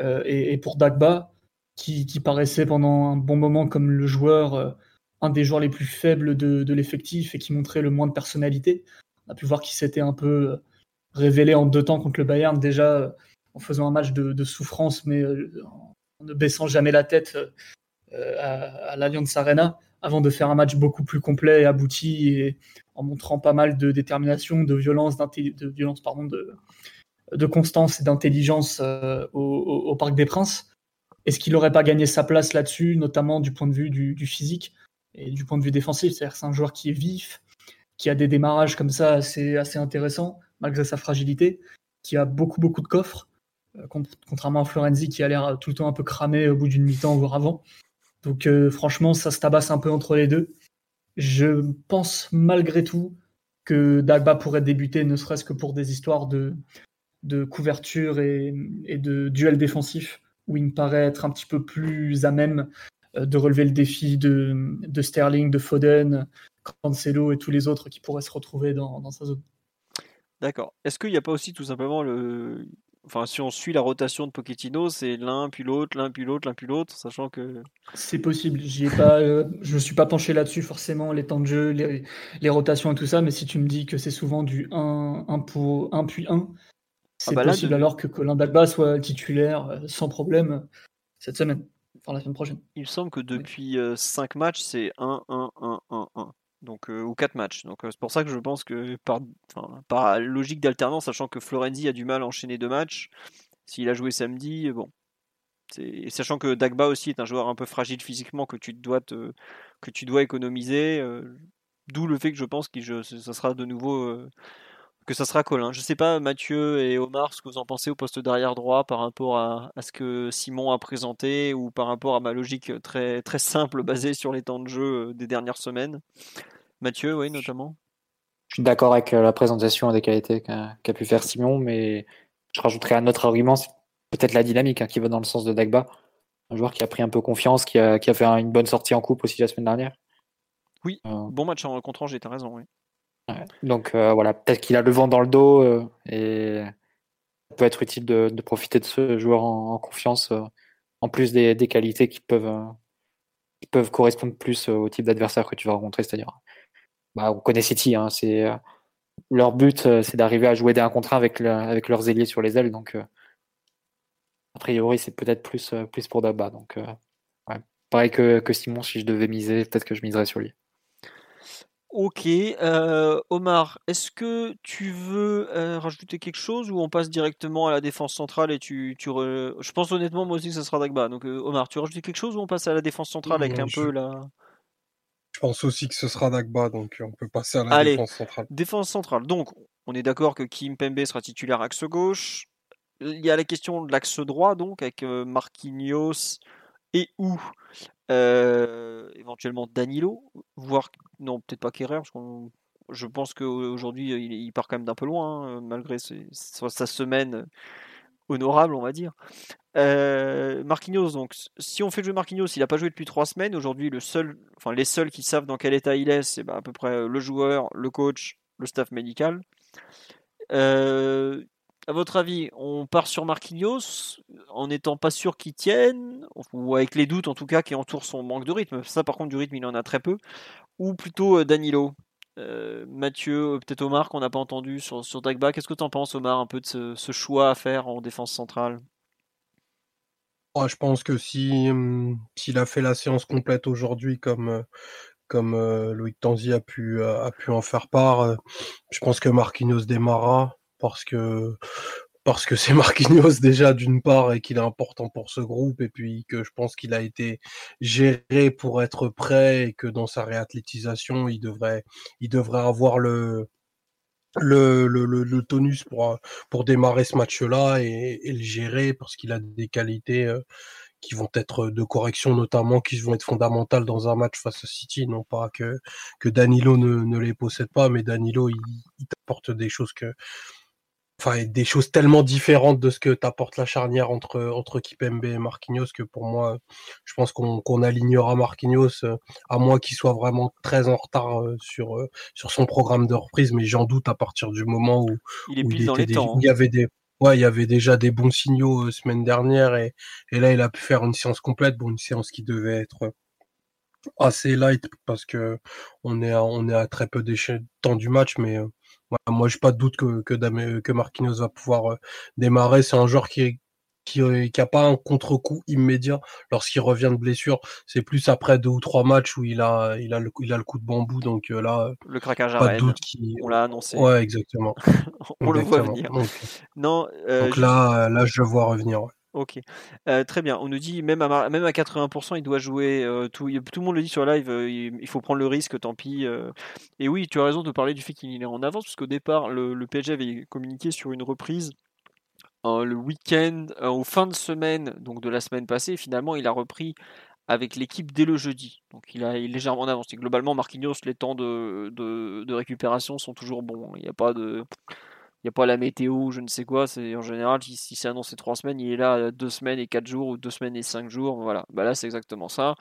et, pour Dagba, qui, paraissait pendant un bon moment comme le joueur, un des joueurs les plus faibles de, de l'effectif et qui montrait le moins de personnalité, on a pu voir qu'il s'était un peu révélé en deux temps contre le Bayern, déjà en faisant un match de, souffrance, mais en ne baissant jamais la tête à, à l'Allianz Arena avant de faire un match beaucoup plus complet et abouti et en montrant pas mal de détermination, de violence, de violence de, constance et d'intelligence euh, au, Parc des Princes. Est-ce qu'il n'aurait pas gagné sa place là-dessus, notamment du point de vue du, physique et du point de vue défensif? C'est-à-dire c'est un joueur qui est vif, qui a des démarrages comme ça assez, assez intéressants, malgré sa fragilité, qui a beaucoup beaucoup de coffres, euh, contrairement à Florenzi qui a l'air tout le temps un peu cramé au bout d'une mi-temps, voire avant. Donc euh, franchement, ça se tabasse un peu entre les deux. Je pense malgré tout que Dagba pourrait débuter, ne serait-ce que pour des histoires de, de couverture et, de duel défensif, où il me paraît être un petit peu plus à même euh, de relever le défi de, Sterling, de Foden, Cancelo et tous les autres qui pourraient se retrouver dans, dans sa zone. D'accord. Est-ce qu'il n'y a pas aussi tout simplement le, Enfin, si on suit la rotation de Pochettino, c'est l'un puis l'autre, l'un puis l'autre, l'un puis l'autre, sachant que. C'est possible. J'y ai pas, euh, je me suis pas penché là-dessus forcément, les temps de jeu, les, rotations et tout ça. Mais si tu me dis que c'est souvent du 1, 1 pour 1 puis 1, c'est ah bah possible alors que Colin Dagba soit titulaire euh, sans problème euh, cette semaine, enfin la semaine prochaine. Il me semble que depuis 5 matchs, c'est 1, 1, 1, 1, 1 donc euh, ou quatre matchs. Donc euh, c'est pour ça que je pense que par, logique d'alternance, sachant que Florenzi a du mal à enchaîner deux matchs, s'il a joué samedi, euh, bon. Sachant que Dagba aussi est un joueur un peu fragile physiquement que tu dois que tu dois économiser, d'où le fait que je pense que ça sera de nouveau que ça sera Colin. Je sais pas Mathieu et Omar ce que vous en pensez au poste d'arrière droit par rapport à, à, ce que Simon a présenté ou par rapport à ma logique très très simple basée sur les temps de jeu des dernières semaines? Mathieu, oui, notamment. Je suis d'accord avec euh, la présentation des qualités qu'a pu faire Simon, mais je rajouterai un autre argument, c'est peut-être la dynamique hein, qui va dans le sens de Dagba. Un joueur qui a pris un peu confiance, qui a, fait une bonne sortie en coupe aussi la semaine dernière. Oui, euh. bon match en contre Angers, t'as raison, oui. Donc euh, voilà, peut-être qu'il a le vent dans le dos et ça peut être utile de, profiter de ce joueur en, confiance, en plus des, qualités qui peuvent, correspondre plus au type d'adversaire que tu vas rencontrer, c'est-à-dire bah, on connaît City, hein, c'est euh, leur but, euh, c'est d'arriver à jouer des 1 contre 1 avec, leurs ailiers sur les ailes. Donc, euh, a priori, c'est peut-être plus, plus pour Daba. Donc, pareil que, que, Simon, si je devais miser, peut-être que je miserais sur lui. Ok, Omar, est-ce que tu veux rajouter quelque chose ou on passe directement à la défense centrale et tu, tu je pense honnêtement moi aussi que ce sera Dagba. Donc Omar, tu veux rajouter quelque chose ou on passe à la défense centrale avec un peu la je pense aussi que ce sera Dagba, donc on peut passer à la défense centrale. Défense centrale. Donc, on est d'accord que Kim Pembe sera titulaire axe gauche. Il y a la question de l'axe droit, donc, avec Marquinhos et ou éventuellement Danilo, voire non, peut-être pas Kerrer, parce qu'on je pense qu'aujourd'hui il, part quand même d'un peu loin, hein, malgré sa semaine honorable, on va dire. Euh, Marquinhos, donc, si on fait jouer Marquinhos, il n'a pas joué depuis trois semaines. Aujourd'hui, le seul, enfin, les seuls qui savent dans quel état il est, c'est bah, à peu près euh, le joueur, le coach, le staff médical. Euh, à votre avis, on part sur Marquinhos en n'étant pas sûr qu'il tienne, ou avec les doutes en tout cas qui entourent son manque de rythme. Ça, par contre, du rythme, il en a très peu. Ou plutôt Danilo. Mathieu, peut-être Omar qu'on n'a pas entendu sur, Dagba. Qu'est-ce que tu en penses, Omar, un peu de ce choix à faire en défense centrale? Je pense que si mmh, s'il a fait la séance complète aujourd'hui comme comme Loïc Tanzi a pu a pu en faire part, je pense que Marquinhos démarra parce que parce que c'est [laughs] Marquinhos déjà d'une part et qu'il est important pour ce groupe et puis que je pense qu'il a été géré pour être prêt et que dans sa réathlétisation il devrait il devrait avoir le le, le, tonus pour, pour démarrer ce match-là et, le gérer parce qu'il a des qualités euh, qui vont être de correction notamment, qui vont être fondamentales dans un match face à City. Non pas que, que Danilo ne, les possède pas, mais Danilo, il, il t'apporte des choses que enfin, des choses tellement différentes de ce que t'apporte la charnière entre, entre Kipembe et Marquinhos que pour moi, je pense qu'on alignera Marquinhos, à moins qu'il soit vraiment très en retard sur, sur son programme de reprise, mais j'en doute à partir du moment où il, est où dans les temps, hein. il y avait des ouais, il y avait déjà des bons signaux semaine dernière. Et, et là il a pu faire une séance complète, bon une séance qui devait être assez light parce que on est à, on est à très peu de temps du match, mais euh, moi j'ai pas de doute que que, que Marquinhos va pouvoir euh, démarrer. C'est un joueur qui qui qui a pas un contre-coup immédiat lorsqu'il revient de blessure. C'est plus après deux ou trois matchs où il a il a le il a le coup de bambou. Donc euh, là, le craquage pas de doute on l'a annoncé. Ouais, exactement. [laughs] on le voit venir. Donc, non. donc là là je le vois revenir. Ok, très bien. On nous dit même à, même à 80%, il doit jouer. tout, tout le monde le dit sur live. il, faut prendre le risque, tant pis. et oui, tu as raison de parler du fait qu'il est en avance, parce qu'au départ, le, PSG avait communiqué sur une reprise le week-end, au fin de semaine, donc de la semaine passée. Finalement, il a repris avec l'équipe dès le jeudi. Donc il, a, est légèrement en avance. Et globalement, Marquinhos, les temps de, de, récupération sont toujours bons. Il n'y a pas de n'y a pas la météo, je ne sais quoi. En général, si, c'est annoncé trois semaines, il est là deux semaines et quatre jours ou deux semaines et cinq jours. Voilà, bah là c'est exactement ça.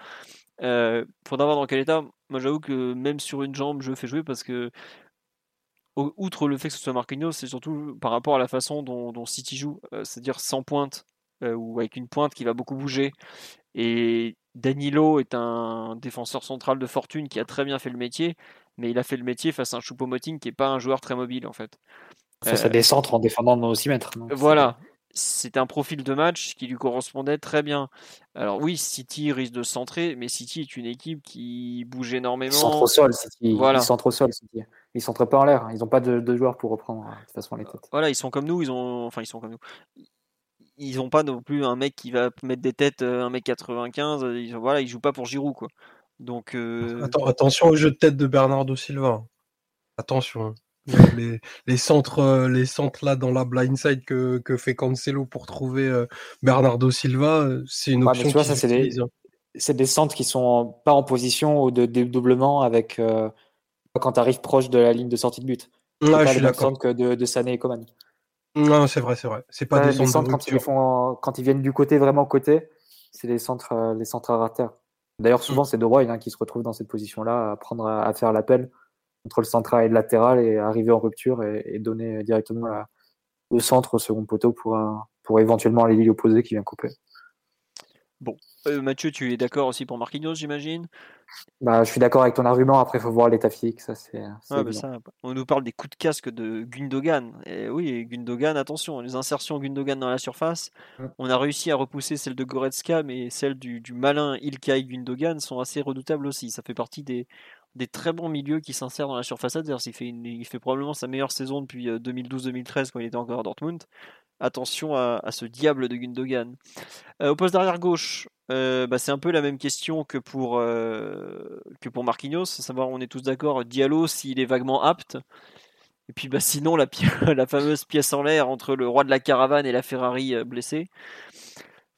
Euh, faudra voir dans quel état. Moi j'avoue que même sur une jambe, je fais jouer parce que outre le fait que ce soit Marquinhos, c'est surtout par rapport à la façon dont, City joue, euh, c'est-à-dire sans pointe euh, ou avec une pointe qui va beaucoup bouger. Et Danilo est un défenseur central de fortune qui a très bien fait le métier, mais il a fait le métier face à un Choupo-Moting qui n'est pas un joueur très mobile en fait. Ça, des centres en défendant nos 6 mètres. Voilà. C'est un profil de match qui lui correspondait très bien. Alors oui, City risque de centrer, mais City est une équipe qui bouge énormément. Ils centrent au sol, City. Voilà. Ils centrent au sol, City. Ils centrent pas en l'air. Ils n'ont pas de, joueurs pour reprendre de toute façon les têtes. Voilà, ils sont comme nous. Ils ont, enfin, ils sont comme nous. Ils n'ont pas non plus un mec qui va mettre des têtes, un mec 95. Ils, voilà, ils jouent pas pour Giroud, quoi. Donc. Euh, attention au jeu de tête de Bernardo Silva. Attention les, centres, euh, les centres là dans la blindside que, que fait Cancelo pour trouver euh, Bernardo Silva, euh, c'est une option. ça c'est des, c'est des centres qui sont pas en position de dédoublement avec quand tu arrives proche de la ligne de sortie de but. Ouais, je suis d'accord. que de, de Sané et Coman. Non, c'est vrai, c'est vrai. C'est pas des centres, quand, ils font, quand ils viennent du côté vraiment côté, c'est les centres, les centres à terre. D'ailleurs, souvent, mm. c'est De Bruyne hein, qui se retrouve dans cette position-là, à prendre à faire l'appel entre le central et le latéral et arriver en rupture et, donner directement le centre au second poteau pour, pour éventuellement les lignes opposées qui vient couper. Bon, euh, Mathieu, tu es d'accord aussi pour Marquinhos, j'imagine? Bah, Je suis d'accord avec ton argument. Après, il faut voir l'état physique. Ça, c'est, bah on nous parle des coups de casque de Gundogan. Et oui, Gundogan, attention, les insertions Gundogan dans la surface. On a réussi à repousser celle de Goretzka, mais celles du, du malin Ilkay Gundogan sont assez redoutables aussi. Ça fait partie des, des très bons milieux qui s'insèrent dans la surface adverse. Il fait, il fait probablement sa meilleure saison depuis 2012-2013 euh, quand il était encore à Dortmund. Attention à, ce diable de Gundogan. Euh, au poste d'arrière gauche, euh, bah, c'est un peu la même question que pour, que pour Marquinhos, à savoir on est tous d'accord, Diallo s'il est vaguement apte. Et puis bah, sinon la, [laughs] la fameuse pièce en l'air entre le roi de la caravane et la Ferrari blessée.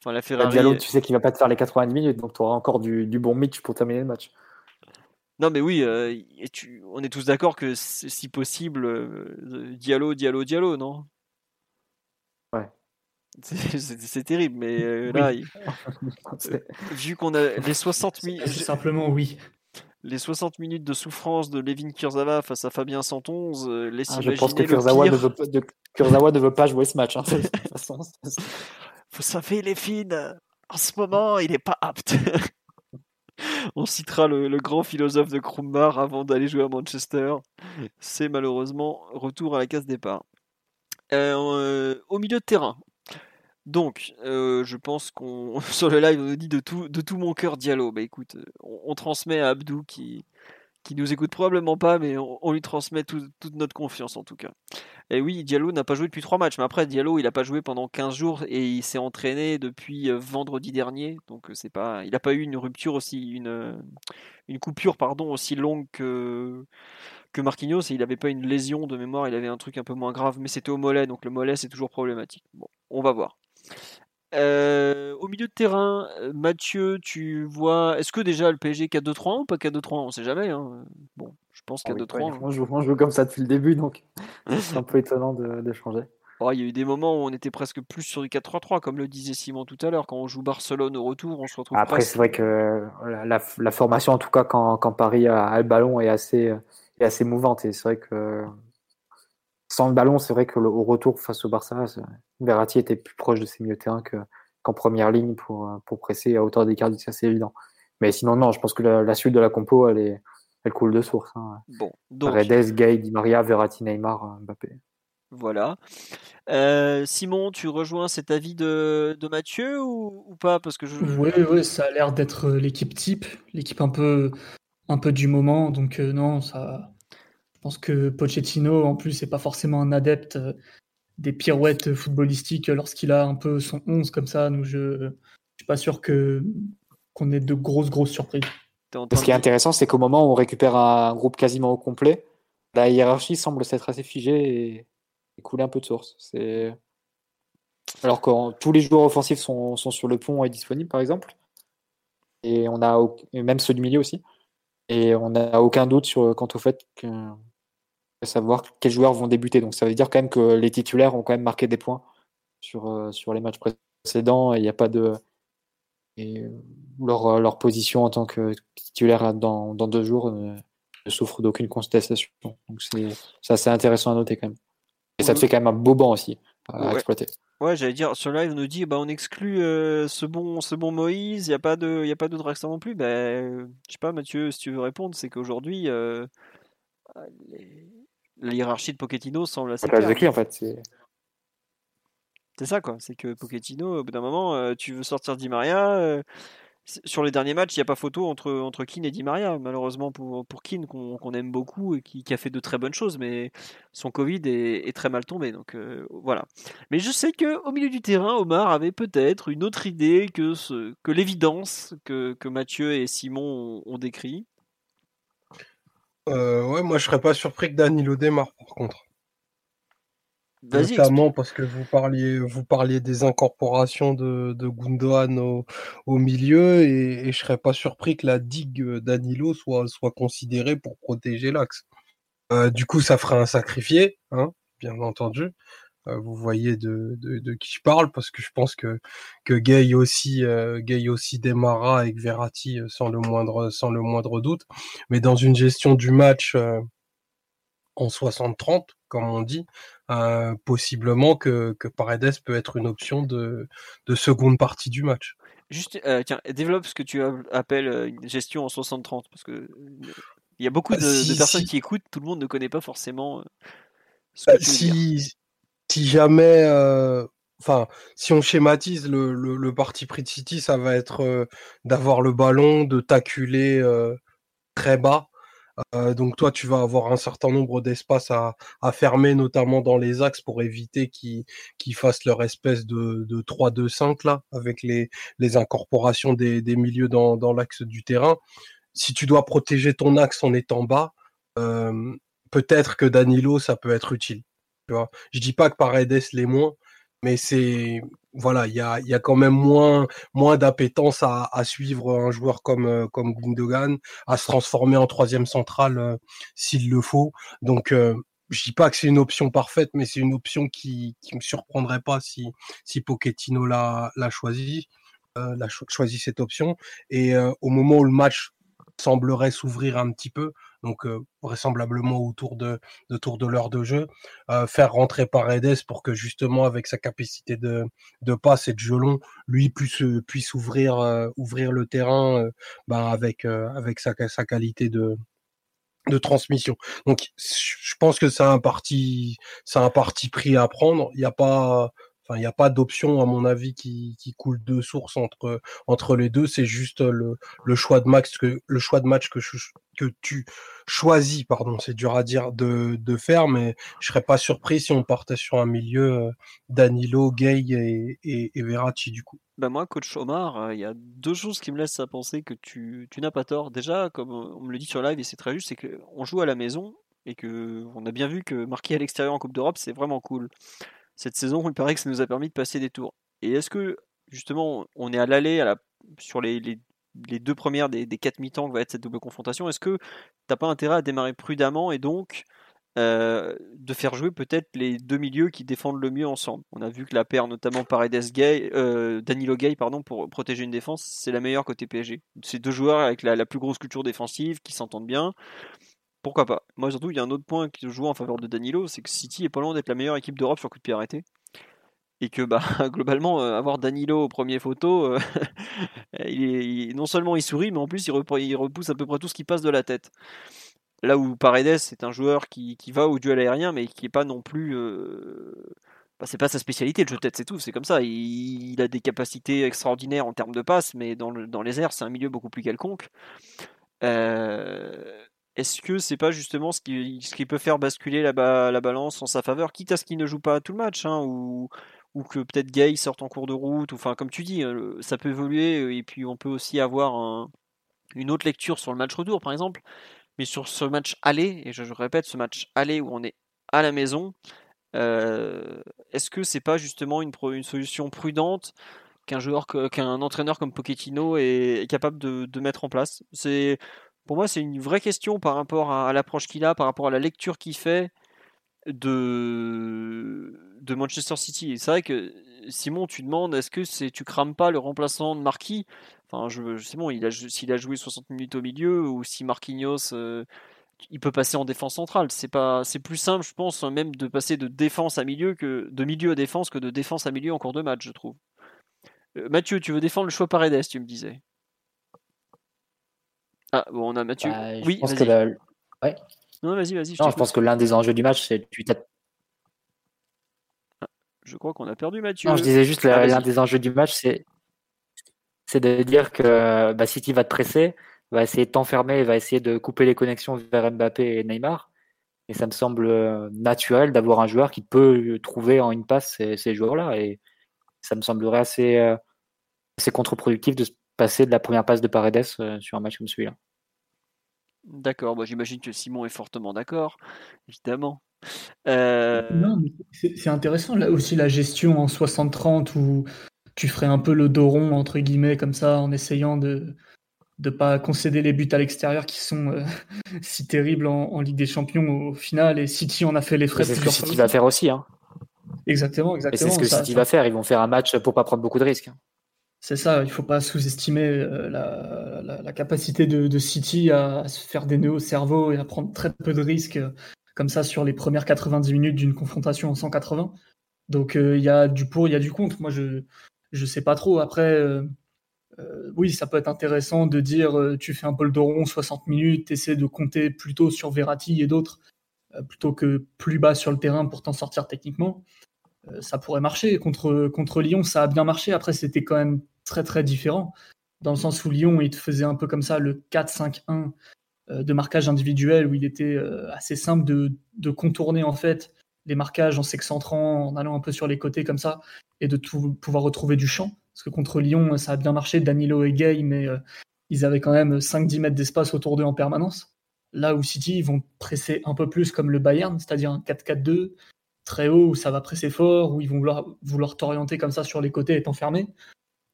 Enfin, la bah, Ferrari... Diallo, tu sais qu'il va pas te faire les 90 minutes, donc tu auras encore du, du bon Mitch pour terminer le match. Non, mais oui, euh, on est tous d'accord que si possible, euh, Diallo, Diallo, Diallo, non? Ouais. C'est terrible, mais euh, là, [laughs] vu qu'on a les [laughs] 60 minutes. Simplement, oui. Les 60 minutes de souffrance de Levin Kurzawa face à Fabien Santonz laisse ah, Je pense que Kurzawa, ne veut, ne veut pas jouer ce match. Hein, [laughs] Faut savoir, Levin, en ce moment, il n'est pas apte. [laughs] On citera le, grand philosophe de Krumbar avant d'aller jouer à Manchester. C'est malheureusement retour à la case départ. Euh, au milieu de terrain. Donc, euh, je pense qu'on [laughs] sur le live on nous dit de tout, de tout mon cœur Diallo. Bah écoute, on, transmet à Abdou qui, qui nous écoute probablement pas, mais on, lui transmet toute notre confiance en tout cas. Et oui, Diallo n'a pas joué depuis trois matchs, mais après Diallo, il n'a pas joué pendant 15 jours et il s'est entraîné depuis euh, vendredi dernier, donc euh, c'est pas, il n'a pas eu une rupture aussi, une, euh, une coupure pardon aussi longue que que Marquinhos et il n'avait pas une lésion de mémoire, il avait un truc un peu moins grave, mais c'était au mollet, donc le mollet c'est toujours problématique. Bon, on va voir. Au milieu de terrain, Mathieu, tu vois. Est-ce que déjà le PSG 4-2-3 ou pas 4-2-3 On sait jamais. Hein. Bon, je pense 4-2-3. Ah moi, je, joue comme ça depuis le début, donc [laughs] c'est un peu étonnant de, changer. il y a eu des moments où on était presque plus sur du 4-3-3, comme le disait Simon tout à l'heure. Quand on joue Barcelone au retour, on se retrouve. Après, c'est vrai que la, formation, en tout cas, quand, Paris a, le ballon, est assez, est assez mouvante. Et c'est vrai que sans le ballon, c'est vrai que au retour face au Barça, Verratti était plus proche de ses milieux de terrain qu'en première ligne pour, pour presser à hauteur d'écart, c'est assez évident. Mais sinon, non, je pense que la, suite de la compo, elle, est, elle coule de source. Hein. Bon, donc... Redes, Gay, Di Maria, Verratti, Neymar, Mbappé. Voilà. Euh, Simon, tu rejoins cet avis de, de Mathieu ou, pas? Parce que je... Oui, oui, ça a l'air d'être euh, l'équipe type, l'équipe un peu, un peu du moment. Donc euh, non, ça, pense que Pochettino, en plus, n'est pas forcément un adepte des pirouettes footballistiques lorsqu'il a un peu son 11 comme ça. Donc je, ne suis pas sûr que qu'on ait de grosses, grosses surprises. Ce qui est intéressant, c'est qu'au moment où on récupère un groupe quasiment au complet, la hiérarchie semble s'être assez figée et couler un peu de source. C'est alors que tous les joueurs offensifs sont, sur le pont et disponibles, par exemple, et on a même ceux du milieu aussi, et on n'a aucun doute sur quant au fait que savoir quels joueurs vont débuter. Donc ça veut dire quand même que les titulaires ont quand même marqué des points sur, euh, sur les matchs précédents et il n'y a pas de et leur, leur position en tant que titulaire dans, dans deux jours ne, souffre d'aucune contestation. Donc c'est assez intéressant à noter quand même. Et ça te fait quand même un beau banc aussi à exploiter. Ouais, j'allais dire, sur live, on nous dit, bah, on exclut euh, ce, bon, ce bon Moïse, il n'y a pas de, y a pas non plus. Ben, je sais pas, Mathieu, si tu veux répondre, c'est qu'aujourd'hui, euh, la hiérarchie de Pochettino semble assez. Claire. de qui, en fait C'est ça, quoi. C'est que Pochettino, au bout d'un moment, euh, tu veux sortir Di Maria, sur les derniers matchs, il n'y a pas photo entre, entre Keane et Di Maria, malheureusement pour, pour Keane, qu'on aime beaucoup et qui, a fait de très bonnes choses, mais son Covid est, très mal tombé. Donc euh, voilà. Mais je sais qu'au milieu du terrain, Omar avait peut-être une autre idée que, ce, que l'évidence que, que Mathieu et Simon ont, décrit. Euh, ouais, moi je serais pas surpris que Danilo démarre par contre. Notamment parce que vous parliez, vous parliez des incorporations de, de Gundogan au, au milieu et, et, je serais pas surpris que la digue d'Anilo soit, soit considérée pour protéger l'axe. Euh, du coup, ça ferait un sacrifié, hein, bien entendu. Euh, vous voyez de, de, de, qui je parle parce que je pense que, que Gay aussi, euh, Gay aussi démarra avec Verratti euh, sans le moindre, sans le moindre doute. Mais dans une gestion du match euh, en 60-30, comme on dit, euh, possiblement que, que, Paredes peut être une option de, de seconde partie du match. Juste, tiens, développe ce que tu appelles une gestion en 60-30, parce que il y a beaucoup bah, de, personnes qui écoutent, tout le monde ne connaît pas forcément ce que bah, si, si jamais, enfin, si on schématise le, parti pris de City, ça va être d'avoir le ballon, de taculer très bas euh, donc toi, tu vas avoir un certain nombre d'espaces à, fermer, notamment dans les axes, pour éviter qu'ils fassent leur espèce de, de 3-2-5 là, avec les, incorporations des, milieux dans, l'axe du terrain. Si tu dois protéger ton axe en étant bas, euh, peut-être que Danilo, ça peut être utile. Tu vois? Je dis pas que Paredes l'est moins, mais c'est voilà, il y a, quand même moins, moins d'appétence à, suivre un joueur comme, euh, comme Gundogan, à se transformer en troisième centrale euh, s'il le faut. Donc, euh, je dis pas que c'est une option parfaite, mais c'est une option qui, qui me surprendrait pas si, si Pochettino l'a, l'a choisi, euh, l'a choisi cette option. Et au moment où le match semblerait s'ouvrir un petit peu, donc euh, vraisemblablement autour de, de tour de l'heure de jeu, euh, faire rentrer Paredes pour que justement avec sa capacité de, de passe et de jeu long, lui puisse, puisse ouvrir, euh, ouvrir le terrain bah, avec, avec sa, sa qualité de, de transmission. Donc je pense que c'est un parti, c'est un parti pris à prendre. Il n'y a pas Il n'y a pas d'option, à mon avis, qui, coule de source entre, les deux. C'est juste le, le, choix de match que, tu choisis, pardon, c'est dur à dire, de, faire, mais je serais pas surpris si on partait sur un milieu euh, Danilo, Gay et, et, Verratti, du coup. Ben moi, coach Omar, euh, il y a deux choses qui me laissent à penser que tu, tu n'as pas tort. Déjà, comme on me le dit sur live, et c'est très juste, c'est qu'on joue à la maison et que on a bien vu que marquer à l'extérieur en Coupe d'Europe, c'est vraiment cool cette saison, il paraît que ça nous a permis de passer des tours. Et est-ce que, justement, on est à l'aller sur les, deux premières des, quatre mi-temps que va être cette double confrontation Est-ce que tu n'as pas intérêt à démarrer prudemment et donc de faire jouer peut-être les deux milieux qui défendent le mieux ensemble? On a vu que la paire, notamment Paredes Gay, Danilo Gay, pardon, pour protéger une défense, c'est la meilleure côté PSG. Ces deux joueurs avec la, plus grosse culture défensive, qui s'entendent bien. Pourquoi pas Moi, surtout, il y a un autre point qui joue en faveur de Danilo, c'est que City est pas loin d'être la meilleure équipe d'Europe sur coup de pied arrêté et que bah, [laughs] globalement euh, avoir Danilo au premier photo, euh, [laughs] non seulement il sourit, mais en plus il, repousse à peu près tout ce qui passe de la tête. Là où Paredes c'est un joueur qui, va au duel aérien, mais qui est pas non plus, euh... bah, c'est pas sa spécialité le jeu de tête, c'est tout, c'est comme ça. Il, a des capacités extraordinaires en termes de passe, mais dans, dans les airs c'est un milieu beaucoup plus quelconque. Euh, est-ce que c'est pas justement ce qui, ce qui peut faire basculer la, la, balance en sa faveur, quitte à ce qu'il ne joue pas tout le match, hein, ou, ou que peut-être Gay sorte en cours de route, ou enfin comme tu dis, euh, ça peut évoluer euh, et puis on peut aussi avoir une autre lecture sur le match retour par exemple, mais sur ce match aller, et je, répète, ce match aller où on est à la maison, euh, est-ce que c'est pas justement une, solution prudente qu'un joueur, qu'un entraîneur comme Pochettino est, capable de, mettre en place? C'est pour moi c'est une vraie question par rapport à l'approche qu'il a, par rapport à la lecture qu'il fait de, Manchester City. c'est vrai que Simon, tu demandes est-ce que c'est tu crames pas le remplaçant de Marquis? Enfin, je, s'il a joué 60 minutes au milieu ou si Marquinhos euh, il peut passer en défense centrale. C'est plus simple, je pense, même de passer de défense à milieu que de milieu à défense que de défense à milieu en cours de match, je trouve. Euh, Mathieu, tu veux défendre le choix Paredes, tu me disais? Ah bon, on a Mathieu. Bah, oui, pense que ouais. Non, vas-y, vas-y. Je, pense que l'un des enjeux du match, c'est tu ah, Je crois qu'on a perdu Mathieu. Non, je disais juste ah, l'un des enjeux du match, c'est c'est de dire que bah, City va te presser, va essayer de t'enfermer, va essayer de couper les connexions vers Mbappé et Neymar. Et ça me semble euh, naturel d'avoir un joueur qui peut trouver en une passe ces, ces joueurs-là. Et ça me semblerait assez, euh, assez contre-productif de passer de la première passe de Paredes euh, sur un match comme celui-là. D'accord, bah, j'imagine que Simon est fortement d'accord, évidemment. Euh, c'est intéressant là aussi la gestion en 60-30 où tu ferais un peu le dos rond entre guillemets comme ça en essayant de ne pas concéder les buts à l'extérieur qui sont euh, [laughs] si terribles en, Ligue des Champions au final et City en a fait les frais. C'est ce que City va faire aussi. Hein. Exactement, exactement. c'est ce que City va faire. Ils vont faire un match pour pas prendre beaucoup de risques. Hein. C'est ça, il ne faut pas sous-estimer euh, la, capacité de, City à, se faire des nœuds au cerveau et à prendre très peu de risques euh, comme ça sur les premières 90 minutes d'une confrontation en 180. Donc euh, il y a du pour, il y a du contre. Moi, je ne sais pas trop. Après, oui, ça peut être intéressant de dire tu fais un dos rond 60 minutes, tu essaies de compter plutôt sur Verratti et d'autres plutôt que plus bas sur le terrain pour t'en sortir techniquement. ça pourrait marcher. Contre, contre Lyon, ça a bien marché. Après, c'était quand même très très différent, dans le sens où Lyon, il faisait un peu comme ça le 4-5-1 euh, de marquage individuel, où il était euh, assez simple de, contourner en fait les marquages en s'excentrant, en allant un peu sur les côtés comme ça, et de pouvoir retrouver du champ. Parce que contre Lyon, ça a bien marché, Danilo et Gay, mais euh, ils avaient quand même 5-10 mètres d'espace autour d'eux en permanence. Là où City, ils vont presser un peu plus comme le Bayern, c'est-à-dire un 4-4-2, très haut, où ça va presser fort, où ils vont vouloir, vouloir t'orienter comme ça sur les côtés et t'enfermer.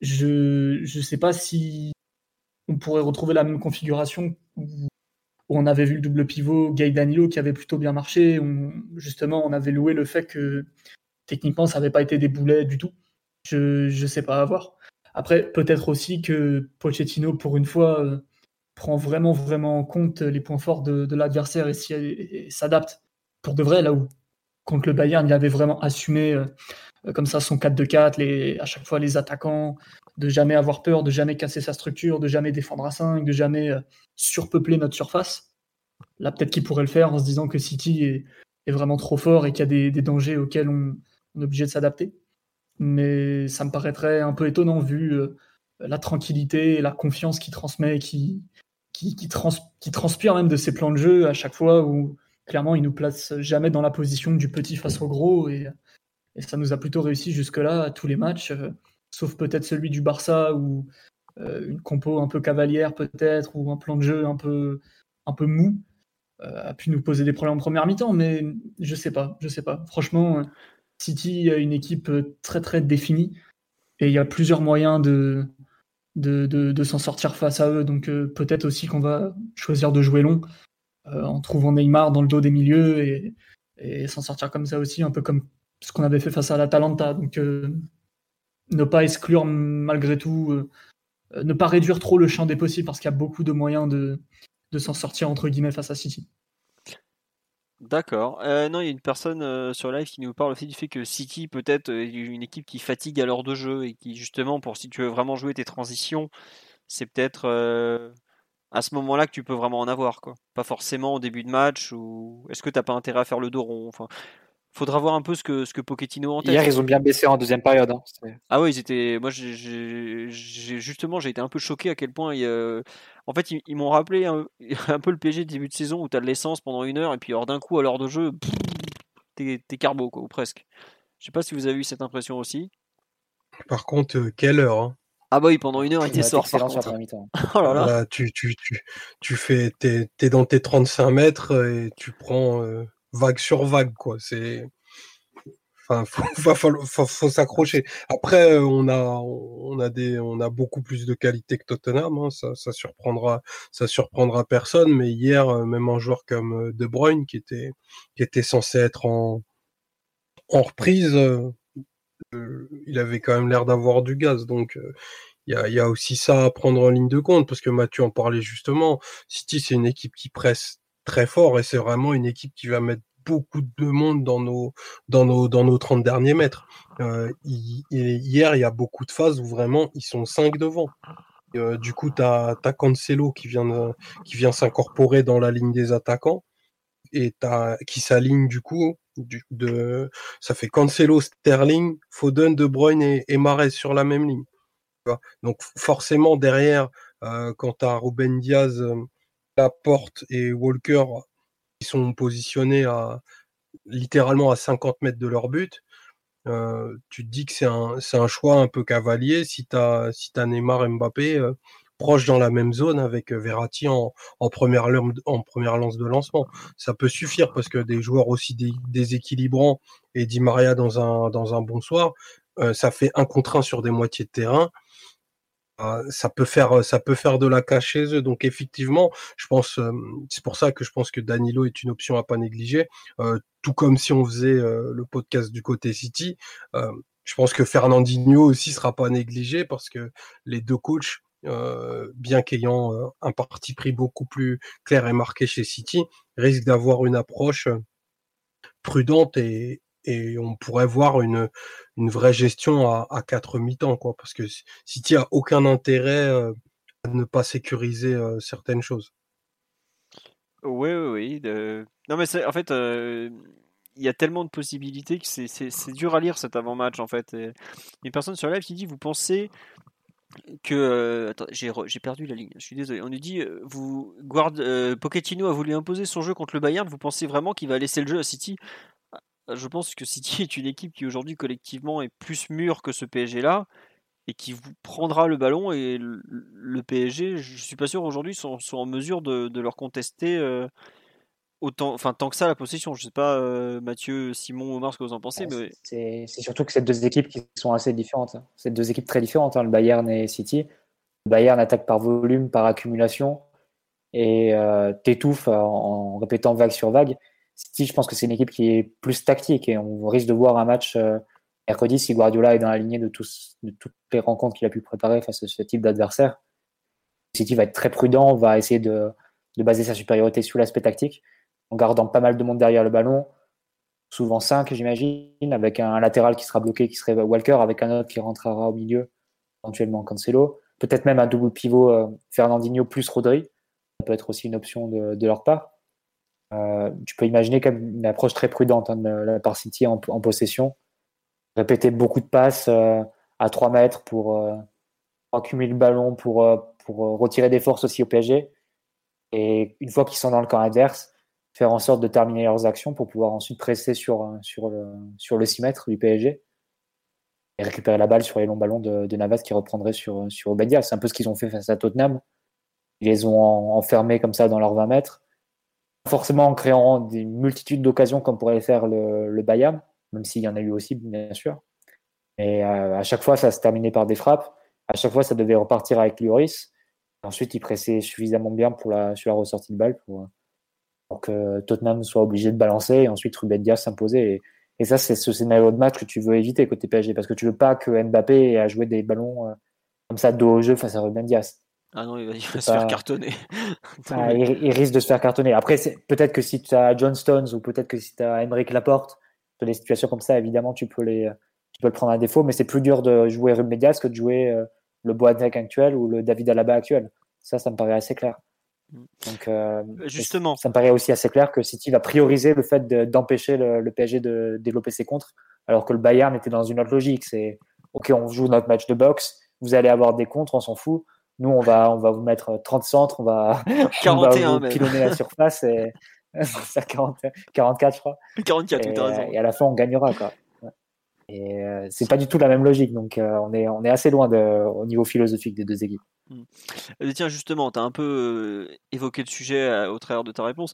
Je ne sais pas si on pourrait retrouver la même configuration où, on avait vu le double pivot Gay Danilo qui avait plutôt bien marché. justement, on avait loué le fait que techniquement, ça n'avait pas été des boulets du tout. Je ne sais pas à voir. Après, peut-être aussi que Pochettino, pour une fois, euh, prend vraiment, vraiment en compte les points forts de, l'adversaire et, s'adapte pour de vrai, là où contre le Bayern, il avait vraiment assumé euh, comme ça son 4-2-4, à chaque fois les attaquants, de jamais avoir peur, de jamais casser sa structure, de jamais défendre à 5, de jamais euh, surpeupler notre surface. Là, peut-être qu'il pourrait le faire en se disant que City est, vraiment trop fort et qu'il y a des, dangers auxquels on, est obligé de s'adapter. Mais ça me paraîtrait un peu étonnant vu euh, la tranquillité et la confiance qu'il transmet, qui, qui, qui, transpire même de ses plans de jeu à chaque fois où clairement il nous place jamais dans la position du petit face au gros et et ça nous a plutôt réussi jusque-là à tous les matchs, euh, sauf peut-être celui du Barça où euh, une compo un peu cavalière peut-être, ou un plan de jeu un peu, un peu mou euh, a pu nous poser des problèmes en première mi-temps, mais je sais pas, je sais pas. Franchement, City a une équipe très très définie et il y a plusieurs moyens de, de, de, s'en sortir face à eux. Donc peut-être aussi qu'on va choisir de jouer long. en trouvant Neymar dans le dos des milieux et, et s'en sortir comme ça aussi, un peu comme ce qu'on avait fait face à l'Atalanta. Donc, ne pas exclure malgré tout, ne pas réduire trop le champ des possibles parce qu'il y a beaucoup de moyens de, de s'en sortir entre guillemets face à City. D'accord. Euh, non, il y a une personne euh, sur live qui nous parle aussi du fait que City peut-être euh, une équipe qui fatigue à l'heure de jeu et qui justement pour si tu veux vraiment jouer tes transitions, c'est peut-être à ce moment-là que tu peux vraiment en avoir quoi. Pas forcément au début de match ou est-ce que tu n'as pas intérêt à faire le dos rond? Enfin, faudra voir un peu ce que, ce que Pochettino en tête. Hier, ils ont bien baissé en deuxième période. Hein. Ah oui, ils étaient. Moi, j'ai justement, j'ai été un peu choqué à quel point. En fait, ils, m'ont rappelé un, [laughs] peu le PG de début de saison où tu as de l'essence pendant une heure et puis alors d'un coup, à l'heure de jeu, t'es carbo, quoi, ou presque. Je sais pas si vous avez eu cette impression aussi. Par contre, euh, quelle heure hein ah bah oui, pendant une heure, il était sort. [laughs] oh là là. Bah, tu, tu, tu, tu fais, t'es, es dans tes 35 mètres et tu prends euh, vague sur vague, quoi. C'est, enfin, [laughs] faut, faut, s'accrocher. Après, euh, on a, on a des, on a beaucoup plus de qualité que Tottenham. Hein. ça, ça surprendra, ça surprendra personne. Mais hier, euh, même un joueur comme euh, De Bruyne, qui était, qui était censé être en, en reprise, il avait quand même l'air d'avoir du gaz. Donc, il y a, y a, aussi ça à prendre en ligne de compte parce que Mathieu en parlait justement. City, c'est une équipe qui presse très fort et c'est vraiment une équipe qui va mettre beaucoup de monde dans nos dans nos dans nos 30 derniers mètres. Euh, hier, il y a beaucoup de phases où vraiment ils sont 5 devant. Euh, du coup, tu as, Cancelo qui vient qui vient s'incorporer dans la ligne des attaquants et as, qui s'aligne du coup de ça fait Cancelo, Sterling, Foden, De Bruyne et, et Mahrez sur la même ligne. Donc forcément derrière, euh, quand tu as Ruben Diaz, Laporte et Walker qui sont positionnés à littéralement à 50 mètres de leur but, euh, tu te dis que c'est un, choix un peu cavalier si tu as, si as Neymar Mbappé euh, proches dans la même zone avec euh, Verratti en, première, en première lance de lancement. Ça peut suffire parce que des joueurs aussi déséquilibrants et Di Maria dans un, dans un bon soir, ça fait un contre un sur des moitiés de terrain. Ah, ça peut faire ça peut faire de la cache chez eux. Donc effectivement, je pense c'est pour ça que je pense que Danilo est une option à pas négliger. tout comme si on faisait le podcast du côté City, je pense que Fernandinho aussi sera pas négligé parce que les deux coachs, bien qu'ayant un parti pris beaucoup plus clair et marqué chez City, risquent d'avoir une approche prudente et, et on pourrait voir une, une vraie gestion à, à quatre mi-temps, quoi, parce que si tu as aucun intérêt euh, à ne pas sécuriser euh, certaines choses. Oui, oui, oui. Non, mais en fait, euh, il y a tellement de possibilités que c'est dur à lire cet avant-match, en fait. Une personne sur live qui dit Vous pensez que attends, j'ai perdu la ligne. Je suis désolé. On nous dit vous Guard, Pochettino a voulu imposer son jeu contre le Bayern. Vous pensez vraiment qu'il va laisser le jeu à City? Je pense que City est une équipe qui aujourd'hui collectivement est plus mûre que ce PSG-là et qui vous prendra le ballon et le, PSG, je suis pas sûr aujourd'hui sont, en mesure de, leur contester euh, autant, enfin tant que ça la possession. Je sais pas euh, Mathieu, Simon, Omar ce que vous en pensez, mais c'est surtout que c'est deux équipes qui sont assez différentes. Hein. C'est deux équipes très différentes, hein, le Bayern et City. Le Bayern attaque par volume, par accumulation et euh, t'étouffe en, en répétant vague sur vague. City, je pense que c'est une équipe qui est plus tactique et on risque de voir un match euh, mercredi si Guardiola est dans la lignée de, toutes les rencontres qu'il a pu préparer face à ce type d'adversaire. City va être très prudent, va essayer de, de baser sa supériorité sur l'aspect tactique en gardant pas mal de monde derrière le ballon, souvent 5 j'imagine, avec un latéral qui sera bloqué qui serait Walker, avec un autre qui rentrera au milieu, éventuellement Cancelo, peut-être même un double pivot euh, Fernandinho plus Rodri, ça peut être aussi une option de, de leur part. Euh, tu peux imaginer comme une approche très prudente hein, de la part City en, possession. Répéter beaucoup de passes euh, à 3 mètres pour, euh, accumuler le ballon, pour, pour retirer des forces aussi au PSG. Et une fois qu'ils sont dans le camp adverse, faire en sorte de terminer leurs actions pour pouvoir ensuite presser sur, sur, le, sur le 6 mètres du PSG et récupérer la balle sur les longs ballons de, Navas qui reprendrait sur, sur. C'est un peu ce qu'ils ont fait face à Tottenham. Ils les ont enfermés comme ça dans leurs 20 mètres forcément en créant des multitudes d'occasions comme pourrait faire le, le Bayern, même s'il y en a eu aussi, bien sûr. Et euh, à chaque fois, ça se terminait par des frappes. À chaque fois, ça devait repartir avec Lloris. Ensuite, il pressait suffisamment bien pour la, sur la ressortie de balle pour, pour que Tottenham soit obligé de balancer et ensuite Ruben Diaz s'imposer. Et, ça, c'est ce scénario de match que tu veux éviter côté PSG parce que tu veux pas que Mbappé ait à jouer des ballons comme ça dos au jeu face à Ruben Diaz. Ah non, il va, se faire cartonner. [laughs] Ah, il, risque de se faire cartonner. Après, peut-être que si tu as John Stones ou peut-être que si tu as Emmerich Laporte, dans les situations comme ça, évidemment, tu peux, les, tu peux le prendre à défaut, mais c'est plus dur de jouer Ruben Diaz que de jouer euh, le Boateng actuel ou le David Alaba actuel. Ça, ça me paraît assez clair. Mm. Donc, euh, Justement. Ça me paraît aussi assez clair que City va prioriser le fait d'empêcher le, le, PSG de développer ses contres, alors que le Bayern était dans une autre logique. C'est OK, on joue notre match de boxe, vous allez avoir des contres, on s'en fout. Nous, on va, on va vous mettre 30 centres, on va, 41 [laughs] on va vous pilonner la surface et [laughs] 40, 44, je crois. 44, et, raison. Et à la fin, on gagnera. Quoi. Et euh, c'est pas du tout la même logique. Donc, euh, on, est, on est assez loin de, au niveau philosophique des deux équipes. Hmm. Euh, tiens, justement, tu as un peu évoqué le sujet au travers de ta réponse.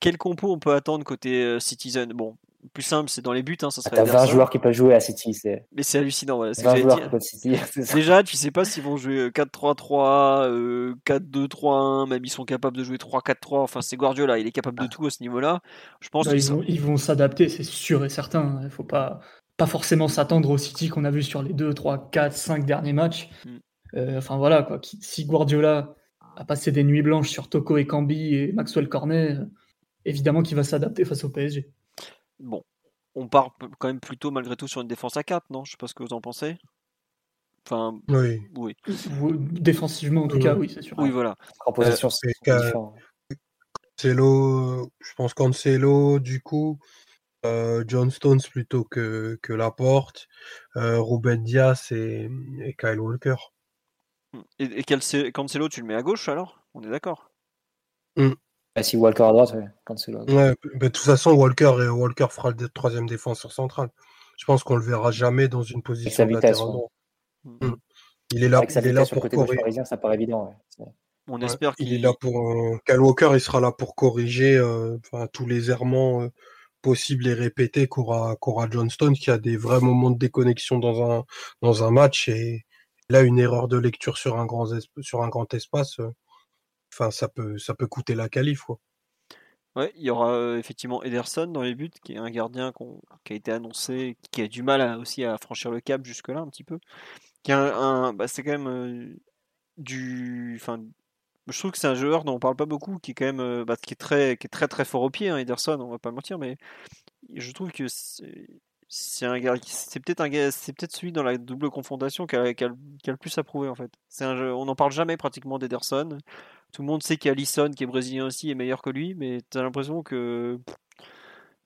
Quel compo on peut attendre côté Citizen? Bon, plus simple, c'est dans les buts. Hein, ça serait 20 joueurs qui peuvent jouer à City. Mais c'est hallucinant. Voilà, 20 joueurs qui peuvent City. [laughs] Déjà, tu sais pas s'ils vont jouer 4-3-3, euh, 4-2-3-1, même ils sont capables de jouer 3-4-3. Enfin, c'est Guardiola, il est capable de ah. tout à ce niveau-là. Je pense bah, ils, vont, s'adapter, c'est sûr et certain. Il faut pas, pas forcément s'attendre au City qu'on a vu sur les 2, 3, 4, 5 derniers matchs. Mm. Euh, enfin voilà, quoi. si Guardiola a passé des nuits blanches sur Toko et Cambi et Maxwell Cornet, euh, évidemment qu'il va s'adapter face au PSG. Bon, on part quand même plutôt malgré tout sur une défense à 4, non? Je sais pas ce que vous en pensez. Enfin, oui. oui. Défensivement, en tout cas, oui, c'est sûr. Oui, voilà. En position, c'est Cancelo, je pense Cancelo, du coup, euh, John Stones plutôt que, que Laporte, euh, Ruben Diaz et, Kyle Walker. Et, et Cancelo, tu le mets à gauche alors? On est d'accord? Mmh. Bah, si Walker à droite, Cancelo. Ouais, bah, de toute façon, Walker, et Walker fera le troisième défenseur central. Je pense qu'on le verra jamais dans une position latéral mmh. Il est là, il est là pour corriger. ça paraît évident. On espère qu'il est là pour. Euh, Cal Walker, il sera là pour corriger euh, tous les errements euh, possibles et répétés qu'aura qu'aura Johnston, qui a des vrais moments de déconnexion dans un dans un match et là une erreur de lecture sur un grand sur un grand espace enfin, ça peut, ça peut coûter la qualif. Quoi. Ouais, il y aura effectivement Ederson dans les buts, qui est un gardien qui a été annoncé, qui a du mal aussi à franchir le cap jusque-là un petit peu. Un, bah, c'est quand même du, enfin, je trouve que c'est un joueur dont on parle pas beaucoup, qui est quand même, bah, qui est très, qui est très très fort au pied, hein, Ederson, on va pas mentir, mais je trouve que c'est un c'est peut-être peut-être celui dans la double confrontation qui a, le plus à prouver en fait. On n'en parle jamais pratiquement d'Ederson. Tout le monde sait qu'Alisson, qui est brésilien aussi, est meilleur que lui, mais tu as l'impression que.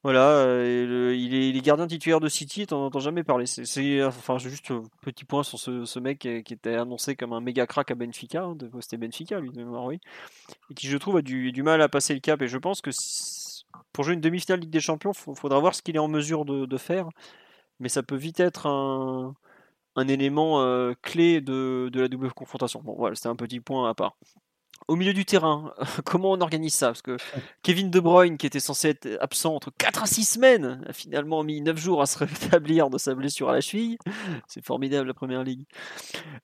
Voilà, euh, il, est, gardien titulaire de City, t'en entends jamais parler. C'est enfin juste un petit point sur ce, mec qui, était annoncé comme un méga crack à Benfica, hein, c'était Benfica lui de mémoire, oui, et qui je trouve a du, mal à passer le cap. Et je pense que pour jouer une demi-finale Ligue des Champions, il faudra voir ce qu'il est en mesure de, faire, mais ça peut vite être un, élément euh, clé de, de, la double confrontation. Bon, voilà, c'était un petit point à part au milieu du terrain, [laughs] comment on organise ça? Parce que Kevin De Bruyne, qui était censé être absent entre 4 à 6 semaines, a finalement mis 9 jours à se [laughs] rétablir de sa blessure à la cheville. C'est formidable la première ligue.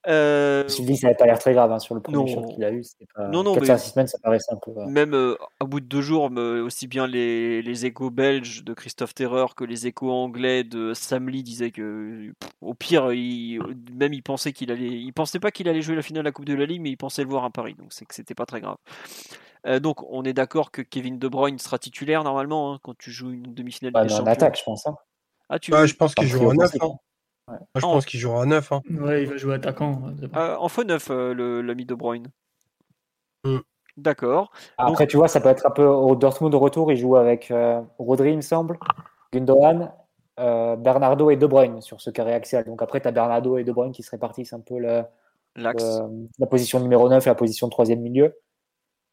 Euh... Je dis ça n'avait pas l'air très grave hein, sur le premier choc qu'il a eu. Pas... Non, non, 4 à 6 semaines, ça paraissait un peu. Même euh, à bout de deux jours, aussi bien les, les échos belges de Christophe Terreur que les échos anglais de Sam Lee disaient que, au pire, il, même il pensait qu'il allait. Il pensait pas qu'il allait jouer la finale de la Coupe de la Ligue, mais il pensait le voir à Paris. Donc c'est que c'était pas très grave. Euh, donc on est d'accord que Kevin De Bruyne sera titulaire normalement hein, quand tu joues une demi-finale bah, En attaque, je pense. Hein. Ah, tu je pense qu'il jouera à 9. Hein. je pense qu'il jouera à 9. Hein. Ouais, il va jouer attaquant. Euh, en faux 9, euh, l'ami De Bruyne. Mm. D'accord. Après, tu vois, ça peut être un peu au Dortmund de retour. Il joue avec Rodri, il me semble, Gundogan, Bernardo et De Bruyne sur ce carré axial. Donc après, tu as Bernardo et De Bruyne qui se répartissent un peu le, euh, la position numéro 9 et la position de troisième milieu.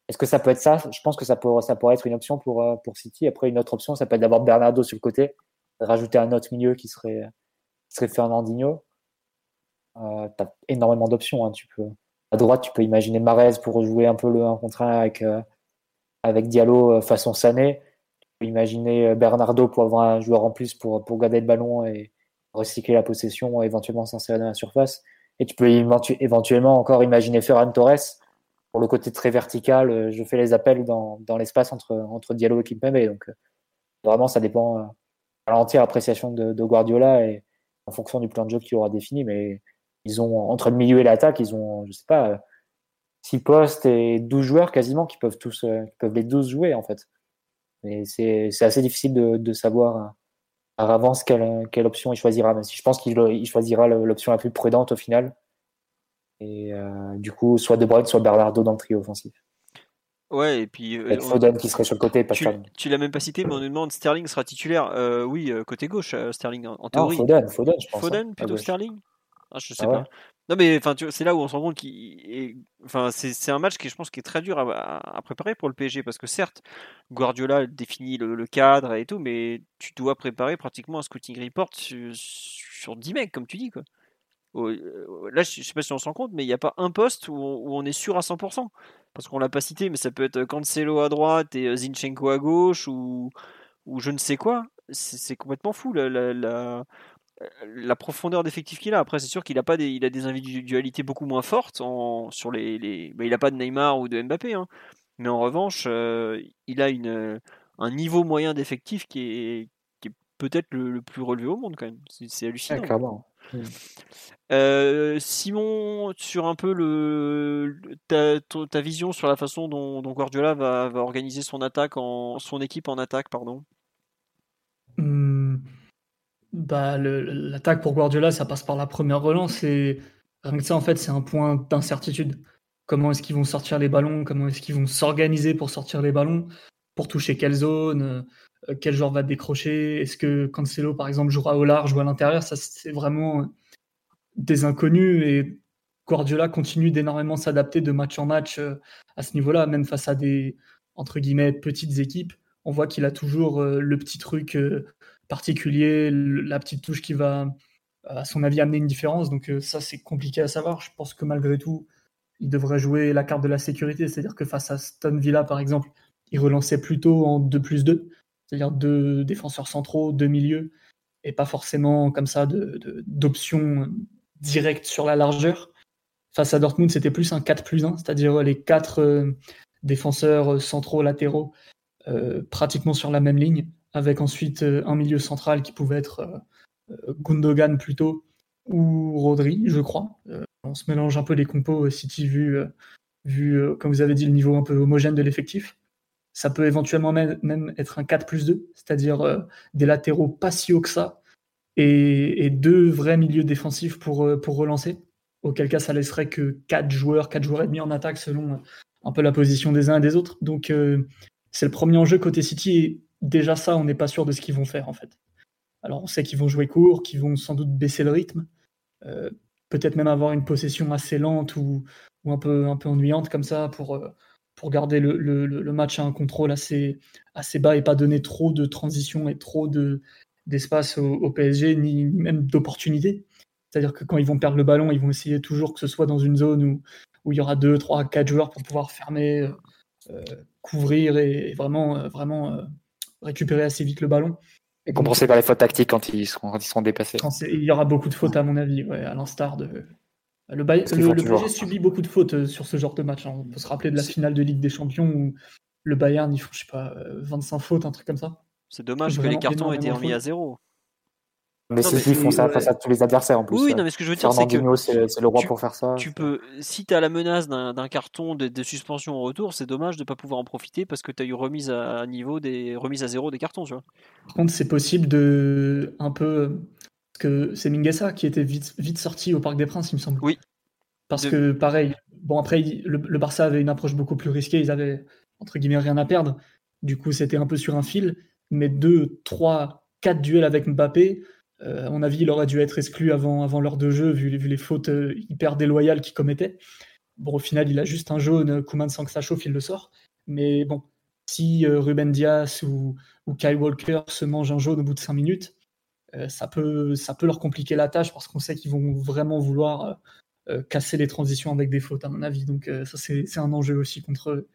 Est-ce que ça peut être ça? Je pense que ça, peut, ça pourrait être une option pour, euh, pour City. Après, une autre option, ça peut être d'avoir Bernardo sur le côté, rajouter un autre milieu qui serait, qui serait Fernandinho. Euh, tu as énormément d'options. Hein. Tu peux, à droite, tu peux imaginer Marez pour jouer un peu le 1 contre 1 avec, avec Diallo façon Sané. Tu peux imaginer Bernardo pour avoir un joueur en plus pour, pour garder le ballon et recycler la possession, éventuellement s'insérer dans la surface. Et tu peux éventuellement encore imaginer Ferran Torres pour le côté très vertical, je fais les appels dans, l'espace entre, Diallo et Kimpembe. Donc, vraiment, ça dépend à l'entière appréciation de, Guardiola et en fonction du plan de jeu qu'il aura défini. Mais ils ont, entre le milieu et l'attaque, ils ont, je sais pas, 6 postes et 12 joueurs quasiment qui peuvent tous, qui peuvent les 12 jouer, en fait. Mais c'est assez difficile de savoir par avance quelle, quelle, option il choisira, même si je pense qu'il choisira l'option la plus prudente au final. Et euh, du coup, soit De Bruyne, soit Bernardo dans le trio offensif. Ouais, et puis. Euh, Foden qui serait sur le côté, pas tu, tu l'as même pas cité, mais on nous demande Sterling sera titulaire. Euh, oui, côté gauche, Sterling en, théorie. Non, Foden, Foden, je pense. Foden hein, plutôt Sterling? Ah, Je sais ah pas. Non, mais c'est là où on se rend compte qu'il. Enfin, c'est un match qui, je pense, qui est très dur à, préparer pour le PSG parce que certes, Guardiola définit le, cadre et tout, mais tu dois préparer pratiquement un scouting report sur, sur 10 mecs, comme tu dis, quoi. Là, je sais pas si on s'en compte, mais il n'y a pas un poste où on, est sûr à 100%. Parce qu'on l'a pas cité, mais ça peut être Cancelo à droite et Zinchenko à gauche ou, ou je ne sais quoi. C'est complètement fou la profondeur d'effectif qu'il a. Après, c'est sûr qu'il a pas des, il a des individualités beaucoup moins fortes en, sur les, les bah, il a pas de Neymar ou de Mbappé, hein. mais en revanche, euh, il a une, un niveau moyen d'effectif qui est, qui est peut-être le, le, plus relevé au monde quand même. C'est hallucinant. Euh, Simon, sur un peu le, ta, ta, vision sur la façon dont, dont Guardiola va, va, organiser son attaque en son équipe en attaque, pardon. Mmh. Bah, l'attaque pour Guardiola, ça passe par la première relance et rien que ça, en fait, c'est un point d'incertitude. Comment est-ce qu'ils vont sortir les ballons? Comment est-ce qu'ils vont s'organiser pour sortir les ballons? Pour toucher quelle zone? Euh, Quel joueur va décrocher? Est-ce que Cancelo, par exemple, jouera au large ou à l'intérieur? Ça, c'est vraiment des inconnus et Guardiola continue d'énormément s'adapter de match en match euh, à ce niveau-là, même face à des entre guillemets petites équipes. On voit qu'il a toujours euh, le petit truc particulier, la petite touche qui va, à son avis, amener une différence. Donc euh, ça, c'est compliqué à savoir. Je pense que malgré tout, il devrait jouer la carte de la sécurité. C'est-à-dire que face à Stone Villa, par exemple, il relançait plutôt en 2 plus 2, c'est-à-dire deux défenseurs centraux, deux milieux, et pas forcément comme ça d'options directes sur la largeur. Face à Dortmund, c'était plus un 4 plus 1, c'est-à-dire les quatre euh, défenseurs centraux latéraux euh, pratiquement sur la même ligne avec ensuite euh, un milieu central qui pouvait être euh, euh, Gundogan plutôt ou Rodri, je crois. on se mélange un peu les compos City vu, vu, comme vous avez dit, le niveau un peu homogène de l'effectif. Ça peut éventuellement même être un 4 plus 2, c'est-à-dire des latéraux pas si haut que ça, et, deux vrais milieux défensifs pour, pour relancer. Auquel cas, ça laisserait que 4 joueurs, 4 joueurs et demi en attaque selon un peu la position des uns et des autres. Donc, c'est le premier enjeu côté City déjà ça, on n'est pas sûr de ce qu'ils vont faire en fait. Alors on sait qu'ils vont jouer court, qu'ils vont sans doute baisser le rythme, euh, peut-être même avoir une possession assez lente ou, un, peu, ennuyante comme ça pour, euh, garder le, match à un contrôle assez, bas et pas donner trop de transition et trop de, d'espace au, au, PSG, ni même d'opportunités. C'est-à-dire que quand ils vont perdre le ballon, ils vont essayer toujours que ce soit dans une zone où, où il y aura 2, 3, 4 joueurs pour pouvoir fermer, euh, couvrir et, vraiment, vraiment récupérer assez vite le ballon. Et compenser par les fautes tactiques quand ils seront, quand ils seront dépassés. Il y aura beaucoup de fautes, à mon avis, ouais, à l'instar de. Le, le, le PSG subit beaucoup de fautes euh, sur ce genre de match. Hein. On peut se rappeler de la finale de Ligue des Champions où le Bayern, ils font, je sais pas, 25 euh, fautes, un truc comme ça. C'est dommage que les cartons aient été remis à zéro. Mais c'est qu'ils font ça face à tous les adversaires en plus. Oui, non, mais ce que je veux dire, c'est que. C'est le roi pour faire ça. Tu peux, si tu as la menace d'un carton de, de, suspension au retour, c'est dommage de ne pas pouvoir en profiter parce que tu as eu remise à, niveau des remise à zéro des cartons, tu vois. Par contre, c'est possible de. Un peu. Parce que c'est Mingessa qui était vite, vite sorti au Parc des Princes, il me semble. Oui. Parce que, pareil, bon, après, le, le Barça avait une approche beaucoup plus risquée, ils avaient, entre guillemets, rien à perdre. Du coup, c'était un peu sur un fil. Mais deux, trois, quatre duels avec Mbappé euh, à mon avis, il aurait dû être exclu avant, avant l'heure de jeu, vu, les fautes euh, hyper déloyales qu'il commettait. Bon, au final, il a juste un jaune. Kuman, sans que ça chauffe, il le sort. Mais bon, si euh, Ruben Diaz ou, ou, Kyle Walker se mangent un jaune au bout de 5 minutes, ça, peut, ça peut leur compliquer la tâche parce qu'on sait qu'ils vont vraiment vouloir casser les transitions avec des fautes, à mon avis. Donc, ça, c'est un enjeu aussi contre,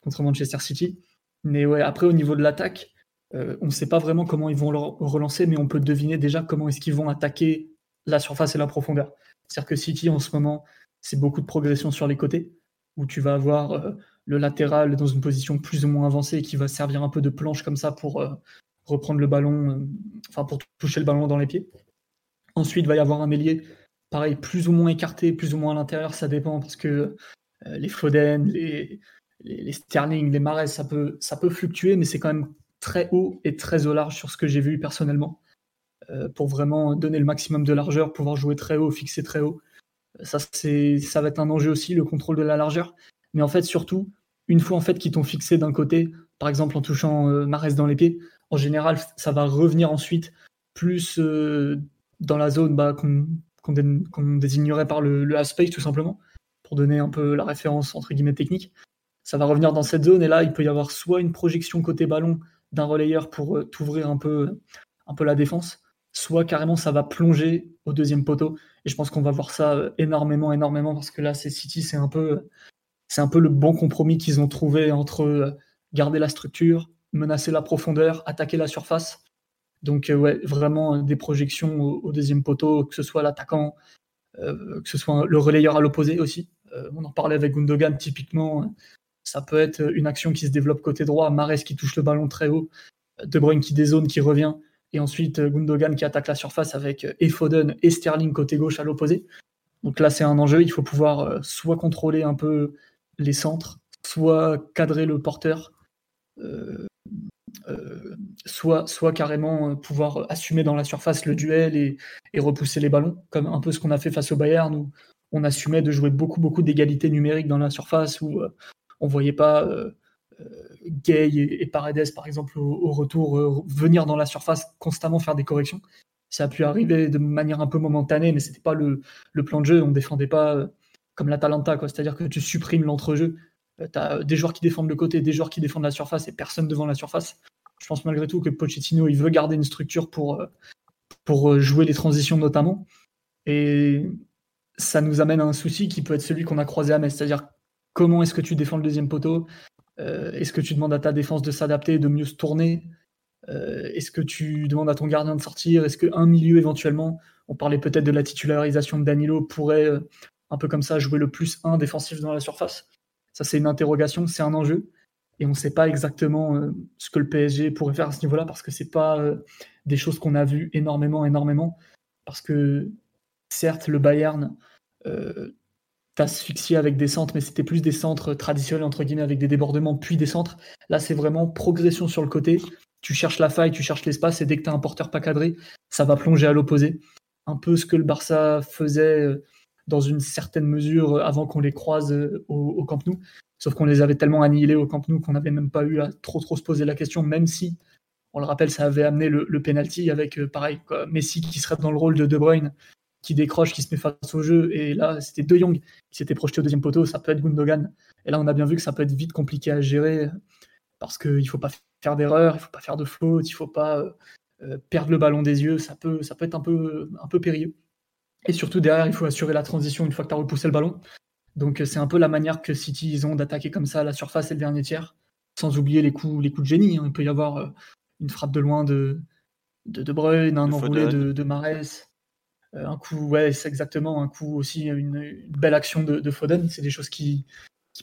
contre Manchester City. Mais ouais, après, au niveau de l'attaque, euh, on ne sait pas vraiment comment ils vont le relancer, mais on peut deviner déjà comment est-ce qu'ils vont attaquer la surface et la profondeur. C'est-à-dire que City, en ce moment, c'est beaucoup de progression sur les côtés. où tu vas avoir le latéral dans une position plus ou moins avancée qui va servir un peu de planche comme ça pour reprendre le ballon, enfin pour toucher le ballon dans les pieds. Ensuite, il va y avoir un mélier, pareil, plus ou moins écarté, plus ou moins à l'intérieur, ça dépend parce que les Foden, les, les, Sterling, les Marais, ça peut, ça peut fluctuer, mais c'est quand même très haut et très au large sur ce que j'ai vu personnellement. Euh, pour vraiment donner le maximum de largeur, pouvoir jouer très haut, fixer très haut. Ça, c'est, ça va être un enjeu aussi, le contrôle de la largeur. Mais en fait, surtout, une fois en fait qu'ils t'ont fixé d'un côté, par exemple en touchant euh, Marès dans les pieds, en général, ça va revenir ensuite plus euh, dans la zone bah, qu'on, désignerait par le, le tout simplement, pour donner un peu la référence entre guillemets technique ça va revenir dans cette zone et là il peut y avoir soit une projection côté ballon d'un relayeur pour euh, t'ouvrir un peu, un peu la défense, soit carrément ça va plonger au deuxième poteau et je pense qu'on va voir ça euh, énormément énormément parce que là c'est City c'est un peu un peu le bon compromis qu'ils ont trouvé entre euh, garder la structure, menacer la profondeur, attaquer la surface. Donc ouais, vraiment des projections au, deuxième poteau, que ce soit l'attaquant, que ce soit le relayeur à l'opposé aussi. on en parlait avec Gundogan typiquement ça peut être une action qui se développe côté droit, Mares qui touche le ballon très haut, De Bruyne qui dézone, qui revient, et ensuite euh, Gundogan qui attaque la surface avec euh, et Foden et Sterling côté gauche à l'opposé. Donc là, c'est un enjeu. Il faut pouvoir euh, soit contrôler un peu les centres, soit cadrer le porteur, soit, carrément pouvoir assumer dans la surface le duel et, et, repousser les ballons, comme un peu ce qu'on a fait face au Bayern où on assumait de jouer beaucoup, beaucoup d'égalité numérique dans la surface, où on voyait pas euh, euh, Gay et, Paredes, par exemple, au, retour, euh, venir dans la surface constamment faire des corrections. Ça a pu arriver de manière un peu momentanée, mais c'était pas le, plan de jeu. On défendait pas comme l'Atalanta, c'est-à-dire que tu supprimes l'entrejeu. tu as des joueurs qui défendent le côté, des joueurs qui défendent la surface et personne devant la surface. Je pense malgré tout que Pochettino, il veut garder une structure pour, pour jouer les transitions notamment. Et ça nous amène à un souci qui peut être celui qu'on a croisé à Metz, c'est-à-dire comment est-ce que tu défends le deuxième poteau? Euh, Est-ce que tu demandes à ta défense de s'adapter, de mieux se tourner? Euh, Est-ce que tu demandes à ton gardien de sortir? Est-ce qu'un milieu éventuellement, on parlait peut-être de la titularisation de Danilo, pourrait euh, un peu comme ça jouer le plus 1 défensif dans la surface? Ça c'est une interrogation, c'est un enjeu. Et on ne sait pas exactement ce que le PSG pourrait faire à ce niveau-là parce que ce n'est pas des choses qu'on a vues énormément, énormément. Parce que certes, le Bayern t'asphyxier avec des centres, mais c'était plus des centres traditionnels, entre guillemets, avec des débordements, puis des centres. Là, c'est vraiment progression sur le côté. Tu cherches la faille, tu cherches l'espace, et dès que tu as un porteur pas cadré, ça va plonger à l'opposé. Un peu ce que le Barça faisait euh, dans une certaine mesure euh, avant qu'on les croise euh, au, Camp Nou. Sauf qu'on les avait tellement annihilés au Camp Nou qu'on n'avait même pas eu à trop trop se poser la question, même si, on le rappelle, ça avait amené le, le penalty avec, pareil, Messi qui serait dans le rôle de De Bruyne qui décroche, qui se met face au jeu. Et là, c'était De Jong qui s'était projeté au deuxième poteau. Ça peut être Gundogan. Et là, on a bien vu que ça peut être vite compliqué à gérer parce qu'il ne faut pas faire d'erreur, il ne faut pas faire de faute, il ne faut pas euh, euh, perdre le ballon des yeux. Ça peut, ça peut être un peu, un peu périlleux. Et surtout, derrière, il faut assurer la transition une fois que tu as repoussé le ballon. Donc, c'est un peu la manière que City ils ont d'attaquer comme ça la surface et le dernier tiers, sans oublier les coups, les coups de génie. Hein. Il peut y avoir euh, une frappe de loin de De, de Bruyne, un enroulé de, de Marès. Euh, un coup, ouais, c'est exactement un coup aussi, une, belle action de, Foden. C'est des choses qui,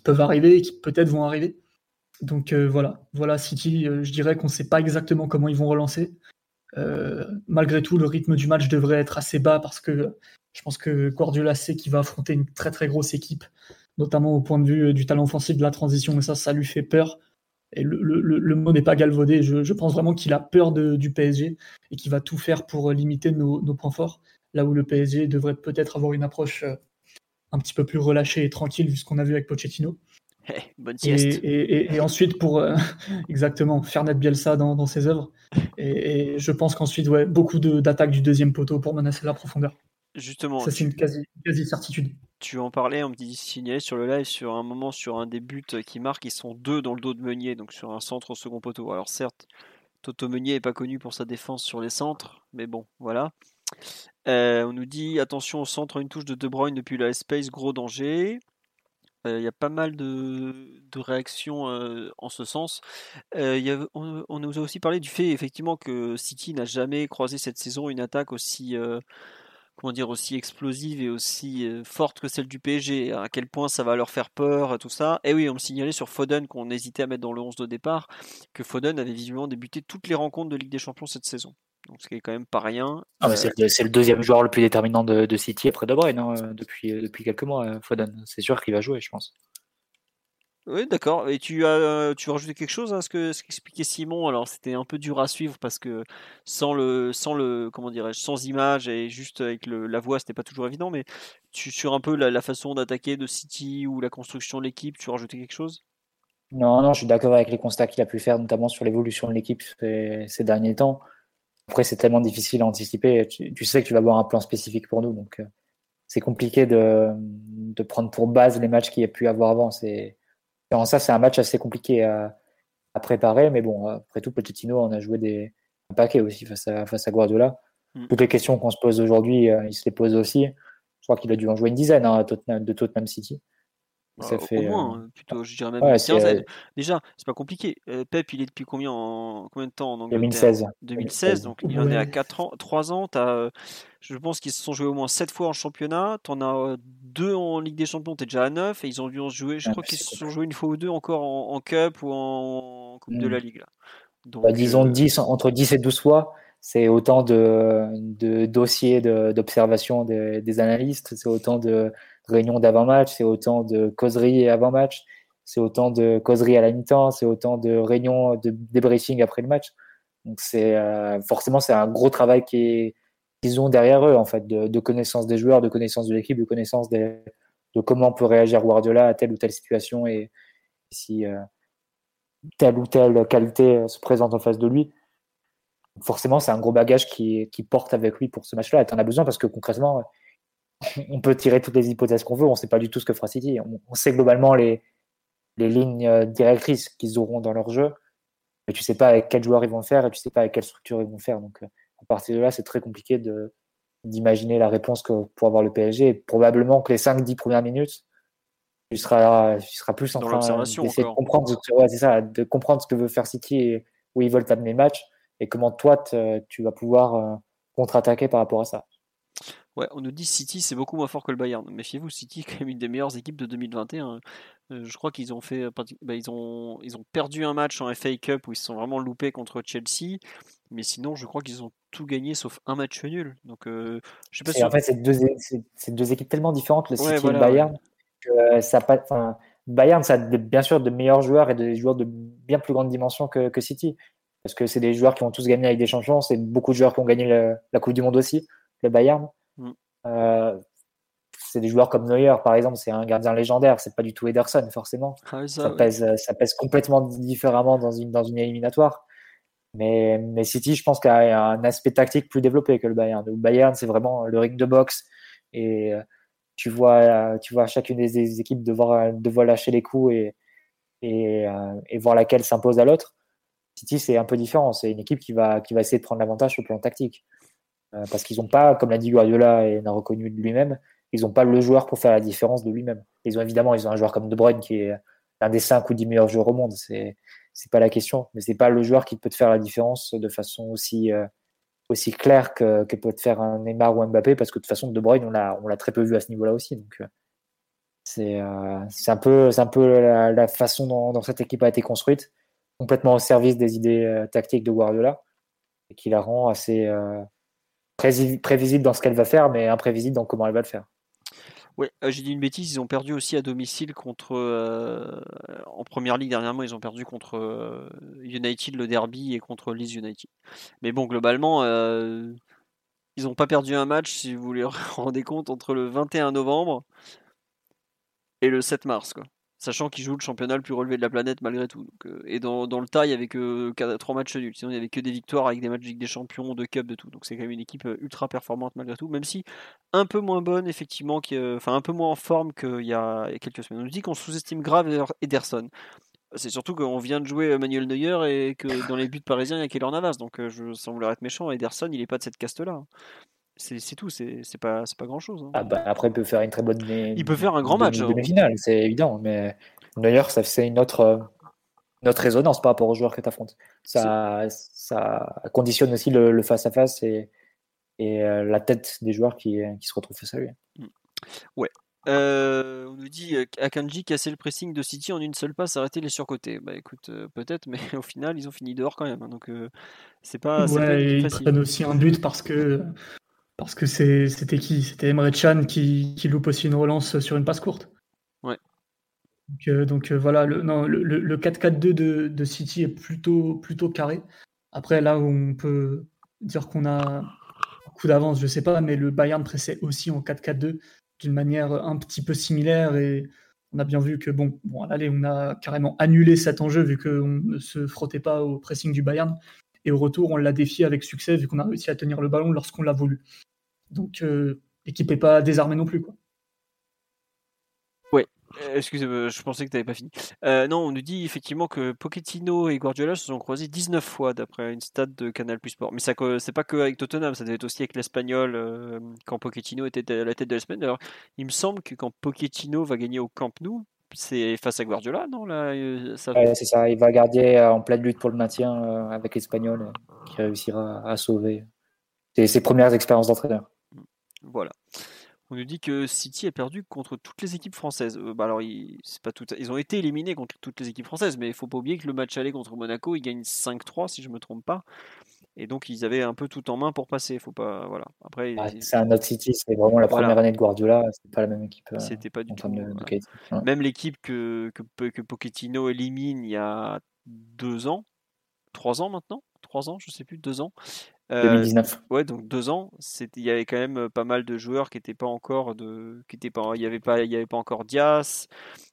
peuvent arriver et qui peut-être vont arriver. Donc euh, voilà, voilà City, euh, je dirais qu'on ne sait pas exactement comment ils vont relancer. malgré tout, le rythme du match devrait être assez bas parce que je pense que Guardiola sait qu'il va affronter une très très grosse équipe, notamment au point de vue du talent offensif de la transition, et ça, ça lui fait peur. Et le, mot n'est pas galvaudé. Je, pense vraiment qu'il a peur du PSG et qu'il va tout faire pour limiter nos points forts là où le PSG devrait peut-être avoir une approche euh, un petit peu plus relâchée et tranquille vu ce qu'on a vu avec Pochettino. Eh, bonne sieste. Et, ensuite, pour euh, [laughs] exactement faire naître Bielsa dans, ses œuvres. [laughs] Et, je pense qu'ensuite, ouais, beaucoup d'attaques du deuxième poteau pour menacer la profondeur. Justement. Ça, c'est une quasi, quasi, certitude. Tu en parlais, on me dit signé sur le live, sur un moment, sur un des buts qui marque, ils sont deux dans le dos de Meunier, donc sur un centre au second poteau. Alors certes, Toto Meunier n'est pas connu pour sa défense sur les centres, mais bon, voilà. Euh, on nous dit attention au centre, une touche de De Bruyne depuis la space, gros danger. Euh, il y a pas mal de, réactions euh, en ce sens. on, nous a aussi parlé du fait effectivement que City n'a jamais croisé cette saison une attaque aussi explosive et aussi forte que celle du PSG, à quel point ça va leur faire peur, tout ça. Et oui, on me signalait sur Foden qu'on hésitait à mettre dans le 11 de départ, que Foden avait visiblement débuté toutes les rencontres de Ligue des Champions cette saison. Donc ce qui est quand même pas rien. Ah, c'est, le, deuxième joueur le plus déterminant de, City après De Bruyne hein, depuis, depuis quelques mois, Foden. C'est sûr qu'il va jouer, je pense. Oui, d'accord. Et tu as, tu as rajouté quelque chose à ce que ce qu'expliquait Simon? Alors, c'était un peu dur à suivre parce que sans le, sans le, comment dirais-je, sans image et juste avec le, la voix, c'était pas toujours évident. Mais tu, sur un peu la, façon d'attaquer de City ou la construction de l'équipe, tu as rajouté quelque chose? Non, non, je suis d'accord avec les constats qu'il a pu faire, notamment sur l'évolution de l'équipe ces, derniers temps. Après, c'est tellement difficile à anticiper. Tu, sais que tu vas avoir un plan spécifique pour nous, donc euh, c'est compliqué de, de prendre pour base les matchs qu'il y a pu avoir avant. C'est ça, c'est un match assez compliqué à, préparer, mais bon, après tout, Pochettino en a joué des, un paquet aussi face à, face à Guardiola. Mm. Toutes les questions qu'on se pose aujourd'hui, euh, il se les pose aussi. Je crois qu'il a dû en jouer une dizaine hein, de Tottenham City. Bah, ça fait, au moins, euh, hein, plutôt, je dirais même euh, Déjà, c'est pas compliqué. Pep, il est depuis combien, en... combien de temps en Angleterre? 2016. 2016, donc il en est à 4 ans, 3 ans. As, je pense qu'ils se sont joués au moins 7 fois en championnat. Tu en as 2 en Ligue des Champions, tu es déjà à 9. Et ils ont dû en jouer, je crois qu'ils se sont joués une fois ou deux encore en, Cup ou en Coupe de mm. la Ligue. Là. Donc, bah, disons 10, entre 10 et 12 fois c'est autant de, de dossiers d'observation des, des, analystes, c'est autant de réunions d'avant-match, c'est autant de causeries avant-match, c'est autant de causeries à la mi-temps, c'est autant de réunions de débriefing après le match. Donc c'est euh, forcément c'est un gros travail qu'ils ont derrière eux en fait de, connaissance des joueurs, de connaissance de l'équipe, de connaissance de comment peut réagir Guardiola à telle ou telle situation et si euh, telle ou telle qualité se présente en face de lui. Forcément, c'est un gros bagage qui, qui porte avec lui pour ce match-là. Et tu en as besoin parce que concrètement, on peut tirer toutes les hypothèses qu'on veut, on ne sait pas du tout ce que fera City. On, sait globalement les, les lignes euh, directrices qu'ils auront dans leur jeu, mais tu ne sais pas avec quel joueur ils vont faire et tu ne sais pas avec quelle structure ils vont faire. Donc, euh, à partir de là, c'est très compliqué d'imaginer la réponse que pour avoir le PSG. probablement que les 5-10 premières minutes, tu seras, tu seras plus en train d'essayer de comprendre, ça, de comprendre ce que veut faire City et où ils veulent t'amener le match et comment toi, tu vas pouvoir euh, contre-attaquer par rapport à ça. Ouais, on nous dit City c'est beaucoup moins fort que le Bayern. Méfiez-vous, City est quand même une des meilleures équipes de 2021. Euh, je crois qu'ils ont fait, euh, bah, ils ont, ils ont perdu un match en FA Cup où ils se sont vraiment loupés contre Chelsea, mais sinon je crois qu'ils ont tout gagné sauf un match nul. Donc euh, je sais pas. Si en fait, c'est deux, deux, équipes tellement différentes, le City et le Bayern, que ça pas. Enfin, Bayern, ça a bien sûr de meilleurs joueurs et des joueurs de bien plus grande dimension que, que City, parce que c'est des joueurs qui ont tous gagné avec des champions, c'est beaucoup de joueurs qui ont gagné la Coupe du Monde aussi, le Bayern. Euh, c'est des joueurs comme Neuer, par exemple, c'est un gardien légendaire, c'est pas du tout Ederson, forcément. Ah ça, pèse, ça pèse complètement différemment dans une, dans une éliminatoire. Mais, mais City, je pense qu'il a un aspect tactique plus développé que le Bayern. Le Bayern, c'est vraiment le ring de boxe et euh, tu vois, tu vois chacune des, équipes devoir, devoir lâcher les coups et, et, euh, et voir laquelle s'impose à l'autre. City, c'est un peu différent. C'est une équipe qui va, qui va essayer de prendre l'avantage sur le plan tactique. Euh, parce qu'ils n'ont pas, comme l'a dit Guardiola et l'a reconnu de lui-même, ils n'ont pas le joueur pour faire la différence de lui-même. Ils ont évidemment, ils ont un joueur comme De Bruyne qui est un des 5 ou 10 meilleurs joueurs au monde. C'est c'est pas la question, mais c'est pas le joueur qui peut te faire la différence de façon aussi euh, aussi claire que, peut te faire un Neymar ou un Mbappé, parce que de toute façon De Bruyne on l'a très peu vu à ce niveau-là aussi. Donc euh, c'est c'est un peu c'est un peu la, façon dont, cette équipe a été construite, complètement au service des idées tactiques de Guardiola, et qui la rend assez prévisible dans ce qu'elle va faire, mais imprévisible dans comment elle va le faire. Oui, euh, j'ai dit une bêtise, ils ont perdu aussi à domicile contre. Euh, en première ligue dernièrement, ils ont perdu contre euh, United le derby et contre Leeds United. Mais bon, globalement, ils n'ont pas perdu un match, si vous [laughs] vous rendez compte, entre le 21 novembre et le 7 mars. Quoi sachant qu'ils jouent le championnat le plus relevé de la planète malgré tout. Euh, et dans, le tas, il n'y avait que 3 matchs nuls. Sinon, il n'y avait que des victoires avec des matchs des Champions, de Cup, de tout. Donc c'est quand même une équipe euh, ultra performante malgré tout, même si un peu moins bonne, effectivement, enfin un peu moins en forme qu'il y a quelques semaines. On nous dit qu'on sous-estime grave Ederson. C'est surtout qu'on vient de jouer Manuel Neuer et que dans les buts parisiens, il y a Keylor Navas. Donc euh, je, sans vouloir être méchant, Ederson, il n'est pas de cette caste-là. C'est tout, c'est pas, pas grand chose. Hein. Ah bah, après, il peut faire une très bonne. Il peut faire un grand match. Demi-finale, c'est évident. Mais d'ailleurs, ça c'est une autre, notre résonance par rapport aux joueurs que tu affrontes. Ça, ça conditionne aussi le face-à-face et, et la tête des joueurs qui, qui se retrouvent face à lui. Mmh. Ouais, euh, on nous dit Akanji casser le pressing de City en une seule passe, arrêter les surcotés. Bah écoute, peut-être, mais [laughs] au final, ils ont fini dehors quand même. Hein, donc c'est pas. Ouais, ils prennent aussi un but parce que parce que c'était qui? C'était Emre Can qui, qui, loupe aussi une relance sur une passe courte. Ouais. Donc, voilà, le, non, le, le 4-4-2 de, de, City est plutôt, plutôt carré. Après, là où on peut dire qu'on a un coup d'avance, je sais pas, mais le Bayern pressait aussi en 4-4-2 d'une manière un petit peu similaire et on a bien vu que bon, bon allez, on a carrément annulé cet enjeu vu qu'on ne se frottait pas au pressing du Bayern et au retour on l'a défié avec succès vu qu'on a réussi à tenir le ballon lorsqu'on l'a voulu. Donc euh, l'équipe n'est pas désarmée non plus quoi. Euh, excusez-moi, je pensais que tu n'avais pas fini. Euh, non, on nous dit effectivement que Pochettino et Guardiola se sont croisés 19 fois d'après une stat de Canal Plus Sport. Mais ça, c'est pas que avec Tottenham, ça devait être aussi avec l'Espagnol euh, quand Pochettino était à la tête de la semaine. Alors, il me semble que quand Pochettino va gagner au Camp Nou, c'est face à Guardiola, non là, ça... C'est ça, il va garder en pleine lutte pour le maintien avec l'Espagnol qui réussira à sauver ses premières expériences d'entraîneur. Voilà. On nous dit que City a perdu contre toutes les équipes françaises. Euh, bah alors, ils, pas tout, ils ont été éliminés contre toutes les équipes françaises, mais il faut pas oublier que le match aller contre Monaco, ils gagnent 5-3 si je me trompe pas. Et donc ils avaient un peu tout en main pour passer. Faut pas, voilà. Après, ah, c'est un autre City, c'est vraiment la première année de Guardiola. C'était pas la même équipe. Euh, C'était pas du tout. Même l'équipe que, que, que Pochettino élimine il y a deux ans, trois ans maintenant, trois ans, je sais plus, deux ans. 2019. Euh, ouais, donc deux ans. Il y avait quand même euh, pas mal de joueurs qui n'étaient pas encore de, qui étaient pas, il y avait pas, il y avait pas encore Dias,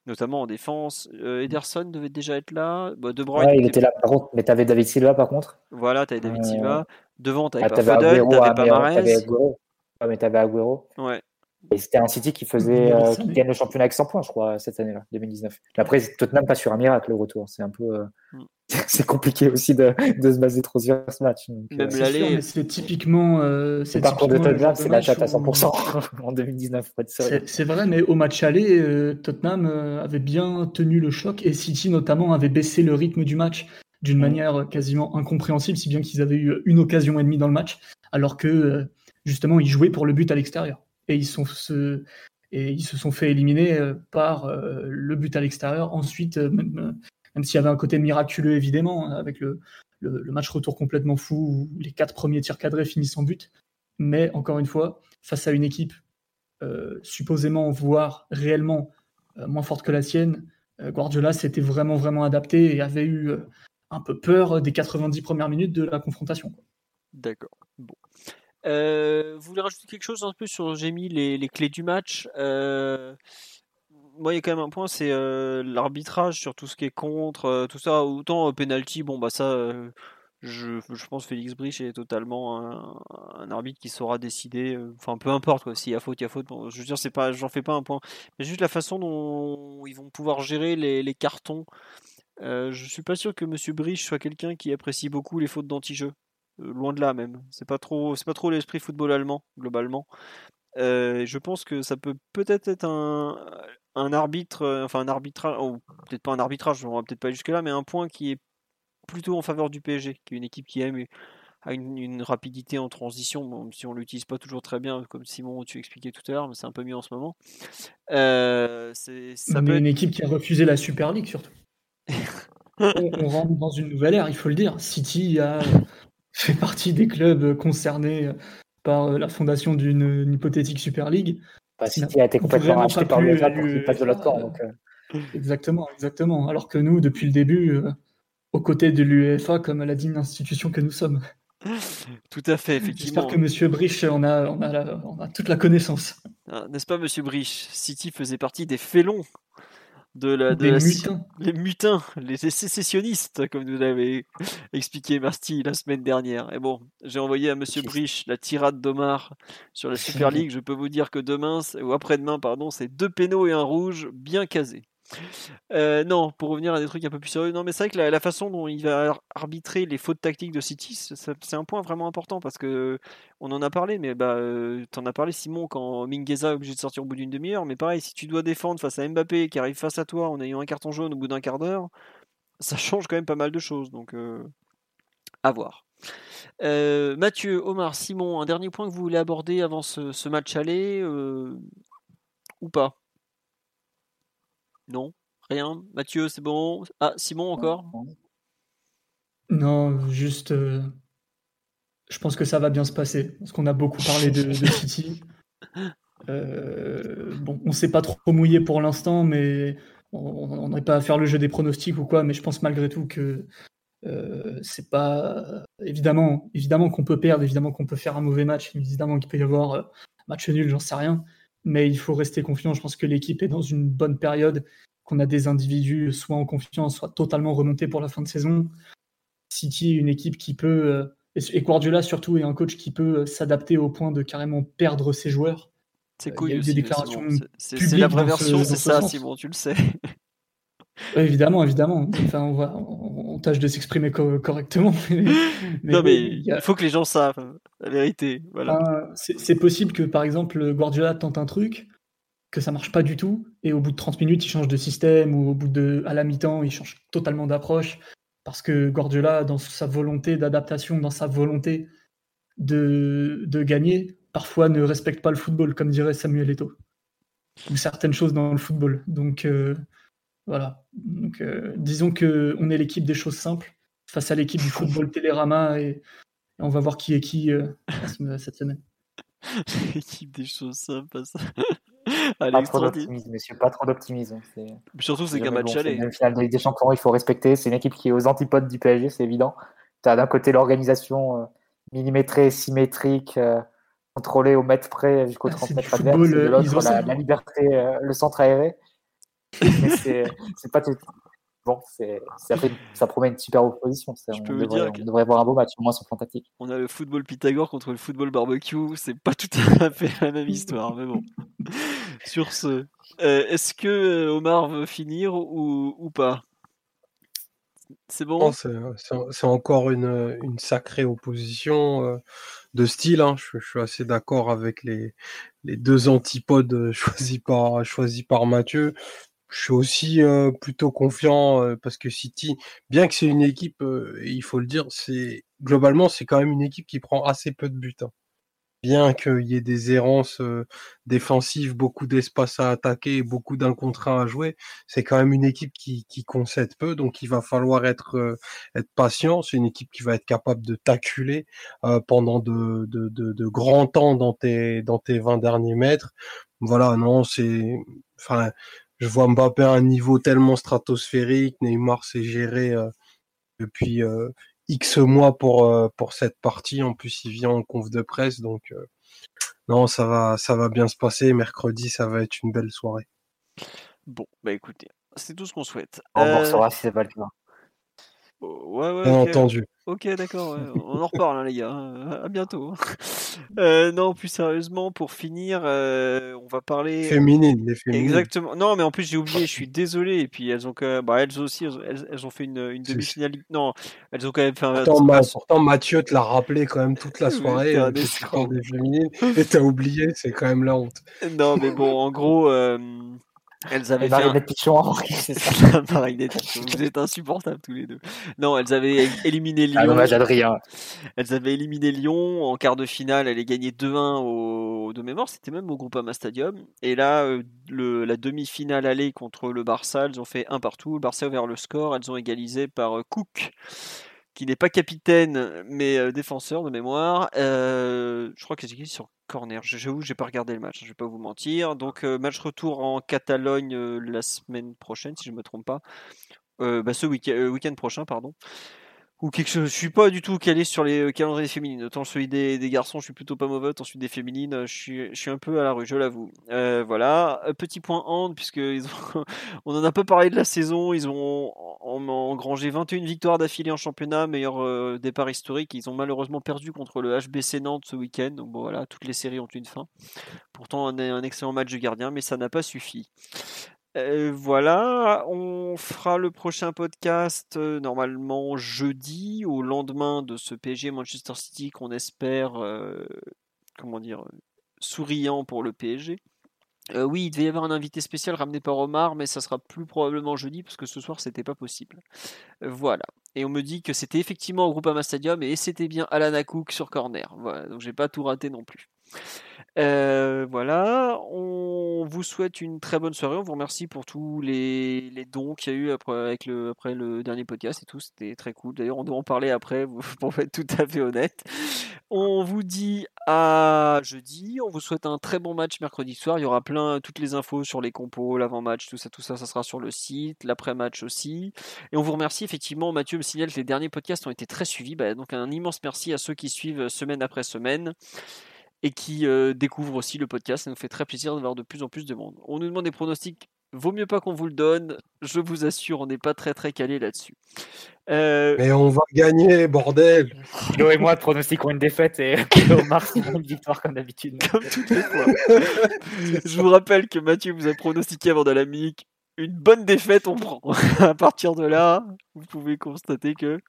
notamment en défense. Euh, Ederson devait déjà être là. Bah, de Bruyne. Ouais, il était là. Par contre, mais t'avais David Silva par contre. Voilà, t'avais David Silva. Devant, t'avais ah, pas Foden, t'avais pas Mahrez. Ouais, mais t'avais Agüero. Ouais. Et c'était un City qui faisait euh, qui gagne le championnat avec 100 points, je crois, cette année-là, 2019. Mais après, Tottenham pas sur un miracle le retour. C'est un peu. Euh, mm. [laughs] c'est compliqué aussi de, de, se baser trop sur ce match. Même euh, l'aller. C'est typiquement. c'est le parcours de Tottenham, c'est la chatte à 100% [laughs] en 2019. C'est vrai, mais au match aller, Tottenham avait bien tenu le choc et City notamment avait baissé le rythme du match d'une mm. manière quasiment incompréhensible, si bien qu'ils avaient eu une occasion et demie dans le match, alors que justement ils jouaient pour le but à l'extérieur et ils, se, sont fait éliminer euh, par euh, le but à l'extérieur. Ensuite, euh, même, s'il y avait un côté miraculeux évidemment, hein, avec le, match retour complètement fou où les quatre premiers tirs cadrés finissent en but. Mais encore une fois, face à une équipe supposément, voire réellement moins forte que la sienne, Guardiola s'était vraiment, vraiment adapté et avait eu un peu peur des 90 premières minutes de la confrontation. D'accord. Euh, vous voulez rajouter quelque chose un peu sur j'ai mis les, clés du match euh, Moi, il y a quand même un point, c'est euh, l'arbitrage sur tout ce qui est contre, tout ça. Autant penalty, bon bah ça, je, je, pense Félix Brich est totalement un, arbitre qui saura décider. Enfin, peu importe quoi. S'il y a faute, il y a faute. je veux dire, c'est pas, j'en fais pas un point, mais juste la façon dont ils vont pouvoir gérer les, les cartons. je suis pas sûr que Monsieur Brich soit quelqu'un qui apprécie beaucoup les fautes d'anti-jeu. Euh, loin de là même. C'est pas trop, c'est pas trop l'esprit football allemand globalement. Euh, je pense que ça peut peut-être être un, un arbitre, euh, enfin un arbitrage, peut-être pas un arbitrage, on va peut-être pas jusque là, mais un point qui est plutôt en faveur du PSG, qui est une équipe qui aime a une, rapidité en transition, même si on l'utilise pas toujours très bien, comme Simon tu expliquais tout à l'heure, mais c'est un peu mieux en ce moment. c'est ça peut une équipe qui a refusé la Super League surtout. [laughs] on, on, rentre dans une nouvelle ère, il faut le dire. City a fait partie des clubs concernés par euh, la fondation d'une hypothétique Super League. Bah, City a été complètement racheté par l'UEFA pour qu'il passe de l'autre camp. Euh. [laughs] Exactement, exactement. Alors que nous, depuis le début, euh, aux côtés de l'UEFA, comme la digne institution que nous sommes. [laughs] Tout à fait, effectivement. J'espère que Monsieur Brich on a, on a, on a toute la connaissance. Ah, n'est-ce pas, Monsieur Brich City faisait partie des félons de la, de mutins. les mutins, les sécessionnistes, comme nous l'avait [laughs] expliqué Marty la semaine dernière. Et bon, j'ai envoyé à Monsieur Brich la tirade d'Omar sur la Super [laughs] League. Je peux vous dire que demain, ou après-demain, pardon, c'est deux pénaux et un rouge bien casés. Euh, non, pour revenir à des trucs un peu plus sérieux, non, mais c'est vrai que la, façon dont il va arbitrer les fautes tactiques de City, c'est un point vraiment important parce que on en a parlé, mais bah, euh, t'en as parlé Simon quand Mingueza est obligé de sortir au bout d'une demi-heure. Mais pareil, si tu dois défendre face à Mbappé qui arrive face à toi en ayant un carton jaune au bout d'un quart d'heure, ça change quand même pas mal de choses. Donc, euh, à voir. Mathieu, Omar, Simon, un dernier point que vous voulez aborder avant ce, match aller ou pas? Non Rien Mathieu, c'est bon? Ah, Simon encore? Non, juste. je pense que ça va bien se passer. Parce qu'on a beaucoup parlé de, [laughs] City. bon, on ne s'est pas trop mouillé pour l'instant, mais on n'est pas à faire le jeu des pronostics ou quoi, mais je pense malgré tout que euh, c'est pas évidemment, évidemment qu'on peut perdre, évidemment qu'on peut faire un mauvais match, évidemment qu'il peut y avoir un euh, match nul, j'en sais rien, mais il faut rester confiant. Je pense que l'équipe est dans une bonne période, qu'on a des individus soit en confiance, soit totalement remontés pour la fin de saison. City, une équipe qui peut, euh, et Guardiola surtout, est un coach qui peut s'adapter au point de carrément perdre ses joueurs. C'est cool. Il y a des déclarations. C'est la vraie version, c'est ça, Simon, tu le sais. évidemment, évidemment. Enfin, on, tâche de s'exprimer correctement. [laughs] non, mais il faut que les gens savent la vérité. Voilà. c'est possible que, par exemple, Guardiola tente un truc, que ça marche pas du tout, et au bout de 30 minutes, il change de système, ou au bout de, à la mi-temps, il change totalement d'approche, parce que Guardiola, dans sa volonté d'adaptation, dans sa volonté de, de gagner, parfois ne respecte pas le football, comme dirait Samuel Eto'o, ou certaines choses dans le football. Donc euh, voilà. Donc, euh, disons que on est l'équipe des choses simples face à l'équipe du [laughs] football Télérama et, on va voir qui est qui euh, cette semaine. [laughs] l'équipe des choses simples. pas trop d'optimisme, monsieur, pas trop d'optimisme. Surtout, c'est qu'un match aller. Une finale de Ligue des Champions, il faut respecter. C'est une équipe qui est aux antipodes du PSG, c'est évident. Tu as d'un côté l'organisation millimétrée, symétrique, contrôlé au mètre près jusqu'au 30 ah, mètres adverse, de euh, l'autre la, la, liberté, euh, le centre aéré. C'est pas tout. Bon, ça, fait, ça promet une super opposition. on, devrait, dire on devrait voir un beau match, au moins c'est fantastique. On a le football Pythagore contre le football barbecue, c'est pas tout à [laughs] fait la même histoire, mais bon. Sur ce, euh, est-ce que Omar veut finir ou, ou pas? C'est bon? C'est encore une, une, sacrée opposition de style. Hein. Je, suis assez d'accord avec les, les, deux antipodes euh, [laughs] choisis par, choisis par Mathieu. Je suis aussi euh, plutôt confiant euh, parce que City, bien que c'est une équipe, il faut le dire, c'est globalement c'est quand même une équipe qui prend assez peu de buts. Hein bien qu'il y ait des errances défensives, beaucoup d'espace à attaquer, beaucoup d'un à jouer, c'est quand même une équipe qui, qui, concède peu, donc il va falloir être, être patient. C'est une équipe qui va être capable de t'acculer pendant de, de, de, de, grands temps dans tes, dans tes 20 derniers mètres. Voilà, non, c'est, enfin, je vois Mbappé à un niveau tellement stratosphérique, Neymar s'est géré depuis X mois pour, euh, pour cette partie. En plus, il vient en conf de presse. Donc, euh, non, ça va, ça va bien se passer. Mercredi, ça va être une belle soirée. Bon, bah écoutez, c'est tout ce qu'on souhaite. On euh... si c'est pas le cas. Ouais, ouais, Bien entendu. Ok, d'accord, [laughs] on en reparle, hein, les gars. Hein. À bientôt. Euh, non, plus sérieusement, pour finir, euh, on va parler. Féminine, les féminines. Exactement. Non, mais en plus, j'ai oublié, je suis désolé. Et puis, elles ont quand même... bah, elles aussi, elles, ont fait une, une demi-finale. Non, elles ont quand même fait un. Pourtant, Mathieu te l'a rappelé quand même toute la [laughs] soirée. Euh, des féminines. Et t'as oublié, c'est quand même la honte. Non, mais bon, en gros. [laughs] Elles avaient [laughs] ça. Vous êtes insupportables tous les deux. Non, elles avaient éliminé ah, Lyon. Ah, dommage, Adrien. Elles avaient éliminé Lyon en quart de finale. Elles avaient gagné 2-1 au, de mémoire. C'était même au Groupama Stadium. Et là, euh, le, la demi-finale allée contre le Barça, elles ont fait un partout. Le Barça a ouvert le score. Elles ont égalisé par euh, Cook qui n'est pas capitaine mais euh, défenseur de mémoire. je crois qu'elles étaient sur corner. J'avoue, j'ai pas regardé le match, je vais pas vous mentir. Donc euh, match retour en Catalogne euh, la semaine prochaine, si je me trompe pas. Euh, bah, ce week-end prochain, pardon ou quelque chose. Je suis pas du tout calé sur les euh, calendriers féminines. Autant celui des, des garçons, je suis plutôt pas mauvais. Autant celui des féminines, euh, je suis, un peu à la rue, je l'avoue. Euh, voilà. Petit point hand, puisque [laughs] on en a pas parlé de la saison. Ils ont engrangé 21 victoires d'affilée en championnat, meilleur départ historique. Ils ont malheureusement perdu contre le HBC Nantes ce week-end. Donc bon, voilà, toutes les séries ont une fin. Pourtant, un, un excellent match de gardien, mais ça n'a pas suffi. Euh, voilà, on fera le prochain podcast euh, normalement jeudi, au lendemain de ce PSG Manchester City qu'on espère, euh, comment dire, souriant pour le PSG. Oui, il devait y avoir un invité spécial ramené par Omar, mais ça sera plus probablement jeudi parce que ce soir c'était pas possible. Voilà. Et on me dit que c'était effectivement au Groupama Stadium et c'était bien Alana Cook sur corner. Voilà, donc j'ai pas tout raté non plus. Euh, voilà, on vous souhaite une très bonne soirée. On vous remercie pour tous les, dons qu'il y a eu après, avec le, après le dernier podcast et tout. C'était très cool. D'ailleurs, on doit en parler après [laughs] pour être tout à fait honnête. On vous dit à jeudi. On vous souhaite un très bon match mercredi soir. Il y aura plein, toutes les infos sur les compos, l'avant-match, tout ça, tout ça, ça sera sur le site. L'après-match aussi. Et on vous remercie effectivement. Mathieu me signale que les derniers podcasts ont été très suivis. Bah, donc un immense merci à ceux qui suivent semaine après semaine et qui euh, découvrent aussi le podcast. Ça nous fait très plaisir de voir de plus en plus de monde. On nous demande des pronostics. Vaut mieux pas qu'on vous le donne. Je vous assure, on n'est pas très très calé là-dessus. Euh, Mais on va gagner, bordel Kilo et moi pronostiquons une défaite et [laughs] Omar une victoire comme d'habitude. Comme toutes les fois. [laughs] Je vous rappelle que Mathieu vous a pronostiqué avant de la mic une bonne défaite, on prend. [laughs] à partir de là, vous pouvez constater que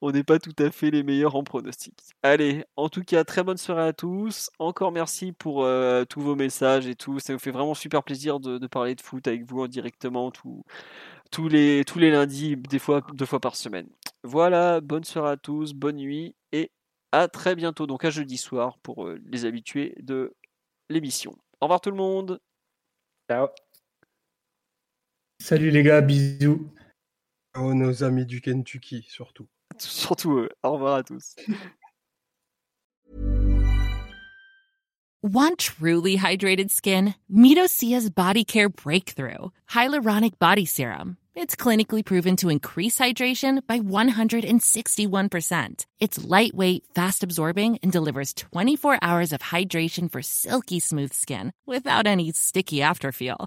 on n'est pas tout à fait les meilleurs en pronostic. Allez, en tout cas, très bonne soirée à tous. Encore merci pour euh, tous vos messages et tout. Ça nous fait vraiment super plaisir de, parler de foot avec vous directement tous, les, tous les lundis, des fois deux fois par semaine. Voilà, bonne soirée à tous, bonne nuit et à très bientôt. Donc à jeudi soir pour euh, les habitués de l'émission. Au revoir tout le monde. Ciao. Salut les gars, bisous. Oh, nos amis du Kentucky, surtout. [laughs] Surtout eux. Au revoir à tous. Want truly hydrated skin? Midosia's Body Care Breakthrough Hyaluronic Body Serum. It's clinically proven to increase hydration by 161%. It's lightweight, fast absorbing, and delivers 24 hours of hydration for silky smooth skin without any sticky afterfeel.